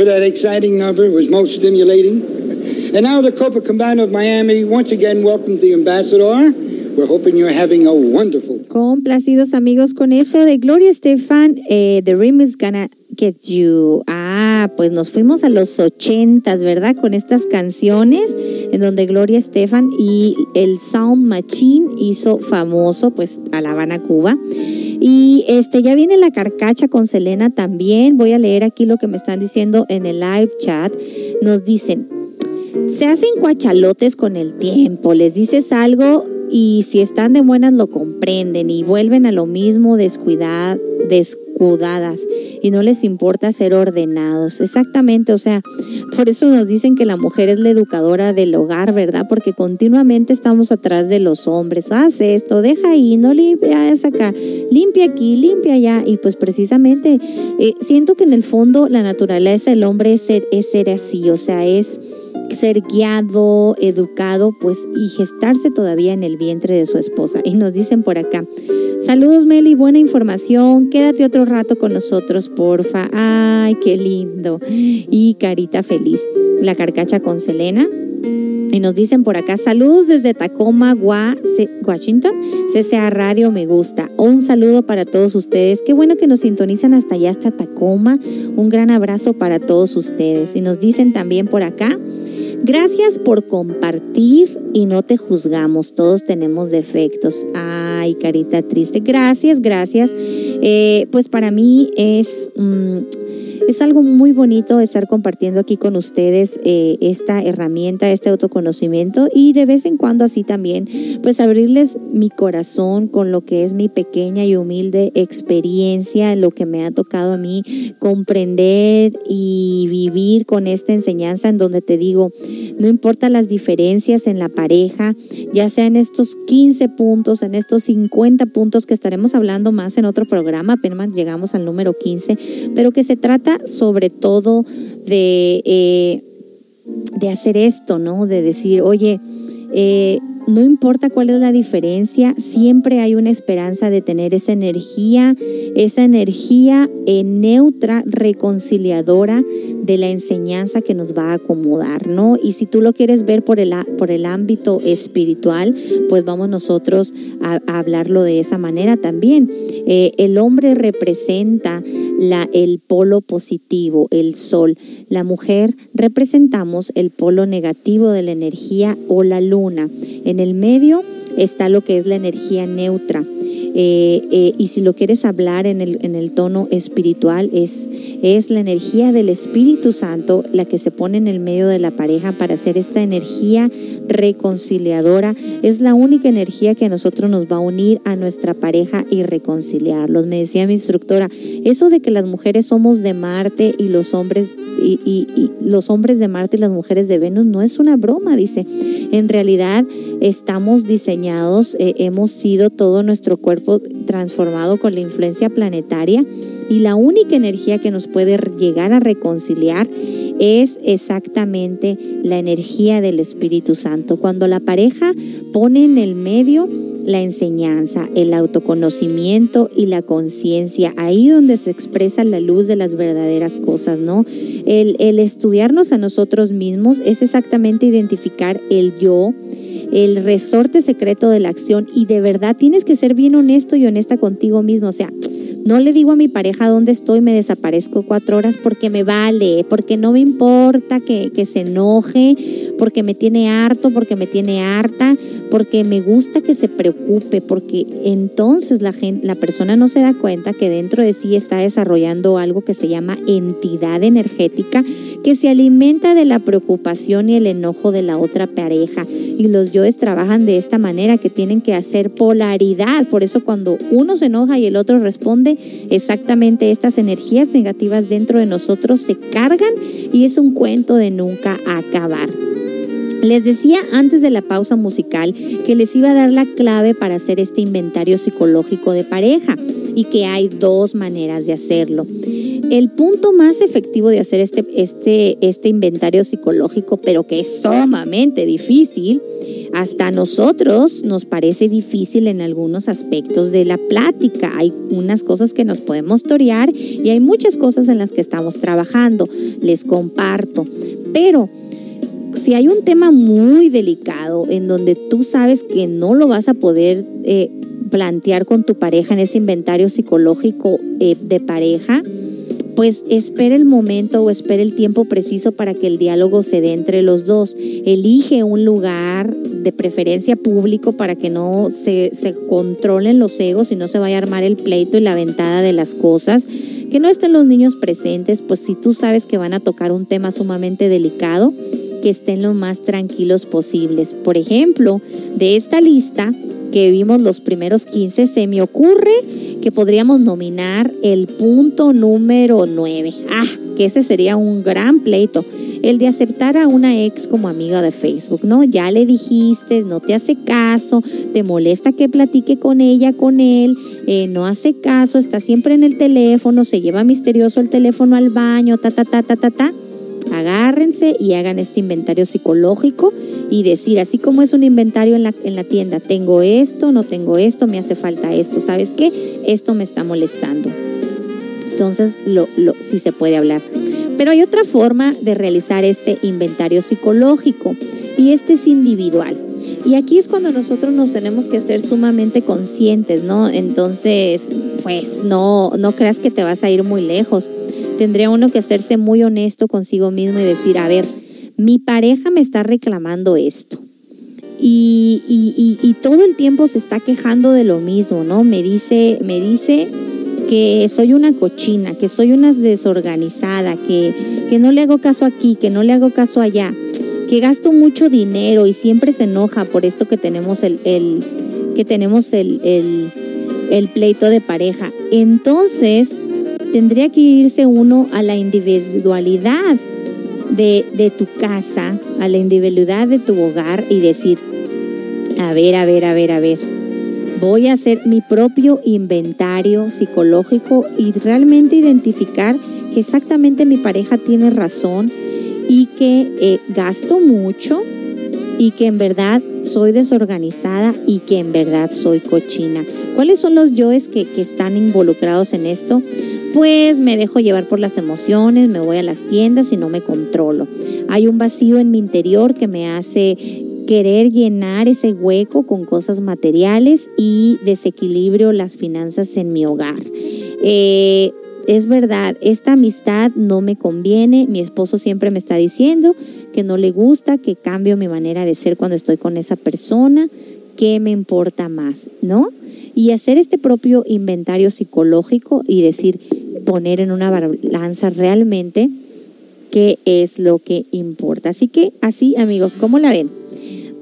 For that exciting number. It was most stimulating. And now the Copacabana of Miami once again welcomes the ambassador. We're hoping you're having a wonderful Complacidos amigos con eso de Gloria Estefan, eh, The Rim is Gonna Get You. Ah, pues nos fuimos a los ochentas, ¿verdad? Con estas canciones en donde Gloria Estefan y el Sound Machine hizo famoso pues a La Habana, Cuba. Y este ya viene la carcacha con Selena también. Voy a leer aquí lo que me están diciendo en el live chat. Nos dicen, se hacen cuachalotes con el tiempo, les dices algo y si están de buenas lo comprenden y vuelven a lo mismo descuidad, descuidadas y no les importa ser ordenados. Exactamente, o sea, por eso nos dicen que la mujer es la educadora del hogar, ¿verdad? Porque continuamente estamos atrás de los hombres. Haz esto, deja ahí, no limpia esa acá, limpia aquí, limpia allá. Y pues precisamente eh, siento que en el fondo la naturaleza del hombre es ser, es ser así, o sea, es ser guiado, educado, pues y gestarse todavía en el vientre de su esposa. Y nos dicen por acá, saludos Meli, buena información, quédate otro rato con nosotros, porfa. Ay, qué lindo. Y carita feliz. La carcacha con Selena. Y nos dicen por acá, saludos desde Tacoma, Washington, CCA Radio, me gusta. Un saludo para todos ustedes. Qué bueno que nos sintonizan hasta allá, hasta Tacoma. Un gran abrazo para todos ustedes. Y nos dicen también por acá, gracias por compartir y no te juzgamos. Todos tenemos defectos. Ay, carita triste. Gracias, gracias. Eh, pues para mí es... mm, es algo muy bonito estar compartiendo aquí con ustedes eh, esta herramienta, este autoconocimiento y de vez en cuando así también, pues abrirles mi corazón con lo que es mi pequeña y humilde experiencia, lo que me ha tocado a mí comprender y vivir con esta enseñanza en donde te digo, no importa las diferencias en la pareja, ya sea en estos 15 puntos, en estos 50 puntos que estaremos hablando más en otro programa, apenas llegamos al número 15, pero que se trata sobre todo de, eh, de hacer esto, ¿no? De decir, oye, eh, no importa cuál es la diferencia, siempre hay una esperanza de tener esa energía, esa energía neutra, reconciliadora de la enseñanza que nos va a acomodar, ¿no? Y si tú lo quieres ver por el, por el ámbito espiritual, pues vamos nosotros a, hablarlo de esa manera también. Eh, el hombre representa el polo positivo, el sol. La mujer representamos el polo negativo de la energía o la luna. En el medio está lo que es la energía neutra. Eh, eh, y si lo quieres hablar en el, en el tono espiritual, es, es la energía del Espíritu Santo la que se pone en el medio de la pareja para hacer esta energía reconciliadora. Es la única energía que a nosotros nos va a unir a nuestra pareja y reconciliarlos. Me decía mi instructora, eso de que las mujeres somos de Marte y los hombres y, los hombres de Marte y las mujeres de Venus no es una broma, dice. En realidad estamos diseñados, eh, hemos sido todo nuestro cuerpo transformado con la influencia planetaria y la única energía que nos puede llegar a reconciliar es exactamente la energía del Espíritu Santo. Cuando la pareja pone en el medio la enseñanza, el autoconocimiento y la conciencia, ahí donde se expresa la luz de las verdaderas cosas, ¿no? El, el estudiarnos a nosotros mismos es exactamente identificar el yo, el resorte secreto de la acción y de verdad tienes que ser bien honesto y honesta contigo mismo, o sea, no le digo a mi pareja dónde estoy, me desaparezco cuatro horas porque me vale, porque no me importa que, que se enoje, porque me tiene harto, porque me tiene harta, porque me gusta que se preocupe, porque entonces la, gente, la persona no se da cuenta que dentro de sí está desarrollando algo que se llama entidad energética que se alimenta de la preocupación y el enojo de la otra pareja. Y los yoes trabajan de esta manera, que tienen que hacer polaridad. Por eso cuando uno se enoja y el otro responde, exactamente estas energías negativas dentro de nosotros se cargan y es un cuento de nunca acabar. Les decía antes de la pausa musical que les iba a dar la clave para hacer este inventario psicológico de pareja y que hay dos maneras de hacerlo. El punto más efectivo de hacer este, este, este inventario psicológico, pero que es sumamente difícil, hasta nosotros nos parece difícil en algunos aspectos de la plática. Hay unas cosas que nos podemos torear y hay muchas cosas en las que estamos trabajando. Les comparto. Pero si hay un tema muy delicado en donde tú sabes que no lo vas a poder eh, plantear con tu pareja en ese inventario psicológico eh, de pareja, pues espera el momento o espera el tiempo preciso para que el diálogo se dé entre los dos. Elige un lugar de preferencia público para que no se, se controlen los egos y no se vaya a armar el pleito y la ventada de las cosas. Que no estén los niños presentes, pues si tú sabes que van a tocar un tema sumamente delicado, que estén lo más tranquilos posibles. Por ejemplo, de esta lista que vimos los primeros 15, se me ocurre que podríamos nominar el punto número 9. Ah, que ese sería un gran pleito. El de aceptar a una ex como amiga de Facebook, ¿no? Ya le dijiste, no te hace caso, te molesta que platique con ella, con él, eh, no hace caso, está siempre en el teléfono, se lleva misterioso el teléfono al baño, ta, ta, ta, ta, ta, ta agárrense y hagan este inventario psicológico y decir, así como es un inventario en la, en la tienda, tengo esto, no tengo esto, me hace falta esto, ¿sabes qué? Esto me está molestando. Entonces, lo, lo, sí se puede hablar. Pero hay otra forma de realizar este inventario psicológico y este es individual. Y aquí es cuando nosotros nos tenemos que ser sumamente conscientes, ¿no? Entonces, pues no, no creas que te vas a ir muy lejos tendría uno que hacerse muy honesto consigo mismo y decir, a ver, mi pareja me está reclamando esto. Y, y, todo el tiempo se está quejando de lo mismo, ¿no? Me dice, me dice que soy una cochina, que soy una desorganizada, que, que no le hago caso aquí, que no le hago caso allá, que gasto mucho dinero y siempre se enoja por esto que tenemos el, el que tenemos el, el, pleito de pareja. Entonces, tendría que irse uno a la individualidad de, tu casa, a la individualidad de tu hogar y decir, a ver, a ver, a ver, a ver, voy a hacer mi propio inventario psicológico y realmente identificar que exactamente mi pareja tiene razón y que eh, gasto mucho y que en verdad soy desorganizada y que en verdad soy cochina. ¿Cuáles son los yoes que, que están involucrados en esto? pues me dejo llevar por las emociones, me voy a las tiendas y no me controlo. Hay un vacío en mi interior que me hace querer llenar ese hueco con cosas materiales y desequilibrio las finanzas en mi hogar. Eh, es verdad, esta amistad no me conviene, mi esposo siempre me está diciendo que no le gusta, que cambio mi manera de ser cuando estoy con esa persona, ¿qué me importa más? ¿No? Y hacer este propio inventario psicológico y decir, poner en una balanza realmente qué es lo que importa. Así que así, amigos, ¿cómo la ven?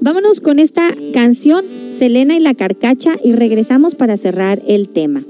Vámonos con esta canción, Selena y la Carcacha, y regresamos para cerrar el tema.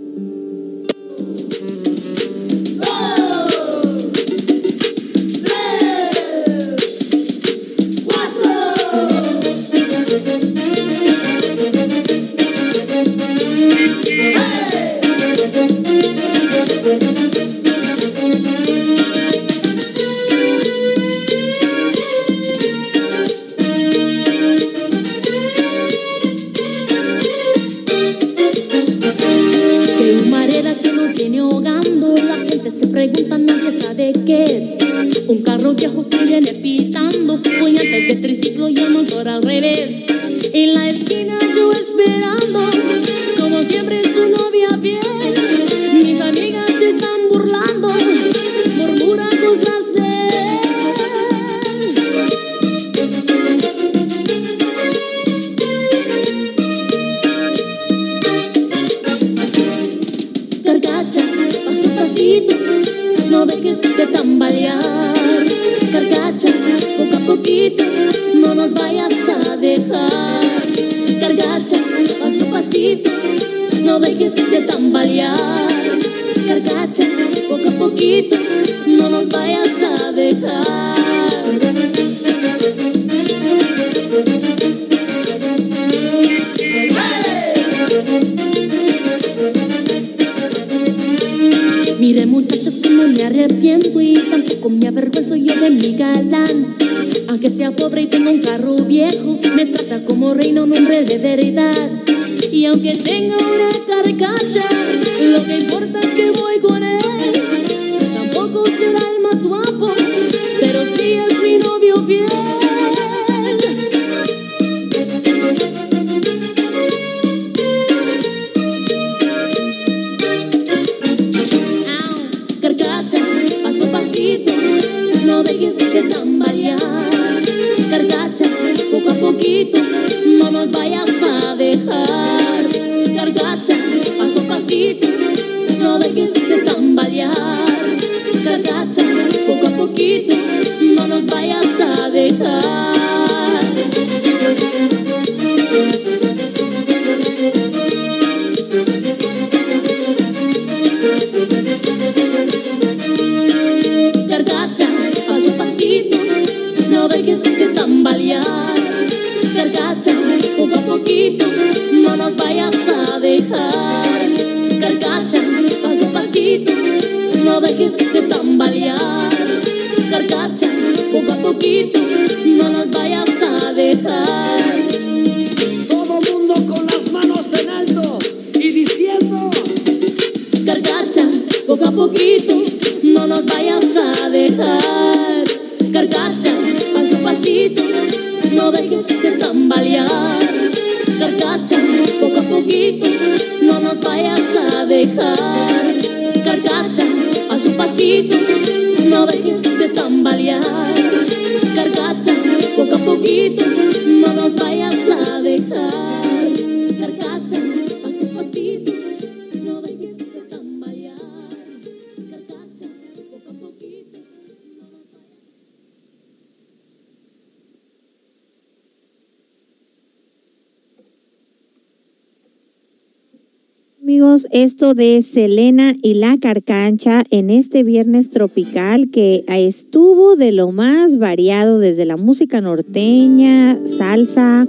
De Selena y la Carcancha en este viernes tropical que estuvo de lo más variado desde la música norteña, salsa,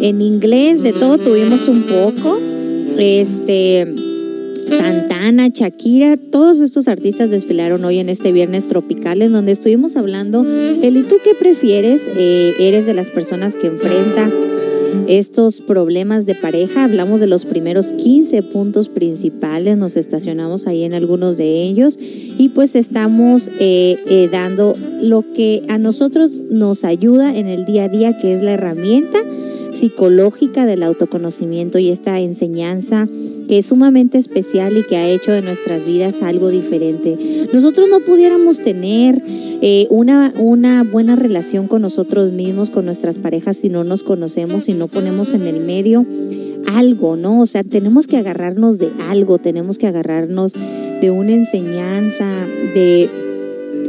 en inglés, de todo tuvimos un poco. Este Santana, Shakira, todos estos artistas desfilaron hoy en este viernes tropical en donde estuvimos hablando, el ¿y tú qué prefieres? Eh, ¿Eres de las personas que enfrenta estos problemas de pareja. Hablamos de los primeros 15 puntos principales, nos estacionamos ahí en algunos de ellos y pues estamos eh, eh, dando lo que a nosotros nos ayuda en el día a día, que es la herramienta psicológica del autoconocimiento y esta enseñanza que es sumamente especial y que ha hecho de nuestras vidas algo diferente. Nosotros no pudiéramos tener eh, una, una buena relación con nosotros mismos, con nuestras parejas, si no nos conocemos, si no ponemos en el medio algo, ¿no? O sea, tenemos que agarrarnos de algo, tenemos que agarrarnos de una enseñanza, de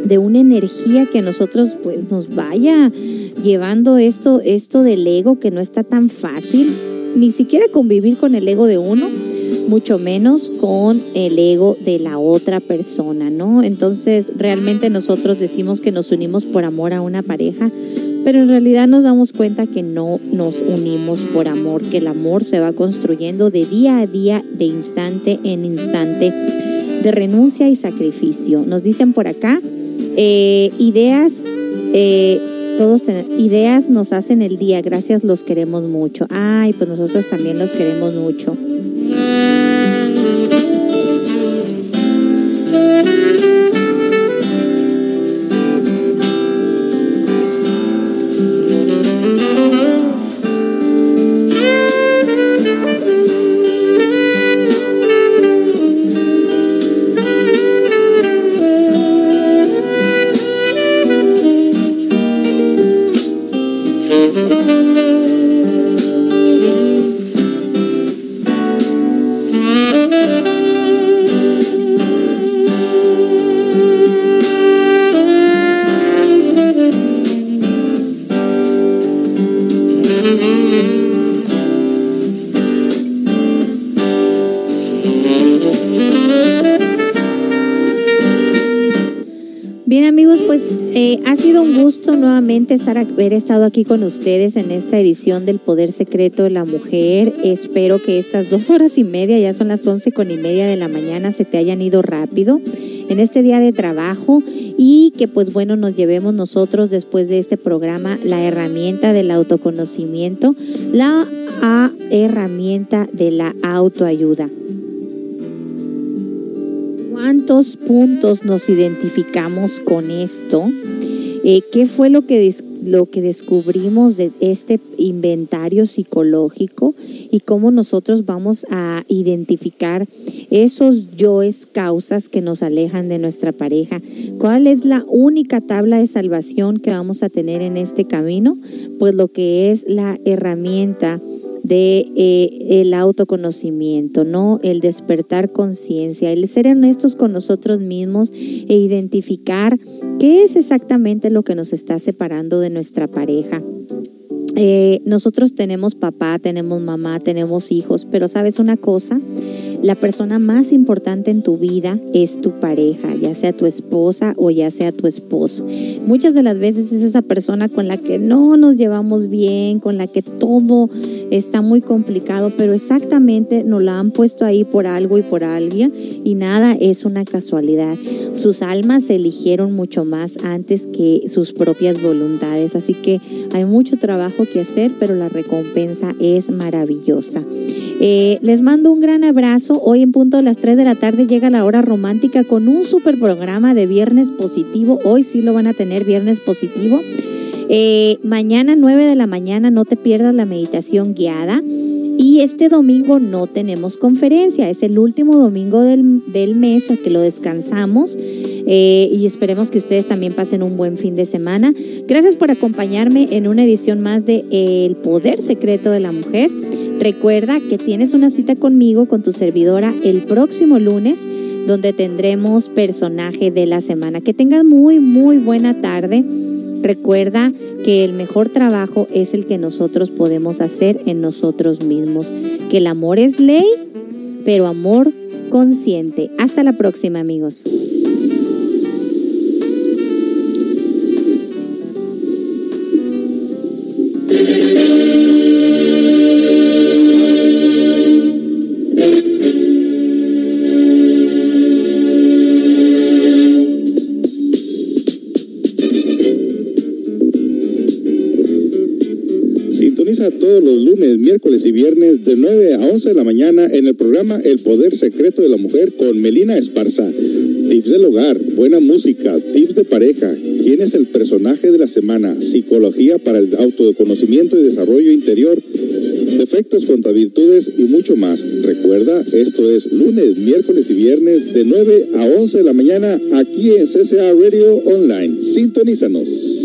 de una energía que a nosotros pues nos vaya llevando esto esto del ego que no está tan fácil ni siquiera convivir con el ego de uno mucho menos con el ego de la otra persona, ¿no? Entonces, realmente nosotros decimos que nos unimos por amor a una pareja, pero en realidad nos damos cuenta que no nos unimos por amor, que el amor se va construyendo de día a día, de instante en instante, de renuncia y sacrificio. Nos dicen por acá, eh, ideas, eh, todos ten- ideas nos hacen el día, gracias, los queremos mucho. Ay, pues nosotros también los queremos mucho. Gusto nuevamente estar haber estado aquí con ustedes en esta edición del Poder Secreto de la Mujer. Espero que estas dos horas y media, ya son las once con y media de la mañana, se te hayan ido rápido en este día de trabajo y que pues bueno nos llevemos nosotros después de este programa la herramienta del autoconocimiento, la herramienta de la autoayuda. ¿Cuántos puntos nos identificamos con esto? Eh, ¿Qué fue lo que, lo que descubrimos de este inventario psicológico y cómo nosotros vamos a identificar esos yoes causas que nos alejan de nuestra pareja? ¿Cuál es la única tabla de salvación que vamos a tener en este camino? Pues lo que es la herramienta de eh, el autoconocimiento, ¿no? El despertar conciencia, el ser honestos con nosotros mismos e identificar qué es exactamente lo que nos está separando de nuestra pareja. Eh, nosotros tenemos papá, tenemos mamá, tenemos hijos, pero sabes una cosa, la persona más importante en tu vida es tu pareja, ya sea tu esposa o ya sea tu esposo. Muchas de las veces es esa persona con la que no nos llevamos bien, con la que todo está muy complicado, pero exactamente nos la han puesto ahí por algo y por alguien y nada es una casualidad. Sus almas se eligieron mucho más antes que sus propias voluntades, así que hay mucho trabajo que hacer, pero la recompensa es maravillosa. Eh, les mando un gran abrazo. Hoy en punto de las 3 de la tarde llega la hora romántica con un super programa de Viernes Positivo. Hoy sí lo van a tener Viernes Positivo. Eh, mañana 9 de la mañana no te pierdas la meditación guiada. Y este domingo no tenemos conferencia, es el último domingo del, del mes que lo descansamos eh, y esperemos que ustedes también pasen un buen fin de semana. Gracias por acompañarme en una edición más de El Poder Secreto de la Mujer. Recuerda que tienes una cita conmigo, con tu servidora, el próximo lunes, donde tendremos personaje de la semana. Que tengan muy, muy buena tarde. Recuerda que el mejor trabajo es el que nosotros podemos hacer en nosotros mismos. Que el amor es ley, pero amor consciente. Hasta la próxima, amigos. Todos los lunes, miércoles y viernes de 9 a 11 de la mañana en el programa El Poder Secreto de la Mujer con Melina Esparza. Tips del hogar, buena música, tips de pareja, quién es el personaje de la semana, psicología para el autoconocimiento y desarrollo interior, defectos contra virtudes y mucho más. Recuerda, esto es lunes, miércoles y viernes de 9 a 11 de la mañana aquí en CCA Radio Online. Sintonízanos.